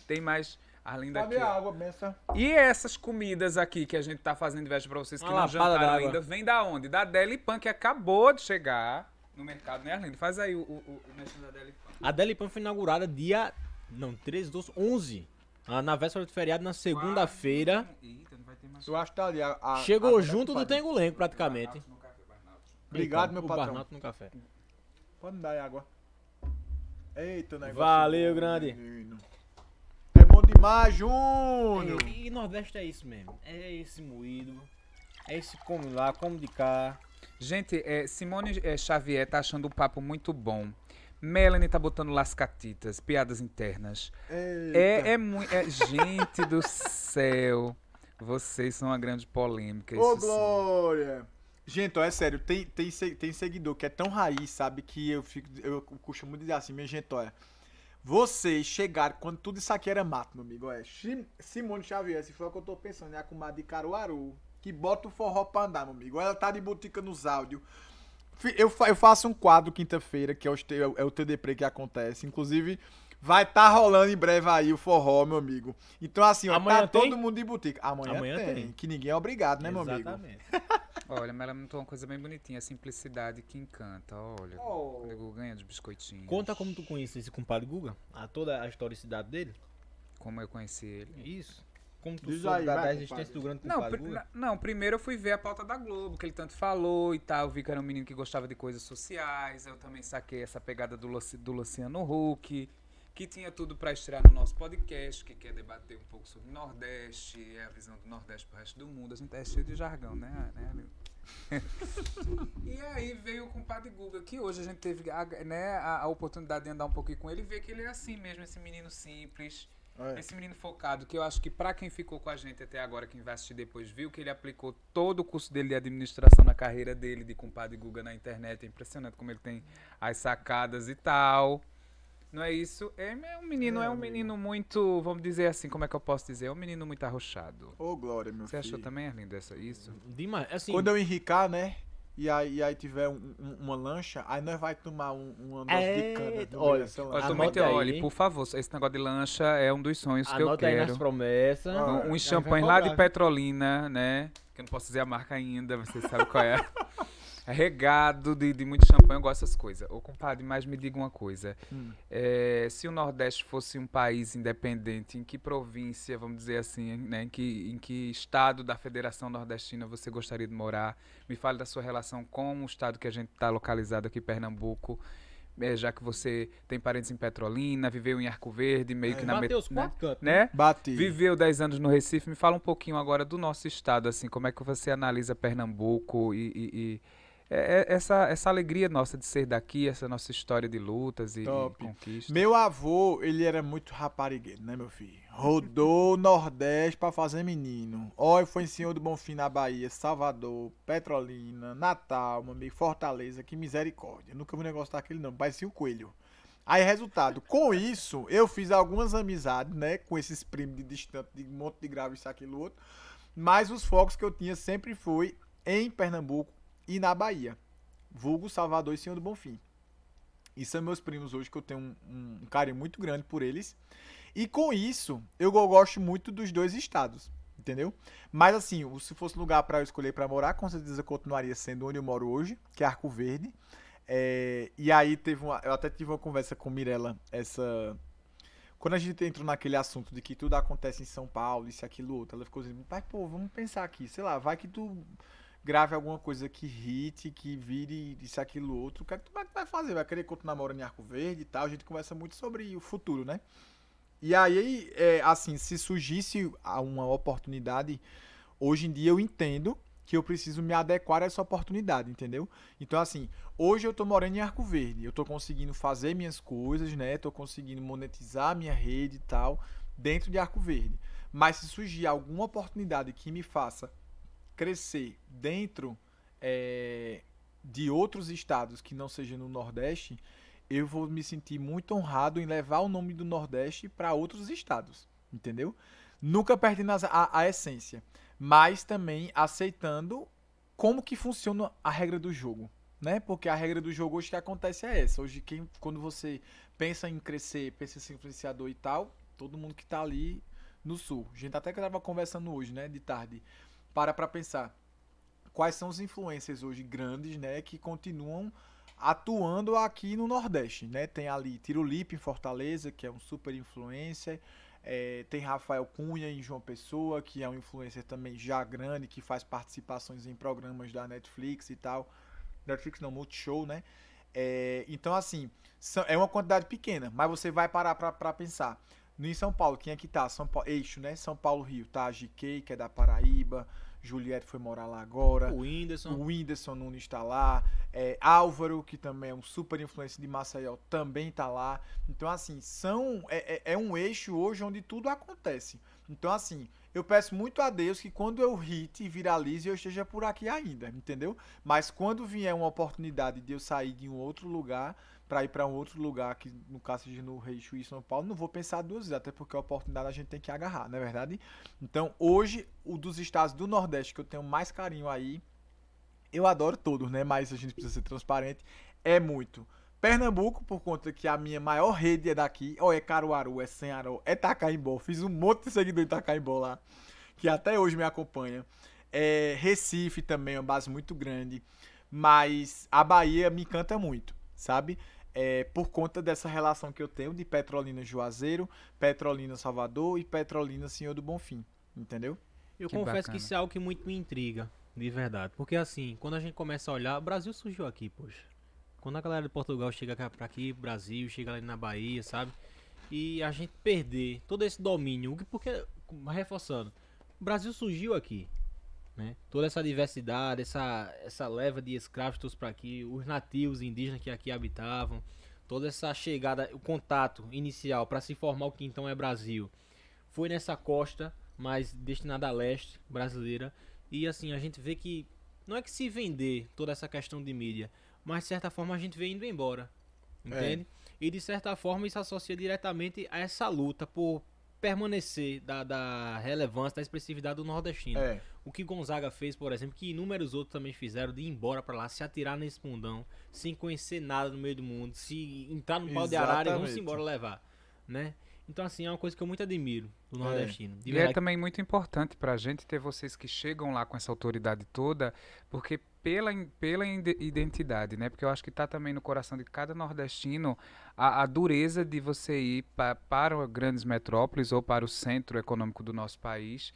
Tem mais. Além daqui. Ó. água, benção? E essas comidas aqui que a gente tá fazendo inveja pra vocês que Uma não lapada jantaram d'água. ainda, vem da onde? Da Deli Pan, que acabou de chegar no mercado, né, Arlindo? Faz aí o, o, o, o merchan da Deli Pan. A Delipan foi inaugurada dia. Não, 13, 12, 11. Ah, Na véspera do feriado, na segunda-feira. Eita, não vai ter mais. Eu acho que tá ali. A, a- Chegou a- junto do compadre. Tengulengo, praticamente. No café. Obrigado, Então, meu o patrão. Barnato no café. Pode me dar água. Eita, negócio. Valeu, bom, grande. menino. É demais, Júnior. E, e Nordeste é isso mesmo. É esse moído. É esse come lá, come de cá. Gente, é, Simone é, Xavier tá achando o papo muito bom. Melanie tá botando lascatitas, piadas internas. Eita. É, é muito. gente do céu. Vocês são uma grande polêmica. Ô, sim. Glória! Gente, ó, é sério, tem, tem, tem seguidor que é tão raiz, sabe, que eu fico. Eu costumo dizer assim, minha gente, olha. Vocês chegaram quando tudo isso aqui era mato, meu amigo. Sim- Simone Xavier, se for o que eu tô pensando, é a comadre de Caruaru, que bota o forró pra andar, meu amigo. Ela tá de botica nos áudios. Eu, eu faço um quadro quinta-feira, que é o, é o- é TDP que acontece. Inclusive, vai tá rolando em breve aí o forró, meu amigo. Então, assim, ó, Amanhã tá tem? todo mundo de botica. Amanhã, Amanhã tem, tem. Que ninguém é obrigado, né, meu amigo? Exatamente. Olha, mas ela montou uma coisa bem bonitinha, a simplicidade que encanta. Olha, Oh. quando eu ganho de biscoitinhos. Conta como tu conhece esse compadre Guga. A, toda a historicidade dele. Como eu conheci ele. Isso. Como tu Diz soube aí, da, vai, da existência do grande Não, compadre pri- Guga. não, primeiro eu fui ver a pauta da Globo, que ele tanto falou e tal. Vi que era um menino que gostava de coisas sociais. Eu também saquei essa pegada do, Luci- do Luciano Huck, que tinha tudo pra estrear no nosso podcast, que quer debater um pouco sobre o Nordeste, é a visão do Nordeste pro resto do mundo. A gente é cheio de jargão, né, né amigo? e aí veio o compadre Guga, que hoje a gente teve a, né, a, a oportunidade de andar um pouquinho com ele e ver que ele é assim mesmo, esse menino simples. É. Esse menino focado, que eu acho que pra quem ficou com a gente até agora, quem vai assistir depois, viu que ele aplicou todo o curso dele de administração na carreira dele, de compadre Guga na internet. É impressionante como ele tem as sacadas e tal. Não é isso? É, é um menino, É, é, um amigo. menino muito, vamos dizer assim, como é que eu posso dizer? É um menino muito arrochado. Ô, Glória, meu Você filho. achou também, Arlindo, essa, isso? Demais. Assim, Quando eu enricar, né? E aí, e aí tiver um- um- uma lancha, aí nós vai tomar um, uma dose É, de cana. no olha, Olha, olha, hein? por favor, esse negócio de lancha é um dos sonhos que eu anota aí quero. nas promessas. Um, um champanhe lá de. Petrolina, né? Que eu não posso dizer a marca ainda, você sabe qual é. regado de, de muito champanhe, eu gosto dessas coisas. Ô, compadre, mas me diga uma coisa. Hum. É, se o Nordeste fosse um país independente, em que província, vamos dizer assim, né, em, que, em que estado da Federação Nordestina você gostaria de morar? Me fale da sua relação com o estado que a gente está localizado aqui, Pernambuco. É, já que você tem parentes em Petrolina, viveu em Arco Verde, meio é, que na metade. Né? Cantos, né? Bati. Viveu 10 anos no Recife. Me fala um pouquinho agora do nosso estado, assim, como é que você analisa Pernambuco e, e, e é, é, essa, essa alegria nossa de ser daqui, essa nossa história de lutas e, e conquistas. Meu avô, ele era muito raparigueiro, né, meu filho? Rodou o Nordeste pra fazer menino. Olha, foi em Senhor do Bonfim na Bahia, Salvador, Petrolina, Natal, meu amigo, Fortaleza, que misericórdia. nunca vi um negócio daquele não, parecia o um coelho. Aí, resultado, com isso, eu fiz algumas amizades, né, com esses primos de distante, de um monte de grave, isso, aquilo, outro. Mas os focos que eu tinha sempre foi em Pernambuco, e na Bahia. Vulgo Salvador e Senhor do Bonfim. E são meus primos hoje que eu tenho um, um, carinho muito grande por eles. E com isso, eu gosto muito dos dois estados, entendeu? Mas assim, se fosse lugar para eu escolher para morar, com certeza continuaria sendo onde eu moro hoje, que é Arco Verde. É, e aí teve uma, eu até tive uma conversa com Mirella essa quando a gente entrou naquele assunto de que tudo acontece em São Paulo, isso aquilo outro, ela ficou dizendo, pai, pô, vamos pensar aqui, sei lá, vai que tu grave alguma coisa que hit, que vire isso, aquilo, outro. O que, é que vai fazer? Vai querer continuar morando em Arco Verde e tal? A gente conversa muito sobre o futuro, né? E aí, é, assim, se surgisse uma oportunidade, hoje em dia eu entendo que eu preciso me adequar a essa oportunidade, entendeu? Então, assim, hoje eu tô morando em Arco Verde, eu tô conseguindo fazer minhas coisas, né? Tô conseguindo monetizar minha rede e tal, dentro de Arco Verde. Mas se surgir alguma oportunidade que me faça crescer dentro é, de outros estados que não seja no Nordeste, eu vou me sentir muito honrado em levar o nome do Nordeste para outros estados, entendeu? Nunca perdendo a, a, essência, mas também aceitando como que funciona a regra do jogo, né? Porque a regra do jogo hoje que acontece é essa. Hoje, quem, quando você pensa em crescer, pensa em ser influenciador e tal, todo mundo que está ali no sul. A gente até que estava conversando hoje, né, de tarde para para pensar quais são os influencers hoje grandes, né, que continuam atuando aqui no Nordeste, né? Tem ali Tirulipe em Fortaleza, que é um super influencer. É, tem Rafael Cunha em João Pessoa, que é um influencer também já grande, que faz participações em programas da Netflix e tal. Netflix não, Multishow, né? É, então, assim, é uma quantidade pequena, mas você vai parar para pensar. No em São Paulo, quem é que tá? São Paulo, eixo, né? São Paulo, Rio, tá? A GK, que é da Paraíba. Juliette foi morar lá agora. O Whindersson. O Whindersson Nunes está lá. É, Álvaro, que também é um super influência de Maceió, também está lá. Então, assim, são é, é, é, um eixo hoje onde tudo acontece. Então, assim, eu peço muito a Deus que quando eu hit e viralize, eu esteja por aqui ainda, entendeu? Mas quando vier uma oportunidade de eu sair de um outro lugar, para ir para um outro lugar, que no caso seja no Rio e São Paulo, não vou pensar duas vezes, até porque a oportunidade a gente tem que agarrar, não é verdade? Então, hoje, o dos estados do Nordeste que eu tenho mais carinho aí, eu adoro todos, né? Mas a gente precisa ser transparente, é muito. Pernambuco, por conta que a minha maior rede é daqui, ou é Caruaru, é Senharó, é Tacaimbó. Fiz um monte de seguidor em Tacaimbó lá, que até hoje me acompanha. É, Recife também é uma base muito grande, mas a Bahia me encanta muito, sabe? É, por conta dessa relação que eu tenho de Petrolina Juazeiro, Petrolina Salvador e Petrolina Senhor do Bonfim, entendeu? Eu que confesso bacana. que isso é algo que muito me intriga, de verdade. Porque assim, quando a gente começa a olhar, o Brasil surgiu aqui, poxa. Quando a galera de Portugal chega pra aqui, Brasil, chega ali na Bahia, sabe? E a gente perder todo esse domínio, porque, reforçando, o Brasil surgiu aqui. Né? Toda essa diversidade, essa, essa leva de escravos para aqui, os nativos indígenas que aqui habitavam, toda essa chegada, o contato inicial para se formar o que então é Brasil, foi nessa costa, mas destinada a leste brasileira. E assim, a gente vê que não é que se vender toda essa questão de mídia, mas de certa forma a gente vê indo embora. Entende? É. E de certa forma isso associa diretamente a essa luta por permanecer da, da relevância, da expressividade do nordestino. É. O que Gonzaga fez, por exemplo, que inúmeros outros também fizeram, de ir embora para lá, se atirar nesse mundão, sem conhecer nada no meio do mundo, se entrar no pau de arara e vamos embora levar, né? Então, assim, é uma coisa que eu muito admiro do nordestino. É. E é também muito importante para a gente ter vocês que chegam lá com essa autoridade toda, porque pela, pela identidade, né? Porque eu acho que está também no coração de cada nordestino a, a dureza de você ir pa, para grandes metrópoles ou para o centro econômico do nosso país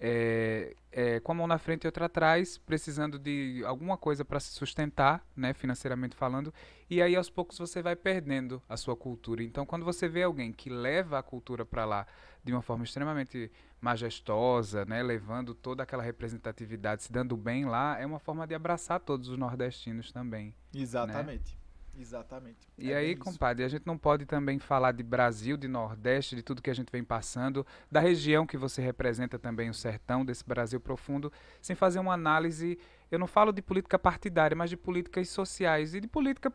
é, é, com a mão na frente e outra atrás, precisando de alguma coisa para se sustentar, né, financeiramente falando, e aí aos poucos você vai perdendo a sua cultura. Então, quando você vê alguém que leva a cultura para lá de uma forma extremamente majestosa, né, levando toda aquela representatividade, se dando bem lá, é uma forma de abraçar todos os nordestinos também. Né? Exatamente. Né? Exatamente. E é aí, compadre, a gente não pode também falar de Brasil, de Nordeste, de tudo que a gente vem passando, da região que você representa também, o sertão, desse Brasil profundo, sem fazer uma análise, eu não falo de política partidária, mas de políticas sociais e de política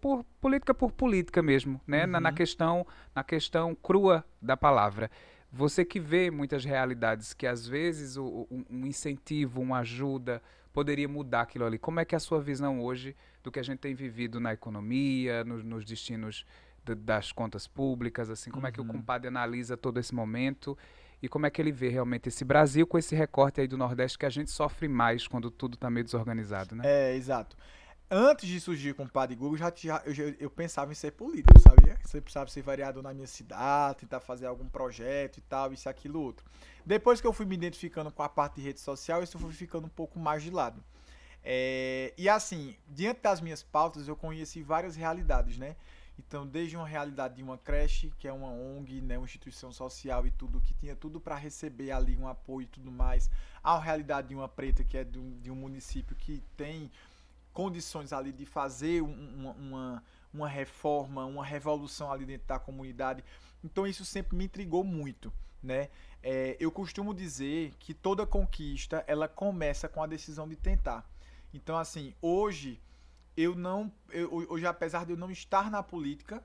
por política por política mesmo, né? Uhum. Na, na, uhum. questão, na questão crua da palavra. Você que vê muitas realidades que às vezes o, um, um incentivo, uma ajuda poderia mudar aquilo ali. Como é que é a sua visão hoje do que a gente tem vivido na economia, no, nos destinos de, das contas públicas, assim, como uhum. é que o uhum. compadre analisa todo esse momento e como é que ele vê realmente esse Brasil com esse recorte aí do Nordeste que a gente sofre mais quando tudo está meio desorganizado, né? É, exato. Antes de surgir com o Padre Google, já, já, eu, eu pensava em ser político, sabia? Você precisava ser vereador na minha cidade, tentar fazer algum projeto e tal, isso, aquilo, outro. Depois que eu fui me identificando com a parte de rede social, isso foi ficando um pouco mais de lado. É, e assim, diante das minhas pautas, eu conheci várias realidades, né? Então, desde uma realidade de uma creche, que é uma ONG, né, uma instituição social e tudo, que tinha tudo para receber ali um apoio e tudo mais, a realidade de uma preta, que é de um, de um município que tem condições ali de fazer uma, uma, uma reforma, uma revolução ali dentro da comunidade. Então, isso sempre me intrigou muito, né? É, eu costumo dizer que toda conquista, ela começa com a decisão de tentar. Então, assim, hoje eu não. Eu, hoje, apesar de eu não estar na política,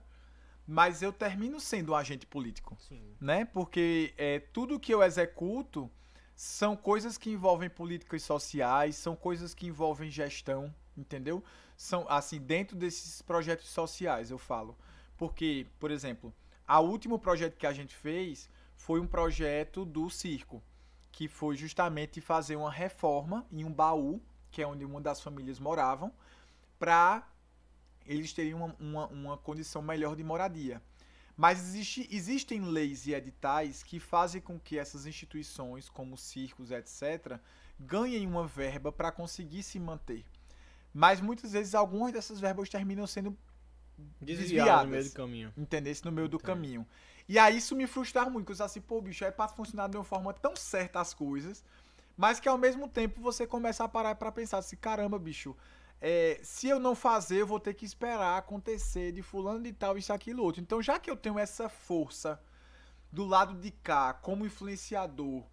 mas eu termino sendo um agente político. Sim. Né? Porque é, tudo que eu executo são coisas que envolvem políticas sociais, são coisas que envolvem gestão, entendeu? São, assim, dentro desses projetos sociais, eu falo. Porque, por exemplo, o último projeto que a gente fez foi um projeto do circo, que foi justamente fazer uma reforma em um baú que é onde uma das famílias moravam, para eles terem uma, uma, uma, condição melhor de moradia. Mas existe, existem leis e editais que fazem com que essas instituições, como circos, etc., ganhem uma verba para conseguir se manter. Mas muitas vezes algumas dessas verbas terminam sendo desviadas. no meio do caminho. Entendesse? No meio do caminho. E aí isso me frustra muito, porque eu assim, pô, bicho, é para funcionar de uma forma tão certa as coisas, mas que ao mesmo tempo você começa a parar para pensar assim, caramba, bicho, é, se eu não fazer, eu vou ter que esperar acontecer de fulano de tal, isso, aquilo, outro. Então, já que eu tenho essa força do lado de cá, como influenciador,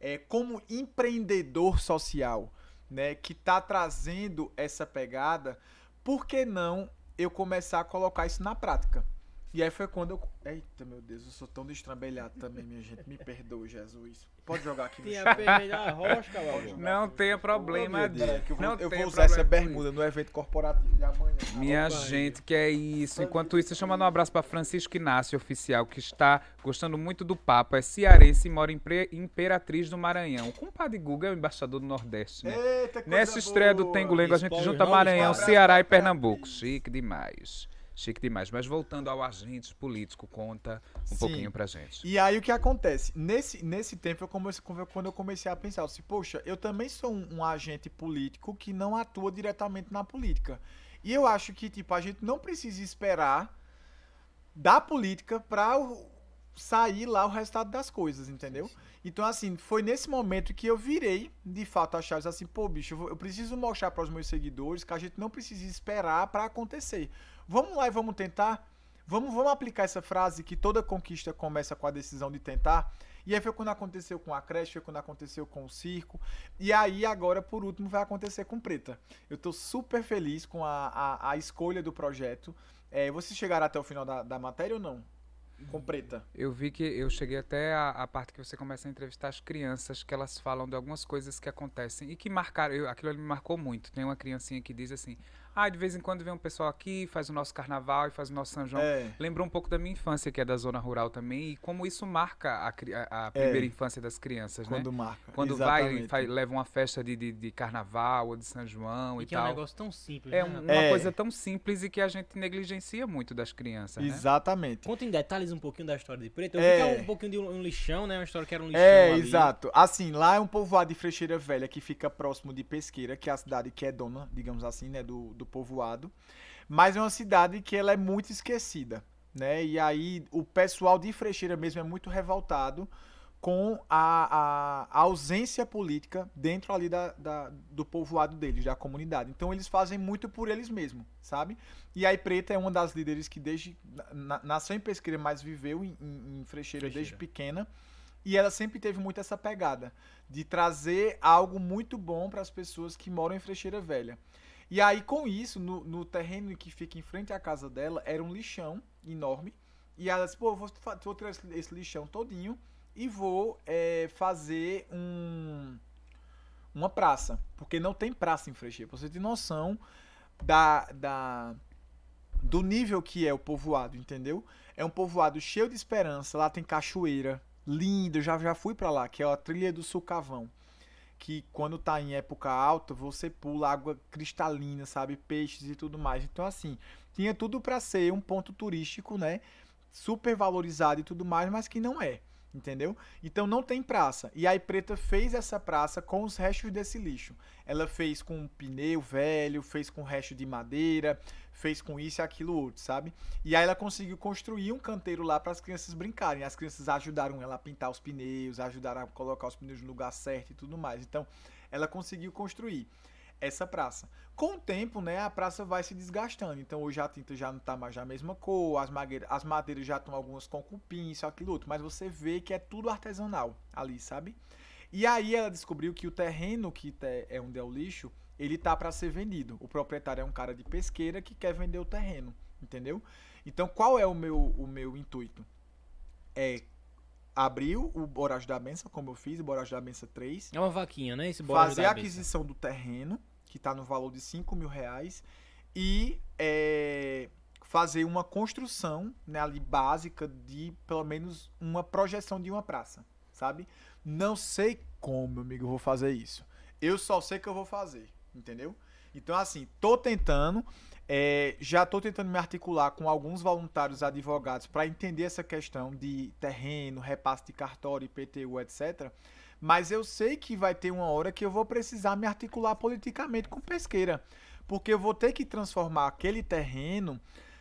é, como empreendedor social, né, que tá trazendo essa pegada, por que não eu começar a colocar isso na prática? E aí foi quando eu. Eita, meu Deus, eu sou tão destrambelhado também, minha gente. Me perdoe, Jesus. Pode jogar aqui no chão. Tinha rosca, Não tenha problema disso. eu vou, eu vou usar essa bermuda no evento corporativo de amanhã. Minha Opa, gente, aí. que é isso. Enquanto isso, chamando um abraço para Francisco Inácio, oficial, que está gostando muito do papo. É cearense e mora em Imperatriz do Maranhão. O compadre Guga é o embaixador do Nordeste, né? Eita, Nessa estreia boa. do Tengo Lengo, a gente junta Maranhão, Ceará e Pernambuco. Chique demais. Chique demais. Mas voltando ao agente político, conta um Sim. pouquinho pra gente. E aí o que acontece? Nesse, nesse tempo, eu comecei, quando eu comecei a pensar, eu disse, poxa, eu também sou um, um agente político que não atua diretamente na política. E eu acho que, tipo, a gente não precisa esperar da política pra sair lá o resultado das coisas, entendeu? Sim, sim. Então, assim, foi nesse momento que eu virei, de fato, a chave assim, pô, bicho, eu preciso mostrar para os meus seguidores que a gente não precisa esperar para acontecer. Vamos lá e vamos tentar. Vamos, vamos aplicar essa frase que toda conquista começa com a decisão de tentar. E aí foi quando aconteceu com a creche, foi quando aconteceu com o circo. E aí agora, por último, vai acontecer com Preta. Eu estou super feliz com a, a, a escolha do projeto. É, vocês chegaram até o final da, da matéria ou não? Com preta. Eu vi que eu cheguei até a, a, parte que você começa a entrevistar as crianças, que elas falam de algumas coisas que acontecem e que marcaram. Eu, aquilo ali me marcou muito. Tem uma criancinha que diz assim: Ah, de vez em quando vem um pessoal aqui, faz o nosso carnaval e faz o nosso São João. É. Lembrou um pouco da minha infância, que é da zona rural também, e como isso marca a, a, a primeira é. infância das crianças, quando né? marca. Quando Exatamente. vai e leva uma festa de, de, de, carnaval ou de São João e, e que tal. é um negócio tão simples, É né? uma é. coisa tão simples e que a gente negligencia muito das crianças, né? Exatamente. Conta em detalhes um pouquinho da história de Preto. Eu é. vi que é um pouquinho de um lixão, né? Uma história que era um lixão É, ali. exato. Assim, lá é um povoado de Frecheira Velha que fica próximo de Pesqueira, que é a cidade que é dona, digamos assim, né, do, do povoado. Mas é uma cidade que ela é muito esquecida, né? E aí o pessoal de Frecheira mesmo é muito revoltado com a, a, ausência política dentro ali da, da, do povoado deles, da comunidade. Então eles fazem muito por eles mesmos, sabe? E aí Preta é uma das líderes que desde na, nasceu em Pesqueira, mas viveu em, em, em Frecheira, Frecheira desde pequena. E ela sempre teve muito essa pegada de trazer algo muito bom para as pessoas que moram em Frecheira Velha. E aí, com isso, no, no, terreno que fica em frente à casa dela, era um lixão enorme. E ela disse, pô, vou, vou tirar esse, esse, lixão todinho e vou é, fazer um, uma praça. Porque não tem praça em Frecheira. Pra você ter noção da, da, do nível que é o povoado, entendeu? É um povoado cheio de esperança. Lá tem cachoeira, lindo, já, já fui para lá, que é a trilha do Sulcavão. Que quando tá em época alta, você pula água cristalina, sabe? Peixes e tudo mais. Então, assim, tinha tudo para ser um ponto turístico, né? Super valorizado e tudo mais, mas que não é. Entendeu? Então não tem praça. E aí Preta fez essa praça com os restos desse lixo. Ela fez com um pneu velho, fez com resto de madeira, fez com isso e aquilo outro, sabe? E aí ela conseguiu construir um canteiro lá para as crianças brincarem. As crianças ajudaram ela a pintar os pneus, ajudaram a colocar os pneus no lugar certo e tudo mais. Então, ela conseguiu construir essa praça. Com o tempo, né, a praça vai se desgastando. Então hoje a tinta já não está mais da mesma cor, as, magueiras, as madeiras já estão algumas com cupim, isso, aquilo outro. Mas você vê que é tudo artesanal ali, sabe? E aí ela descobriu que o terreno que é onde é o lixo, ele tá para ser vendido. O proprietário é um cara de pesqueira que quer vender o terreno, entendeu? Então qual é o meu, o meu intuito? É abrir o Borage da Benção, como eu fiz, o Borage da Benção 3. É uma vaquinha, né? Esse fazer a aquisição do terreno, que está no valor de 5 mil reais, e é, fazer uma construção né, ali básica de pelo menos uma projeção de uma praça, sabe? Não sei como, meu amigo, eu vou fazer isso. Eu só sei que eu vou fazer entendeu? Então, assim, tô tentando, é, já tô tentando me articular com alguns voluntários advogados para entender essa questão de terreno, repasse de cartório, IPTU, etc. Mas eu sei que vai ter uma hora que eu vou precisar me articular politicamente com pesqueira, porque eu vou ter que transformar aquele terreno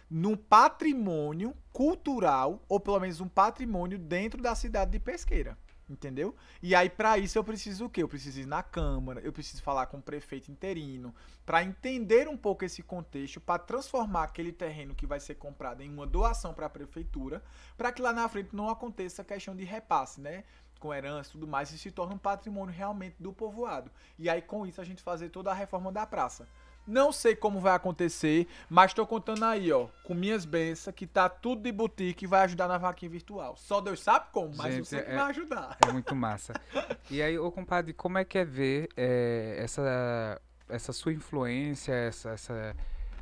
num patrimônio cultural, ou pelo menos um patrimônio dentro da cidade de Pesqueira. Entendeu? E aí, para isso, eu preciso o quê? Eu preciso ir na Câmara, eu preciso falar com o prefeito interino, para entender um pouco esse contexto, para transformar aquele terreno que vai ser comprado em uma doação para a prefeitura, para que lá na frente não aconteça a questão de repasse, né? Com herança e tudo mais, e se torne um patrimônio realmente do povoado. E aí, com isso, a gente fazer toda a reforma da praça. Não sei como vai acontecer, mas tô contando aí, ó, com minhas bênçãos, que tá tudo de boutique e vai ajudar na vaquinha virtual. Só Deus sabe como, mas Gente, você é, vai ajudar. É muito massa. e aí, ô compadre, como é que é ver é, essa, essa sua influência, essa, essa,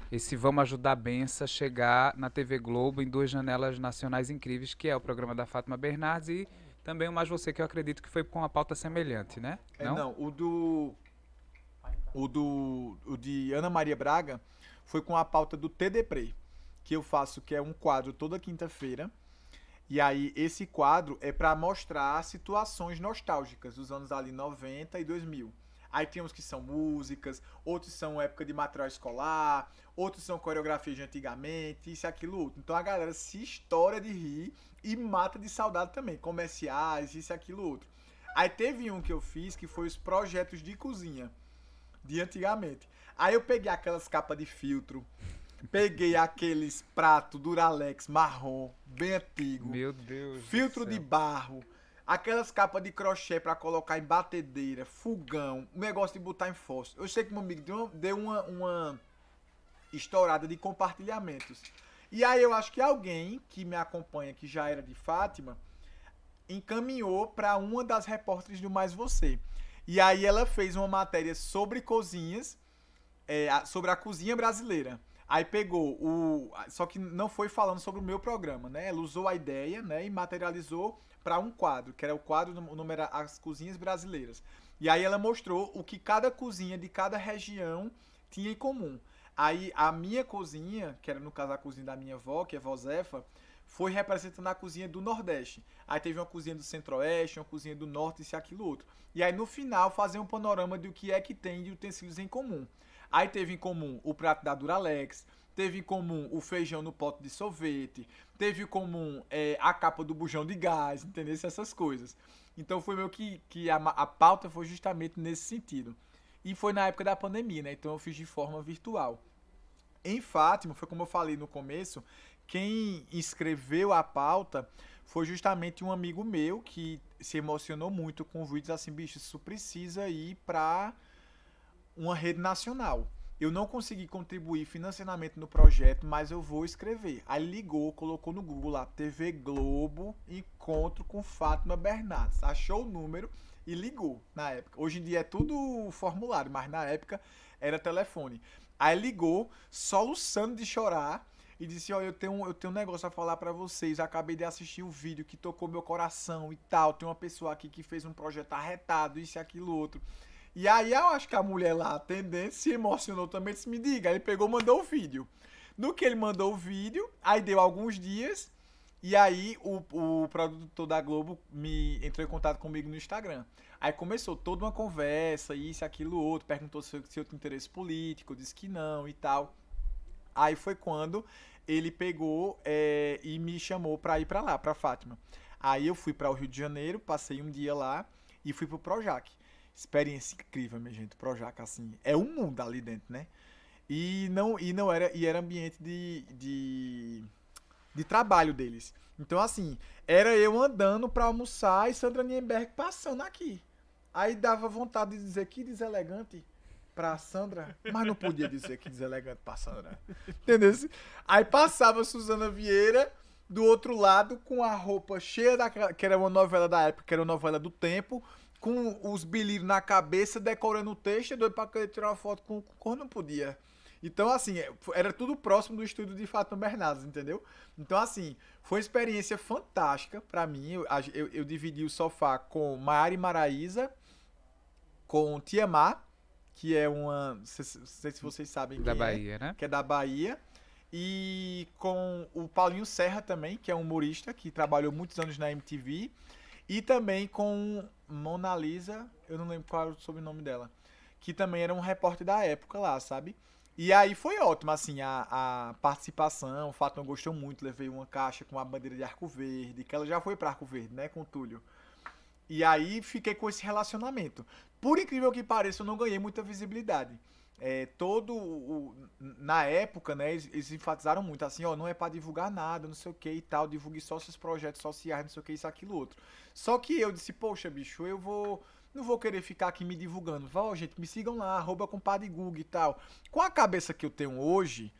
esse Vamos Ajudar a Benção chegar na TV Globo em duas janelas nacionais incríveis, que é o programa da Fátima Bernardes e também o Mais Você, que eu acredito que foi com uma pauta semelhante, né? Não, é, não o do o, do, o de Ana Maria Braga foi com a pauta do TDPRE, que eu faço, que é um quadro toda quinta-feira. E aí, esse quadro é para mostrar situações nostálgicas dos anos ali 90 e 2000. Aí tem uns que são músicas, outros são época de material escolar, outros são coreografia de antigamente, isso e aquilo outro. Então a galera se estoura de rir e mata de saudade também. Comerciais, isso e aquilo outro. Aí teve um que eu fiz que foi os projetos de cozinha de antigamente. Aí eu peguei aquelas capas de filtro, peguei aqueles pratos Duralex marrom, bem antigo. Meu Deus. Filtro de barro, aquelas capas de crochê para colocar em batedeira, fogão, um negócio de botar em fósforo. Eu sei que meu amigo deu, deu uma, uma estourada de compartilhamentos. E aí eu acho que alguém que me acompanha, que já era de Fátima, encaminhou para uma das repórteres do Mais Você. E aí ela fez uma matéria sobre cozinhas é, sobre a cozinha brasileira. Aí pegou o. Só que não foi falando sobre o meu programa, né? Ela usou a ideia, né? E materializou para um quadro, que era o quadro, o nome era As Cozinhas Brasileiras. E aí ela mostrou o que cada cozinha de cada região tinha em comum. Aí a minha cozinha, que era no caso a cozinha da minha avó, que é Vozefa, foi representando a cozinha do Nordeste. Aí teve uma cozinha do Centro-Oeste, uma cozinha do Norte, e aquilo outro. E aí no final fazer um panorama de o que é que tem de utensílios em comum. Aí teve em comum o prato da Duralex, teve em comum o feijão no pote de sorvete, teve em comum é, a capa do bujão de gás, entendeu? Essas coisas. Então foi meio que, que a, a pauta foi justamente nesse sentido. E foi na época da pandemia, né? Então eu fiz de forma virtual. Em Fátima, foi como eu falei no começo, quem escreveu a pauta foi justamente um amigo meu que se emocionou muito com o vídeo assim, bicho, isso precisa ir para uma rede nacional. Eu não consegui contribuir financeiramente no projeto, mas eu vou escrever. Aí ligou, colocou no Google lá, TV Globo, encontro com Fátima Bernardes. Achou o número e ligou na época. Hoje em dia é tudo formulário, mas na época era telefone. Aí ligou, soluçando de chorar, e disse: Ó, eu tenho, eu tenho um negócio a falar para vocês. acabei de assistir um vídeo que tocou meu coração e tal. Tem uma pessoa aqui que fez um projeto arretado, isso e aquilo outro. E aí eu acho que a mulher lá, atendente, se emocionou também, disse, me diga. Ele pegou mandou o vídeo. No que ele mandou o vídeo, aí deu alguns dias, e aí o, o produtor da Globo me entrou em contato comigo no Instagram. Aí começou toda uma conversa, isso, aquilo, outro, perguntou se se eu tinha interesse político, disse que não e tal. Aí foi quando ele pegou é, e me chamou para ir para lá, para Fátima. Aí eu fui para o Rio de Janeiro, passei um dia lá e fui pro Projac. Experiência incrível, minha gente. Projac, assim, é um mundo ali dentro, né? E não, e não era, e era ambiente de, de, de trabalho deles. Então, assim, era eu andando para almoçar e Sandra Nienberg passando aqui. Aí dava vontade de dizer que deselegante pra Sandra, mas não podia dizer que deselegante pra Sandra. Entendeu? Aí passava Suzana Vieira do outro lado com a roupa cheia da que era uma novela da época, que era uma novela do tempo, com os bilírios na cabeça, decorando o texto, doido pra querer tirar uma foto com o cor, não podia. Então, assim, é, era tudo próximo do estúdio de Fátima Bernardes, entendeu? Então, assim, foi uma experiência fantástica para mim. Eu, eu, eu, dividi o sofá com Mari Maraíza, com Tiamar, que é uma. Não sei se vocês sabem Da é, Bahia, né? Que é da Bahia. E com o Paulinho Serra também, que é um humorista que trabalhou muitos anos na MTV. E também com Mona Lisa, eu não lembro qual era o sobrenome dela, que também era um repórter da época lá, sabe? E aí foi ótimo, assim, a, a participação, o Fátima gostou muito, levei uma caixa com a bandeira de Arco Verde, que ela já foi para Arco Verde, né, com o Túlio. E aí fiquei com esse relacionamento. Por incrível que pareça, eu não ganhei muita visibilidade. É, todo o, na época, né, eles, eles, enfatizaram muito assim, ó, não é para divulgar nada, não sei o que e tal, divulgue só seus projetos sociais, não sei o que, isso, aquilo, outro. Só que eu disse, poxa, bicho, eu vou, não vou querer ficar aqui me divulgando. Vá, gente, me sigam lá, arroba compadre Google e tal. Com a cabeça que eu tenho hoje,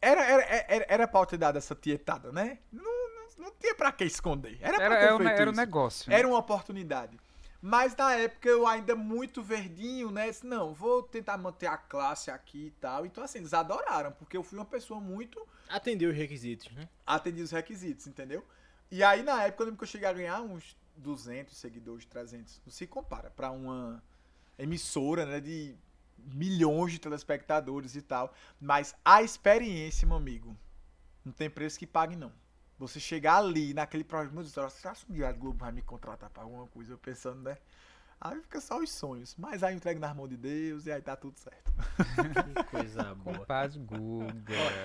era, era, era, era pra eu ter dado essa tietada, né? Não, não, não tinha pra que esconder. Era era, ter era, um isso. negócio. Né? Era uma oportunidade. Mas na época eu ainda muito verdinho, né? Disse, não, vou tentar manter a classe aqui e tal. Então, assim, eles adoraram, porque eu fui uma pessoa muito. Atendeu os requisitos, né? Atendi os requisitos, entendeu? E aí, na época, eu lembro que eu cheguei a ganhar uns 200 seguidores, 300. Não se compara para uma emissora, né? De milhões de telespectadores e tal. Mas a experiência, meu amigo, não tem preço que pague, não. Você chegar ali, naquele programa, você acha que um dia a Globo vai me contratar pra alguma coisa? Eu pensando, né? Aí fica só os sonhos. Mas aí eu entrego nas mãos de Deus e aí tá tudo certo. que coisa boa. Compadre Google.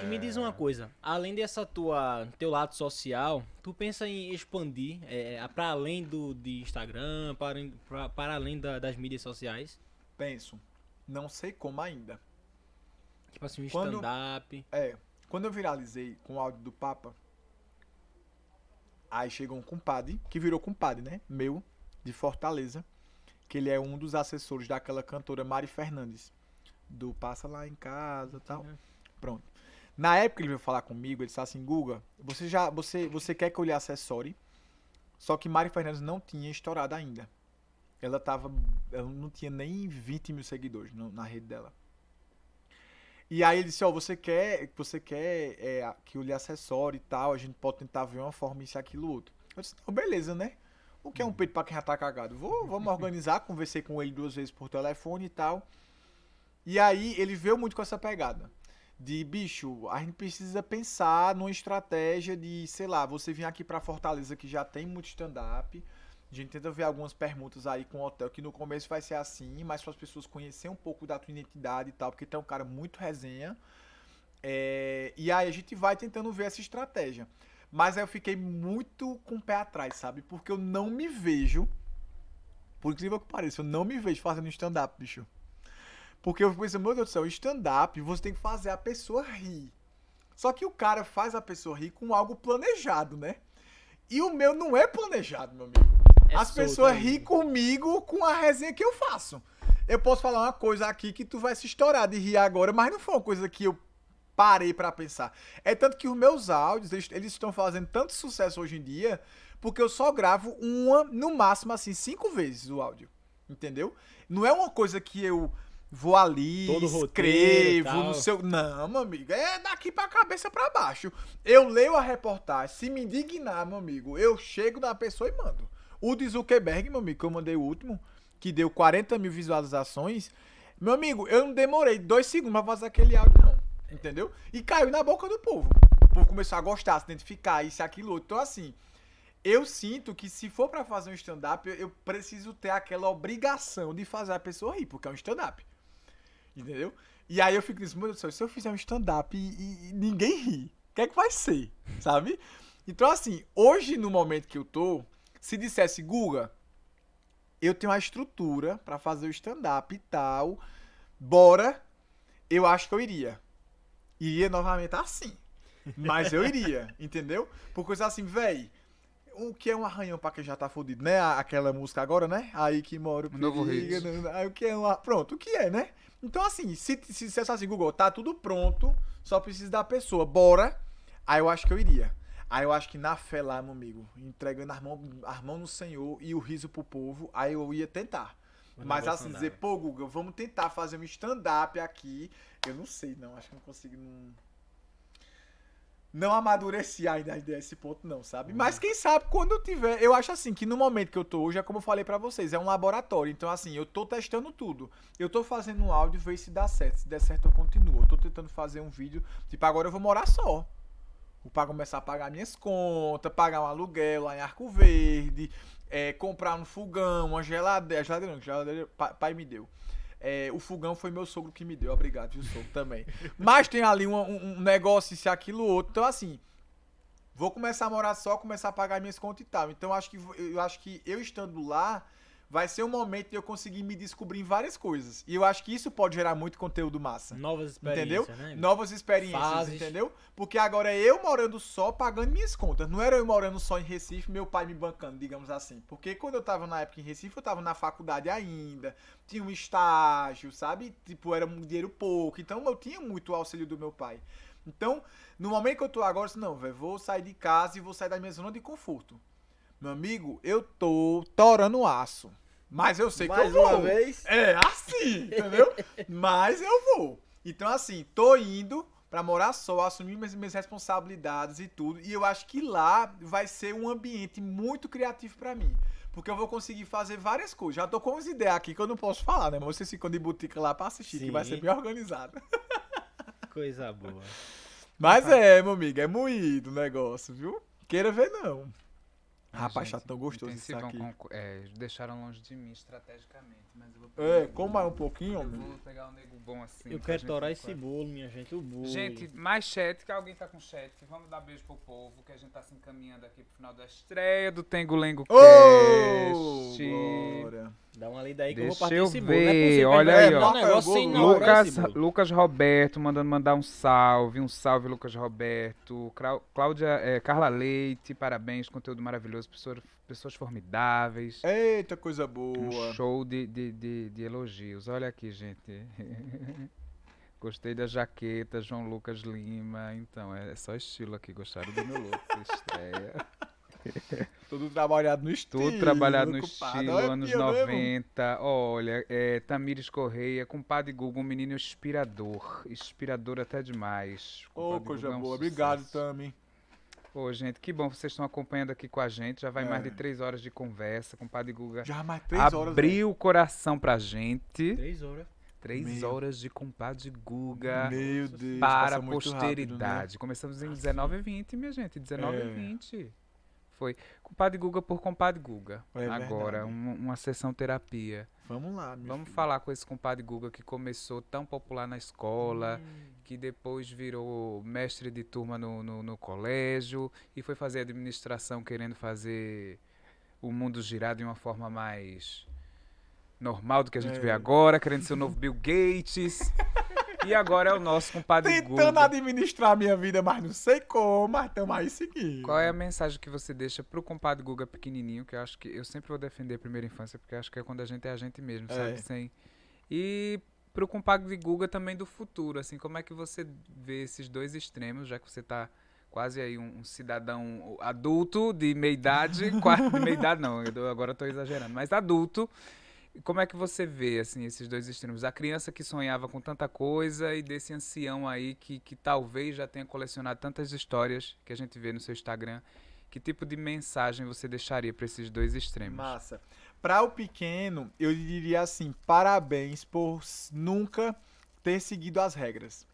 Ó, me diz uma coisa, além dessa tua teu lado social, tu pensa em expandir é, para além do de Instagram, para, para, para além da, das mídias sociais? Penso. Não sei como ainda. Tipo assim, um stand-up. É, quando eu viralizei com o áudio do Papa, aí chegou um compadre, que virou compadre, né? Meu, de Fortaleza, que ele é um dos assessores daquela cantora Mari Fernandes, do Passa Lá em Casa e tal. Uhum. Pronto. Na época ele veio falar comigo, ele disse assim, Guga, você já, você, você quer que eu lhe assessore? Só que Mari Fernandes não tinha estourado ainda. Ela tava, ela não tinha nem 20 mil seguidores no- na rede dela. E aí ele disse, ó, você quer, você quer é, que eu lhe assessore e tal, a gente pode tentar ver uma forma, isso, aquilo, outro. Eu disse, não, beleza, né? O que é um peito pra quem já tá cagado? Vou, vamos organizar, conversei com ele duas vezes por telefone e tal. E aí ele veio muito com essa pegada. De, bicho, a gente precisa pensar numa estratégia de, sei lá, você vir aqui pra Fortaleza que já tem muito stand-up. A gente tenta ver algumas permutas aí com o hotel, que no começo vai ser assim, mas para as pessoas conhecerem um pouco da tua identidade e tal, porque tu é um cara muito resenha. É, e aí a gente vai tentando ver essa estratégia. Mas aí eu fiquei muito com o pé atrás, sabe? Porque eu não me vejo, por incrível que pareça, eu não me vejo fazendo stand-up, bicho. Porque eu pensei, meu Deus do céu, stand-up você tem que fazer a pessoa rir. Só que o cara faz a pessoa rir com algo planejado, né? E o meu não é planejado, meu amigo. É As pessoas riem comigo com a resenha que eu faço. Eu posso falar uma coisa aqui que tu vai se estourar de rir agora, mas não foi uma coisa que eu parei para pensar. É tanto que os meus áudios, eles, eles, estão fazendo tanto sucesso hoje em dia, porque eu só gravo uma, no máximo assim, cinco vezes o áudio. Entendeu? Não é uma coisa que eu vou ali, Todo escrevo, no seu. Não, meu amigo, é daqui pra cabeça para baixo. Eu leio a reportagem, se me indignar, meu amigo, eu chego na pessoa e mando. O de Zuckerberg, meu amigo, que eu mandei o último, que deu 40 mil visualizações. Meu amigo, eu não demorei dois segundos pra fazer aquele áudio, não. Entendeu? E caiu na boca do povo. O povo começou a gostar, se identificar, isso, aquilo, outro. Então, assim, eu sinto que se for para fazer um stand-up, eu, eu, preciso ter aquela obrigação de fazer a pessoa rir, porque é um stand-up. Entendeu? E aí eu fico dizendo, meu Deus do céu, se eu fizer um stand-up e, e, e, ninguém ri, o que é que vai ser? Sabe? Então, assim, hoje, no momento que eu tô, se dissesse, Guga, eu tenho a estrutura para fazer o stand-up e tal, bora, eu acho que eu iria. Iria novamente assim. Mas eu iria, entendeu? Por coisa assim, véi, o que é um arranhão pra quem já tá fudido, né? Aquela música agora, né? Aí que mora o Novo Rio. Aí o que é um... Pronto, o que é, né? Então, assim, se, se, se assim, Google, tá tudo pronto, só precisa da pessoa, bora. Aí eu acho que eu iria. Aí eu acho que na fé lá, meu amigo, entregando as mãos, as mãos no Senhor e o riso pro povo, aí eu ia tentar. Mas assim, dizer, pô, Google, vamos tentar fazer um stand-up aqui. Eu não sei, não. Acho que não consigo. Não, não amadureci ainda esse ponto, não, sabe? Uhum. Mas quem sabe quando eu tiver. Eu acho assim que no momento que eu tô hoje, é como eu falei para vocês, é um laboratório. Então, assim, eu tô testando tudo. Eu tô fazendo um áudio, ver se dá certo. Se der certo, eu continuo. Eu tô tentando fazer um vídeo. Tipo, agora eu vou morar só para começar a pagar minhas contas, pagar um aluguel lá em Arco Verde, é, comprar um fogão, uma geladeira. Geladeira não, geladeira pai, pai me deu. É, o fogão foi meu sogro que me deu, obrigado, viu, sogro, também. Mas tem ali um, um, negócio, se aquilo outro. Então, assim, vou começar a morar só, começar a pagar minhas contas e tal. Então, acho que eu acho que eu estando lá, vai ser um momento de eu conseguir me descobrir em várias coisas. E eu acho que isso pode gerar muito conteúdo massa. Novas experiências, entendeu? Né? Novas experiências, Fases. entendeu? Porque agora é eu morando só, pagando minhas contas. Não era eu morando só em Recife, meu pai me bancando, digamos assim. Porque quando eu tava na época em Recife, eu tava na faculdade ainda, tinha um estágio, sabe? Tipo, era um dinheiro pouco. Então eu tinha muito auxílio do meu pai. Então, no momento que eu tô agora, eu disse, não, velho, vou sair de casa e vou sair da minha zona de conforto. Meu amigo, eu tô torando aço. Mas eu sei Mais que eu vou. uma vez? É, assim, entendeu? mas eu vou. Então, assim, tô indo para morar só, assumir minhas, minhas responsabilidades e tudo. E eu acho que lá vai ser um ambiente muito criativo para mim. Porque eu vou conseguir fazer várias coisas. Já tô com umas ideias aqui que eu não posso falar, né? Mas vocês ficam de botica lá pra assistir, Sim. que vai ser bem organizado. Coisa boa. Mas é, meu amigo, é moído o negócio, viu? Queira ver, não. Rapaz, tá tão gostoso isso aqui. Com, é, deixaram longe de mim estrategicamente, mas eu vou pegar É, coma um pouquinho. Eu vou pegar um nego bom assim. Eu quero torar esse bolo, minha gente, o bolo. Gente, mais chat, que alguém tá com chat. Vamos dar beijo pro povo, que a gente tá se encaminhando aqui pro final da estreia do Tengo Lengo oh, Cast. Bora. Dá uma lida aí que Deixa eu vou partir eu esse ver. bolo. É Olha aí, ó. Um Lucas, Lucas Roberto mandando mandar um salve. Um salve, Lucas Roberto. Cláudia, é, Carla Leite, parabéns. Conteúdo maravilhoso. Pessoas, pessoas formidáveis. Eita, coisa boa. Um show de, de, de, de elogios. Olha aqui, gente. Gostei da jaqueta, João Lucas Lima. Então, é só estilo aqui. Gostaram do meu look, estreia. Tudo trabalhado no estilo. Tudo trabalhado no compadre. estilo, Olha, anos eu mesmo. 90. Olha, é, Tamires Correia, compadre Google, um menino inspirador. Inspirador até demais. Ô, Compadre coisa Google é um boa. Obrigado, sucesso. Tami. Ô, gente, que bom que vocês estão acompanhando aqui com a gente. Já vai mais É. de três horas de conversa. Compadre Guga Já mais três horas. velho. abriu o coração pra gente. Três horas. Três Meu. horas de compadre Guga. Meu Deus. para a muito rápido, né? posteridade. Começamos em 19 e 20, minha gente. 19 É. 20. Foi compadre Guga por compadre Guga. É Agora, uma, uma sessão terapia. Vamos lá, meu Vamos filho. falar com esse compadre Guga que começou tão popular na escola, que depois virou mestre de turma no, no, no colégio e foi fazer administração querendo fazer o mundo girar de uma forma mais normal do que a gente É. vê agora, querendo ser o novo Bill Gates. E agora é o nosso compadre Tentando Guga. administrar a minha vida, mas não sei como, mas estamos aí seguindo. Qual é a mensagem que você deixa pro compadre Guga pequenininho, que eu acho que eu sempre vou defender a primeira infância, porque acho que é quando a gente é a gente mesmo, É. sabe? Sem... E pro compadre Guga também do futuro, assim, como é que você vê esses dois extremos, já que você tá quase aí um, um cidadão adulto de meia idade, quase de meia idade não, agora tô exagerando, mas adulto, como é que você vê, assim, esses dois extremos? A criança que sonhava com tanta coisa e desse ancião aí que, que talvez já tenha colecionado tantas histórias que a gente vê no seu Instagram. Que tipo de mensagem você deixaria para esses dois extremos? Massa. Pra o pequeno, eu diria assim: parabéns por nunca ter seguido as regras.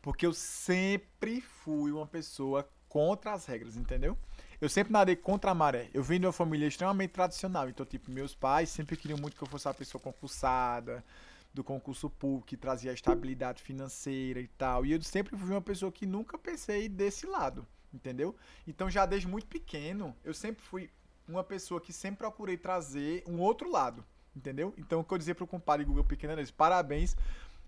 Porque eu sempre fui uma pessoa contra as regras, entendeu? Eu sempre nadei contra a maré. Eu venho de uma família extremamente tradicional. Então, tipo, meus pais sempre queriam muito que eu fosse uma pessoa concursada, do concurso público, que trazia estabilidade financeira e tal. E eu sempre fui uma pessoa que nunca pensei desse lado, entendeu? Então, já desde muito pequeno, eu sempre fui uma pessoa que sempre procurei trazer um outro lado, entendeu? Então, o que eu dizia pro compadre Google Pequeno era isso. Parabéns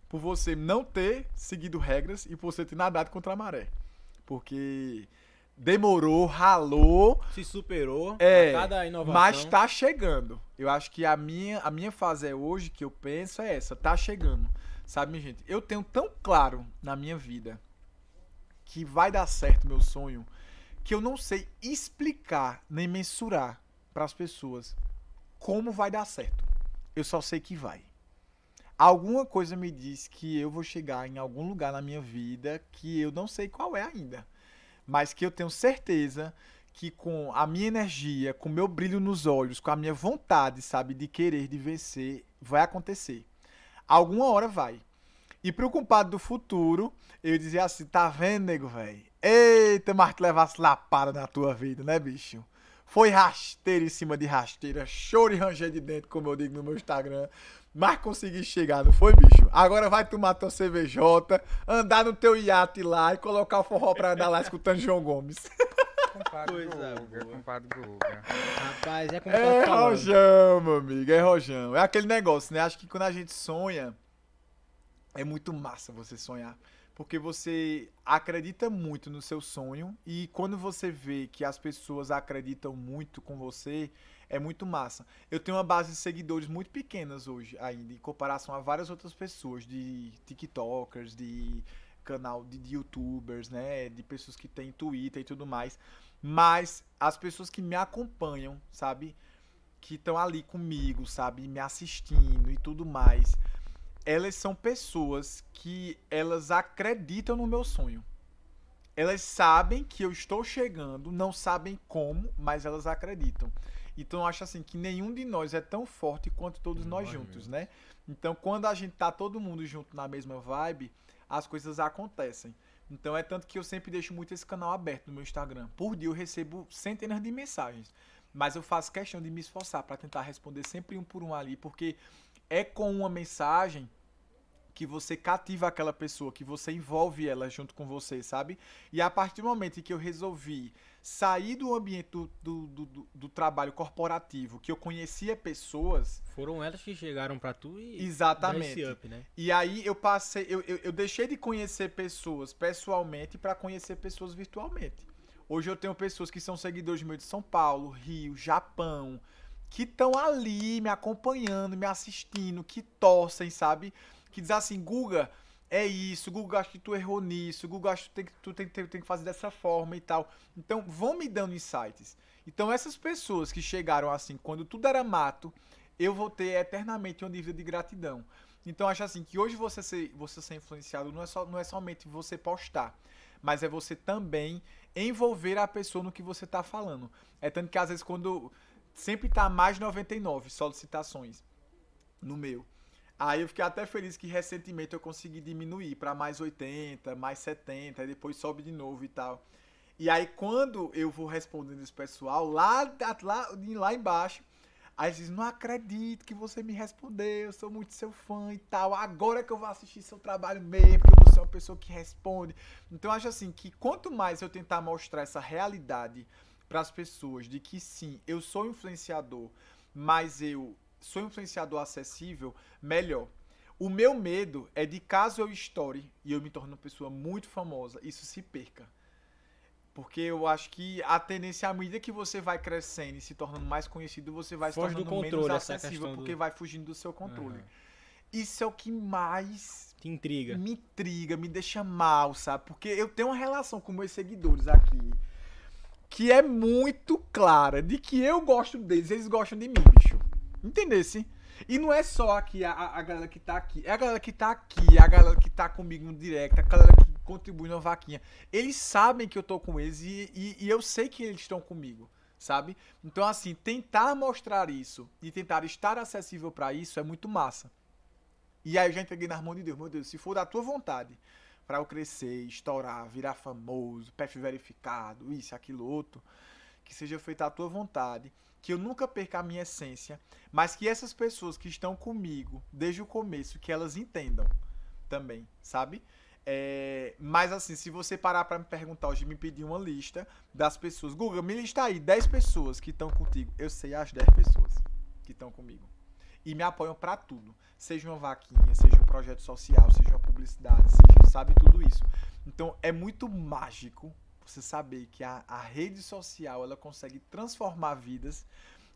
por você não ter seguido regras e por você ter nadado contra a maré. Porque demorou, ralou, Se superou. É, cada inovação. mas tá chegando. Eu acho que a minha, a minha fase é hoje que eu penso é essa, tá chegando. Sabe, minha gente? Eu tenho tão claro na minha vida que vai dar certo meu sonho que eu não sei explicar nem mensurar para as pessoas como vai dar certo. Eu só sei que vai. Alguma coisa me diz que eu vou chegar em algum lugar na minha vida que eu não sei qual é ainda, mas que eu tenho certeza que com a minha energia, com o meu brilho nos olhos, com a minha vontade, sabe, de querer, de vencer, vai acontecer. Alguma hora vai. E pro compadre do futuro, eu dizia assim, tá vendo, nego, velho? Eita, mas tu levasse lapada na tua vida, né, bicho? Foi rasteira em cima de rasteira, choro e ranger de dentro, como eu digo no meu Instagram. Mas consegui chegar, não foi, bicho? Agora vai tomar tua CVJ, andar no teu iate lá e colocar o forró pra andar lá escutando João Gomes. Compadre Coisa Guga, boa. compadre Guga. Rapaz, é como É rojão, meu amigo, é rojão. É aquele negócio, né? Acho que quando a gente sonha, é muito massa você sonhar. Porque você acredita muito no seu sonho e quando você vê que as pessoas acreditam muito com você, é muito massa. Eu tenho uma base de seguidores muito pequenas hoje ainda, em comparação a várias outras pessoas, de TikTokers, de canal de, de youtubers, né? De pessoas que têm Twitter e tudo mais. Mas as pessoas que me acompanham, sabe? Que estão ali comigo, sabe? Me assistindo e tudo mais. Elas são pessoas que elas acreditam no meu sonho. Elas sabem que eu estou chegando, não sabem como, mas elas acreditam. Então eu acho assim que nenhum de nós é tão forte quanto todos nós juntos, né? Então quando a gente tá todo mundo junto na mesma vibe, as coisas acontecem. Então é tanto que eu sempre deixo muito esse canal aberto no meu Instagram. Por dia eu recebo centenas de mensagens, mas eu faço questão de me esforçar para tentar responder sempre um por um ali, porque é com uma mensagem que você cativa aquela pessoa, que você envolve ela junto com você, sabe? E a partir do momento em que eu resolvi sair do ambiente do, do, do, do- trabalho corporativo, que eu conhecia pessoas, Foram elas que chegaram pra tu e exatamente. up, né? E aí eu passei, eu, eu, eu deixei de conhecer pessoas pessoalmente para conhecer pessoas virtualmente. Hoje eu tenho pessoas que são seguidores meus de São Paulo, Rio, Japão, que estão ali me acompanhando, me assistindo, que torcem, sabe? Que dizem assim, Guga, é isso, Google, acho que tu errou nisso, Google, acho que tu tem, que- tu tem, que- tem que fazer dessa forma e tal. Então, vão me dando insights. Então, essas pessoas que chegaram assim, quando tudo era mato, eu vou ter eternamente uma dívida de gratidão. Então, acho assim, que hoje você ser, você ser influenciado não é, só, não é somente você postar, mas é você também envolver a pessoa no que você tá falando. É tanto que, às vezes, quando sempre tá mais 99 solicitações no meu. Aí eu fiquei até feliz que recentemente eu consegui diminuir para mais 80, mais 70, e depois sobe de novo e tal. E aí quando eu vou respondendo esse pessoal, lá, lá, lá embaixo, aí eles dizem, não acredito que você me respondeu, eu sou muito seu fã e tal. Agora que eu vou assistir seu trabalho mesmo, porque você é uma pessoa que responde. Então eu acho assim que quanto mais eu tentar mostrar essa realidade para as pessoas de que sim, eu sou influenciador, mas eu sou influenciador acessível, melhor. O meu medo é de caso eu estoure e eu me torne uma pessoa muito famosa, isso se perca. Porque eu acho que a tendência, à medida que você vai crescendo e se tornando mais conhecido, você vai Foge se do tornando controle, menos essa acessível, questão do- porque vai fugindo do seu controle. Aham. Isso é o que mais Te intriga. me intriga, me deixa mal, sabe? Porque eu tenho uma relação com meus seguidores aqui que é muito clara de que eu gosto deles, eles gostam de mim, bicho. Entendesse? E não é só aqui a, a- galera que tá aqui, é a galera que tá aqui, é a galera que tá comigo no direct, a galera que contribui na vaquinha. Eles sabem que eu tô com eles e, e- e eu sei que eles estão comigo, sabe? Então, assim, tentar mostrar isso e tentar estar acessível pra isso é muito massa. E aí eu já entreguei nas mãos de Deus. Meu Deus, se for da tua vontade pra eu crescer, estourar, virar famoso, PF verificado, isso, aquilo, outro, que seja feita a tua vontade, que eu nunca perca a minha essência, mas que essas pessoas que estão comigo desde o começo, que elas entendam também, sabe? É, mas assim, se você parar pra me perguntar hoje, me pedir uma lista das pessoas, Google, me lista aí 10 pessoas que estão contigo. Eu sei as 10 pessoas que estão comigo e me apoiam pra tudo. Seja uma vaquinha, seja um projeto social, seja uma publicidade, seja, sabe, tudo isso. Então é muito mágico você saber que a, a rede social ela consegue transformar vidas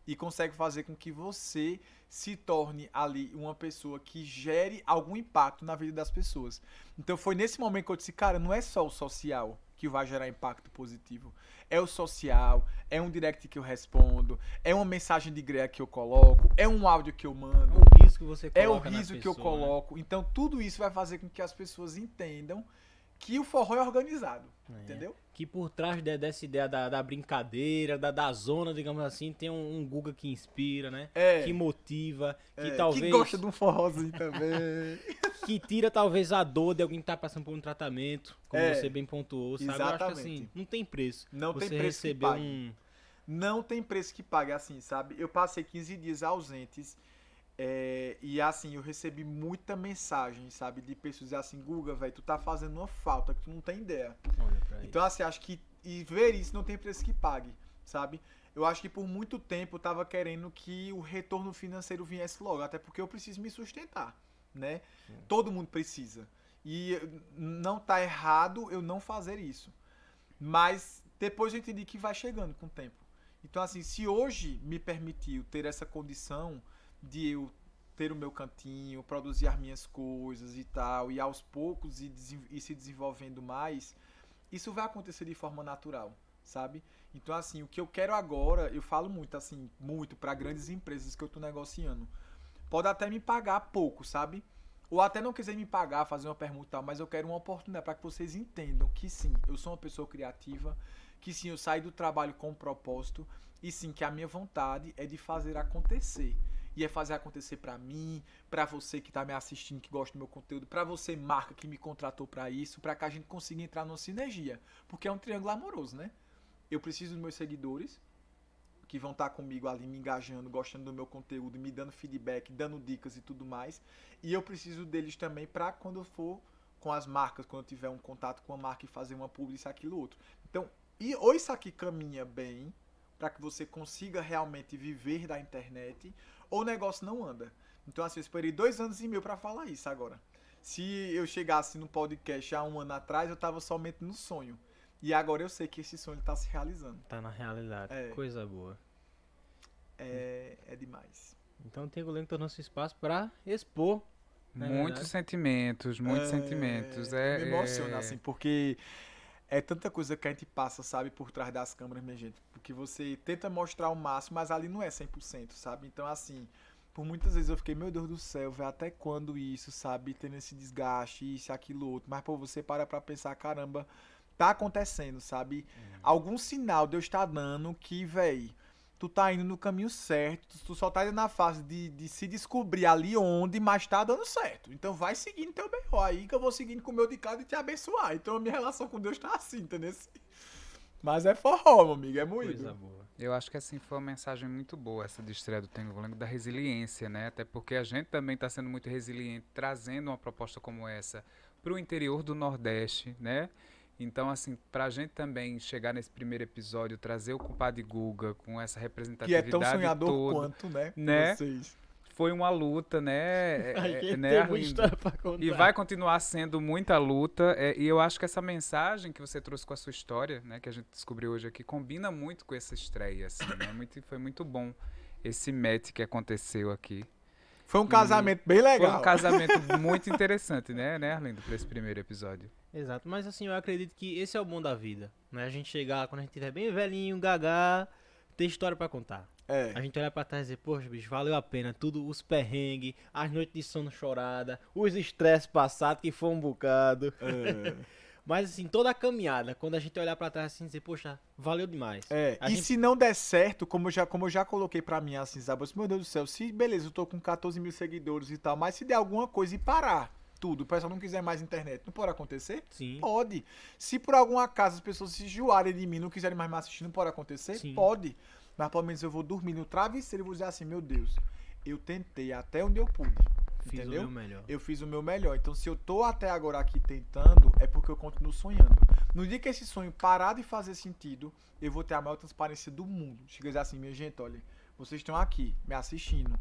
e consegue fazer com que você se torne ali uma pessoa que gere algum impacto na vida das pessoas. Então foi nesse momento que eu disse, cara, não é só o social que vai gerar impacto positivo. É o social, é um direct que eu respondo, é uma mensagem de greia que eu coloco, é um áudio que eu mando, É o riso que você é o coloca na riso que eu pessoa, né? coloco. Então tudo isso vai fazer com que as pessoas entendam que o forró é organizado, É. entendeu? Que por trás de- dessa ideia da, da brincadeira, da, da zona, digamos assim, tem um, um Guga que inspira, né? É. Que motiva, que É, talvez. que gosta de um forrozinho também. que tira talvez a dor de alguém que tá passando por um tratamento, como É, você bem pontuou, sabe? Eu acho que exatamente. assim, não tem preço. Não você tem preço que receber pague. um. não tem preço que pague assim, sabe? Eu passei 15 dias ausentes é, e assim, eu recebi muita mensagem, sabe? De pessoas assim, Guga, velho, tu tá fazendo uma falta que tu não tem ideia. Então, assim, acho que e ver isso não tem preço que pague, sabe? Eu acho que por muito tempo eu tava querendo que o retorno financeiro viesse logo, até porque eu preciso me sustentar, né? Todo mundo precisa. E não tá errado eu não fazer isso. Mas depois eu entendi que vai chegando com o tempo. Então, assim, se hoje me permitiu ter essa condição de eu ter o meu cantinho, produzir as minhas coisas e tal, e aos poucos ir se desenvolvendo mais, isso vai acontecer de forma natural, sabe? Então, assim, o que eu quero agora, eu falo muito, assim, muito para grandes empresas que eu tô negociando. Pode até me pagar pouco, sabe? Ou até não quiser me pagar, fazer uma permuta, e mas eu quero uma oportunidade para que vocês entendam que sim, eu sou uma pessoa criativa, que sim, eu saio do trabalho com um propósito e sim, que a minha vontade é de fazer acontecer. E é fazer acontecer pra mim, pra você que tá me assistindo, que gosta do meu conteúdo, pra você marca que me contratou pra isso, pra que a gente consiga entrar numa sinergia, porque é um triângulo amoroso, né? Eu preciso dos meus seguidores que vão estar comigo ali me engajando, gostando do meu conteúdo, me dando feedback, dando dicas e tudo mais. E eu preciso deles também pra quando eu for com as marcas, quando eu tiver um contato com a marca e fazer uma publi, isso, aquilo, outro. Então, e, ou isso aqui caminha bem, para que você consiga realmente viver da internet, ou o negócio não anda. Então, assim, eu esperei dois anos e meio para falar isso agora. Se eu chegasse no podcast há um ano atrás, eu tava somente no sonho. E agora eu sei que esse sonho está se realizando. Tá na realidade. É. Coisa boa. É, é demais. Então tem o Lento nosso espaço pra expor É muitos sentimentos, muitos é, sentimentos. É, me emociona, é... assim, porque é tanta coisa que a gente passa, sabe, por trás das câmeras, minha gente. Porque você tenta mostrar o máximo, mas ali não é 100%, sabe? Então, assim, por muitas vezes eu fiquei, meu Deus do céu, velho, até quando isso, sabe? Tendo esse desgaste, isso, aquilo, outro. Mas, pô, você para pra pensar, caramba, tá acontecendo, sabe? Uhum. Algum sinal Deus tá dando que, velho tu tá indo no caminho certo, tu só tá indo na fase de, de se descobrir ali onde, mas tá dando certo. Então vai seguindo teu melhor aí, que eu vou seguindo com o meu de cada e te abençoar. Então a minha relação com Deus tá assim, entendeu? Mas é forró, meu amigo, é muito. Coisa boa. Eu acho que assim foi uma mensagem muito boa essa de estreia do Tengo da resiliência, né? Até porque a gente também está sendo muito resiliente, trazendo uma proposta como essa para o interior do Nordeste, né? Então, assim, pra gente também chegar nesse primeiro episódio, trazer o compadre Guga com essa representatividade Que é tão sonhador toda, quanto, né? né? Vocês. Foi uma luta, né? É, é né e vai continuar sendo muita luta. É, e eu acho que essa mensagem que você trouxe com a sua história, né? Que a gente descobriu hoje aqui, combina muito com essa estreia, assim, né? Muito, foi muito bom esse match que aconteceu aqui. Foi um casamento e bem legal. Foi um casamento muito interessante, né, né, Arlindo, para esse primeiro episódio. Exato, mas assim, eu acredito que esse é o bom da vida, né? A gente chegar quando a gente estiver bem velhinho, gagá, ter história para contar. É. A gente olhar pra trás e dizer, poxa, bicho, valeu a pena. Tudo, os perrengues, as noites de sono chorada, os estresses passados, que foi um bocado. É. Mas assim, toda a caminhada, quando a gente olhar para trás assim e dizer, poxa, valeu demais. É, a e gente... se não der certo, como eu já, como eu já coloquei para mim assim, sabe? Meu Deus do céu, se beleza, eu tô com 14 mil seguidores e tal, mas se der alguma coisa e parar, tudo, o pessoal não quiser mais internet, não pode acontecer? Sim. Pode. Se por algum acaso as pessoas se enjoarem de mim, não quiserem mais me assistir, não pode acontecer? Sim. Pode. Mas pelo menos eu vou dormir no travesseiro e vou dizer assim, meu Deus, eu tentei até onde eu pude. Fiz entendeu? o meu melhor. Eu fiz o meu melhor. Então, se eu tô até agora aqui tentando, é porque eu continuo sonhando. No dia que esse sonho parar de fazer sentido, eu vou ter a maior transparência do mundo. Chega dizer assim, minha gente, olha, vocês estão aqui, me assistindo,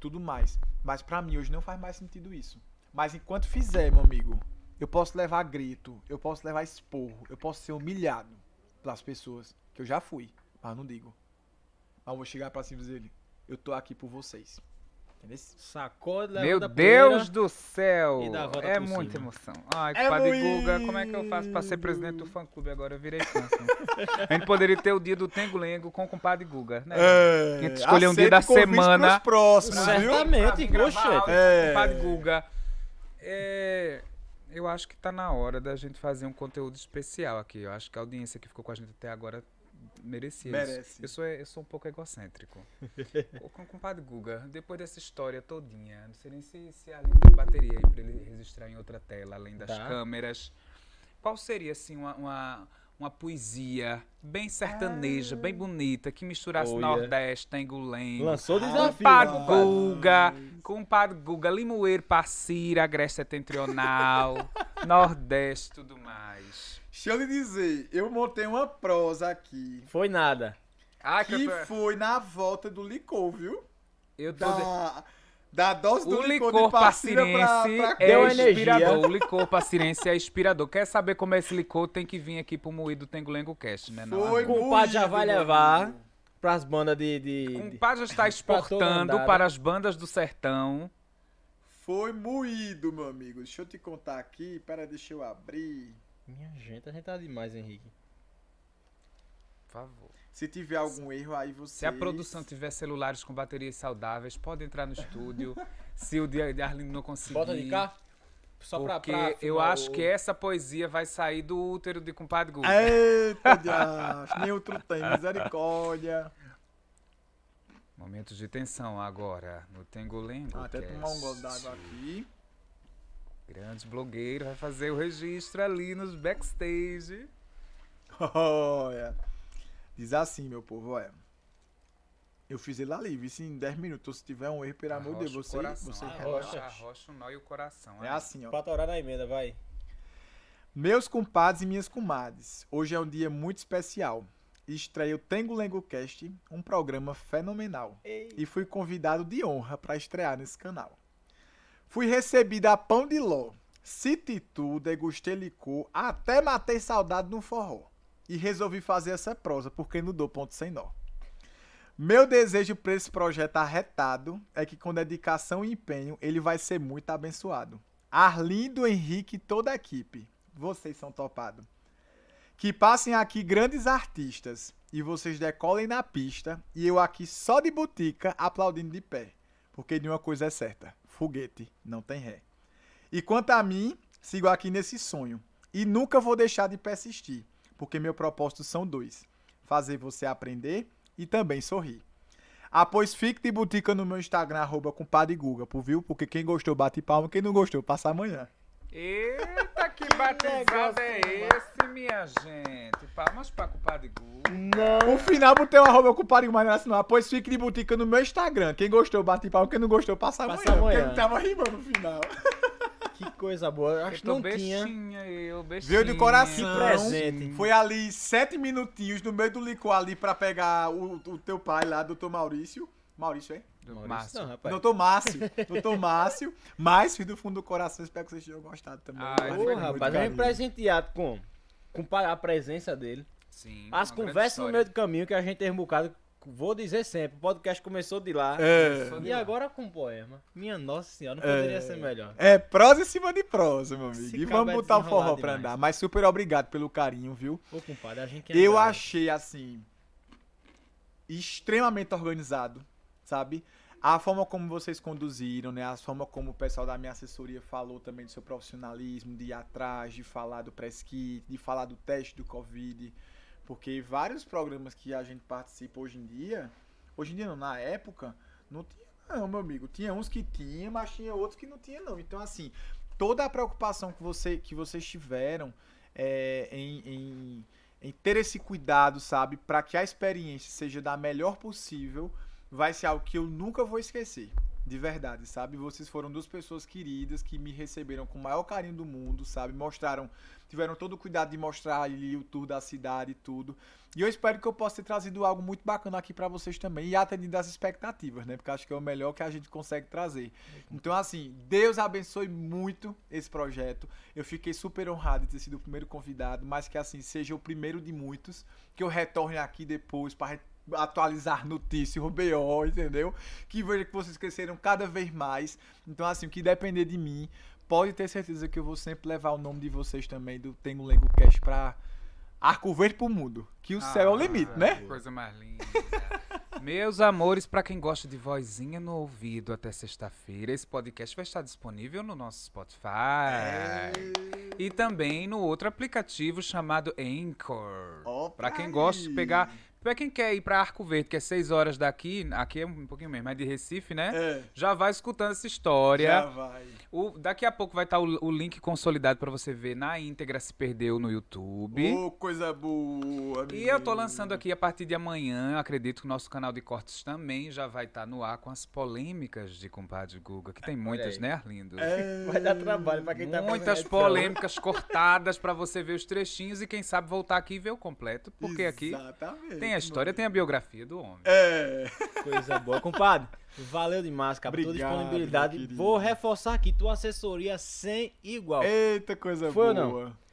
tudo mais. Mas para mim hoje não faz mais sentido isso. Mas enquanto fizer, meu amigo, eu posso levar grito, eu posso levar esporro, eu posso ser humilhado pelas pessoas, que eu já fui, mas não digo. Mas eu vou chegar pra cima e dizer, eu tô aqui por vocês. Sacode, Meu Deus do céu! É muita cima. emoção. Ai, é Padre muito... Guga, como é que eu faço pra ser presidente do fã clube agora? Eu virei fã. Assim. a gente poderia ter o dia do Tengo Lengo com o compadre Guga, né? É, a gente escolher um dia da semana. próximos, Certamente, gosto. É. Compadre Guga. É, eu acho que tá na hora da gente fazer um conteúdo especial aqui. Eu acho que a audiência que ficou com a gente até agora merecia Merece. isso. Eu sou, eu sou um pouco egocêntrico. o compadre Guga, depois dessa história todinha, não sei nem se, se a linha bateria aí pra ele registrar em outra tela, além das tá. câmeras. Qual seria, assim, uma, uma uma poesia bem sertaneja, ah. bem bonita, que misturasse oh, Nordeste, yeah. Tengulengo. Lançou desafio. Compadre Guga, compadre Guga, Limoeiro, Passira, Agreste Setentrional, Nordeste, tudo mais. Deixa eu lhe dizer, eu montei uma prosa aqui. Foi nada. Ah, que, que foi na volta do licor, viu? Eu tô... Da... De... Da dose do o licor, licor pacirense pra, pra é inspirador. O licor pacirense é inspirador. Quer saber como é esse licor? Tem que vir aqui pro Moído Tengulengo Cast, né? Foi o compadre já vai levar pras bandas de... de o compadre já está exportando para as bandas do sertão. Foi moído, meu amigo. Deixa eu te contar aqui. Pera, deixa eu abrir. Minha gente, a gente tá demais, Henrique. Por favor. Se tiver algum erro, aí você. Se a produção tiver celulares com baterias saudáveis, pode entrar no estúdio. se o de Arlindo não conseguir. Bota de cá. Só porque pra, pra eu acho o... que essa poesia vai sair do útero de compadre Guga. Eita, diacho, nem outro tem, misericórdia. Momentos de tensão agora no Tengolengo. Ah, até tomar um gole d'água aqui. Grandes blogueiros vai fazer o registro ali nos backstage. Olha. Diz assim, meu povo, olha. Eu fiz ele ali, vi em 10 minutos. Se tiver um erro, pelo amor de Deus, você, você arrocha, arrocha o nó e o coração. É assim, ó. Pra orar na emenda, vai. Meus compadres e minhas comadres, hoje é um dia muito especial. Estreia o Tengo Lengo Cast, um programa fenomenal. Ei. E fui convidado de honra para estrear nesse canal. Fui recebido a pão de ló, cite tu, degustei licor, até matei saudade no forró e resolvi fazer essa prosa porque não dou ponto sem nó. Meu desejo para esse projeto arretado é que com dedicação e empenho ele vai ser muito abençoado. Arlindo, Henrique e toda a equipe. Vocês são topados. Que passem aqui grandes artistas e vocês decolem na pista e eu aqui só de butica aplaudindo de pé. Porque de uma coisa é certa: foguete não tem ré. E quanto a mim, sigo aqui nesse sonho e nunca vou deixar de persistir, porque meu propósito são dois: fazer você aprender e também sorrir. Ah, pois fique de butica no meu Instagram, arroba compadre Guga, viu? Porque quem gostou bate palma, quem não gostou passa amanhã. Eita, que, que batizado é esse, minha gente? Palmas pra compadre Guga. Não. O final botei o arroba compadre Guga, mas não. Pois fique de butica no meu Instagram. Quem gostou bate palma, quem não gostou passa, passa amanhã. amanhã. Porque ele tava rimando no final. Que coisa boa. Acho que não bestinha, tinha. Eu, bestinha. Veio de coração. Que presente. Foi ali sete minutinhos no meio do licor ali pra pegar o, o teu pai lá, doutor Maurício. Maurício, hein? Maurício. Márcio. Não, rapaz. Doutor Márcio. Doutor Márcio. Mas, filho do fundo do coração, espero que vocês tenham gostado também. Ah, Ô, rapaz, vem presenteado com, com a presença dele. Sim. As conversas no meio do caminho que a gente tem um bocado vou dizer sempre, o podcast começou de lá. É. E agora com poema. Minha nossa senhora, não poderia é. ser melhor. É, prosa em cima de prosa, meu amigo. e vamos botar o forró demais. pra andar. Mas super obrigado pelo carinho, viu? Ô, compadre, a gente Eu achei, assim, extremamente organizado, sabe? A forma como vocês conduziram, né? A forma como o pessoal da minha assessoria falou também do seu profissionalismo, de ir atrás, de falar do press kit, de falar do teste do Covid porque vários programas que a gente participa hoje em dia, hoje em dia não, na época, não tinha não, meu amigo. Tinha uns que tinha, mas tinha outros que não tinha não. Então, assim, toda a preocupação que, você, que vocês tiveram é, em, em, em ter esse cuidado, sabe, para que a experiência seja da melhor possível, vai ser algo que eu nunca vou esquecer. De verdade, sabe? Vocês foram duas pessoas queridas que me receberam com o maior carinho do mundo, sabe? Mostraram tiveram todo o cuidado de mostrar ali o tour da cidade e tudo. E eu espero que eu possa ter trazido algo muito bacana aqui para vocês também e atendido as expectativas, né? Porque acho que é o melhor que a gente consegue trazer. Então, assim, Deus abençoe muito esse projeto. Eu fiquei super honrado de ter sido o primeiro convidado, mas que assim seja o primeiro de muitos, que eu retorne aqui depois para atualizar notícia, o BO, entendeu? Que veja que vocês cresceram cada vez mais. Então, assim, o que depender de mim, pode ter certeza que eu vou sempre levar o nome de vocês também do Tengo Lengo Cast pra Arco Verde pro mundo. Que o ah, céu é o limite, né? Coisa mais linda. Meus amores, para quem gosta de vozinha no ouvido até sexta-feira, esse podcast vai estar disponível no nosso Spotify. É. E também no outro aplicativo chamado Anchor. Para quem gosta de pegar Pra quem quer ir pra Arco Verde, que é 6 horas daqui, aqui é um pouquinho menos, mas de Recife, né? É. Já vai escutando essa história. Já vai. O, daqui a pouco vai estar tá o, o, link consolidado para você ver na íntegra se perdeu no YouTube. Oh, coisa boa. E eu tô lançando aqui a partir de amanhã, acredito que o nosso canal de cortes também já vai estar tá no ar com as polêmicas de compadre Guga, que tem muitas, né, Arlindo? É. Vai dar trabalho para quem tá Muitas polêmicas cortadas para você ver os trechinhos e quem sabe voltar aqui e ver o completo, porque Exatamente, aqui tem a história, tem a biografia do homem. É. Coisa boa. Compadre, valeu demais, cara, por toda disponibilidade. Vou reforçar aqui, tua assessoria sem igual. Eita, coisa Foi boa. Ou não?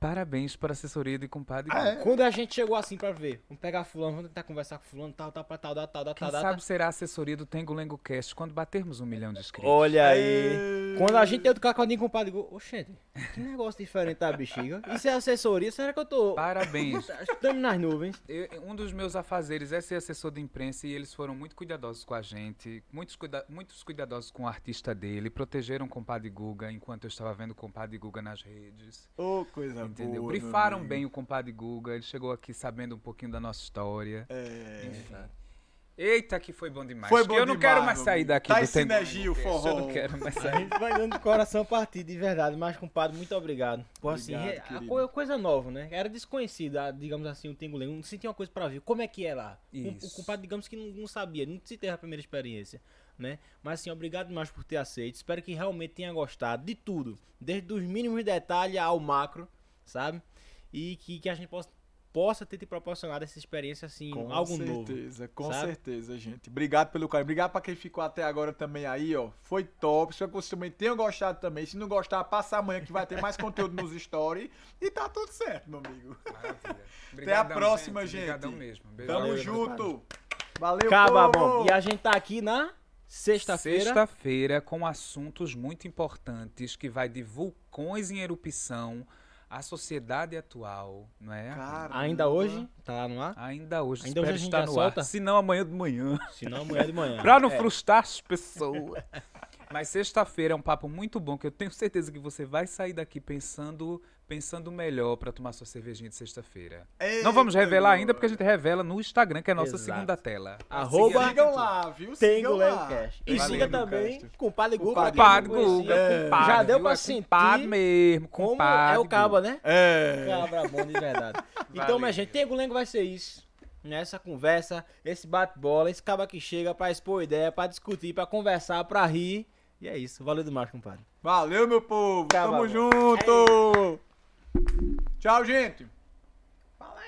Parabéns para a assessoria de compadre. Ah, é? Quando a gente chegou assim pra ver, vamos pegar fulano, vamos tentar conversar com fulano, tal, tal, tal, tal, tal, tal, Quem tal, sabe tal. será a assessoria do Tengo Lengo Cast quando batermos um milhão de inscritos. Olha aí. Quando a gente tem do cacodinho compadre, oxente, que negócio diferente da bexiga. Isso é assessoria? Será que eu tô... Parabéns. Estamos nas nuvens. Eu, um dos meus afazeres é ser assessor de imprensa e eles foram muito cuidadosos com a gente, muitos, cuida muitos cuidadosos com o artista dele, protegeram o compadre Guga enquanto eu estava vendo o compadre Guga nas redes. Ô, oh, coisa Entendeu? boa. Brifaram bem o compadre Guga, ele chegou aqui sabendo um pouquinho da nossa história. É. Enfim. Eita, que foi bom demais. Foi bom eu não demais, quero mais sair daqui tá do sinergia, o forró. Eu não quero mais sair. A gente vai dando coração partir, de verdade. Mas, compadre, muito obrigado. Por assim, a coisa nova, né? Era desconhecida, digamos assim, o Tengulen. Não sentia uma coisa pra ver. Como é que é lá? Isso. O, o compadre, digamos que não, não sabia, não se teve a primeira experiência. Né? Mas assim, obrigado demais por ter aceito. Espero que realmente tenha gostado de tudo, desde os mínimos detalhes ao macro, sabe? e que, que a gente possa, possa ter te proporcionado essa experiência assim, com algo certeza, novo. Com certeza, com certeza, gente. Obrigado pelo carinho. Obrigado para quem ficou até agora também aí, ó. Foi top. Espero que vocês também tenham gostado também. Se não gostar, passa amanhã que vai ter mais conteúdo nos stories e tá tudo certo, meu amigo. Maravilha. até a próxima, gente. Obrigadão mesmo. Beijo. Tamo junto. Valeu, Caba povo! bom. E a gente tá aqui na sexta-feira. Sexta-feira com assuntos muito importantes que vai de vulcões em erupção à sociedade atual, não é? Caramba. Ainda hoje, tá no ar. Ainda hoje, Ainda hoje a gente já no solta? ar. Se não, amanhã de manhã. Se não, amanhã de manhã. Pra não É. frustrar as pessoas. Mas sexta-feira é um papo muito bom, que eu tenho certeza que você vai sair daqui pensando pensando melhor pra tomar sua cervejinha de sexta-feira. Não vamos revelar ainda, porque a gente revela no Instagram, que é a nossa Exato. segunda tela. Arroba Siga- Sigam lá, viu? Tem lá. E Valeu, siga também cast. com o Padre Guga. Compadre quem Compadre. Guga, É. Já deu pra É sentir compadre mesmo, Como compadre. é o caba, né? É. Cabra bom de verdade. Então, minha gente, tem Gulengo vai ser isso. Nessa conversa, esse bate-bola, esse caba que chega pra expor ideia, pra discutir, pra conversar, pra rir. E é isso. Valeu demais, compadre. Valeu, meu povo. Caba Tamo bom. junto. Tchau, gente. Valeu!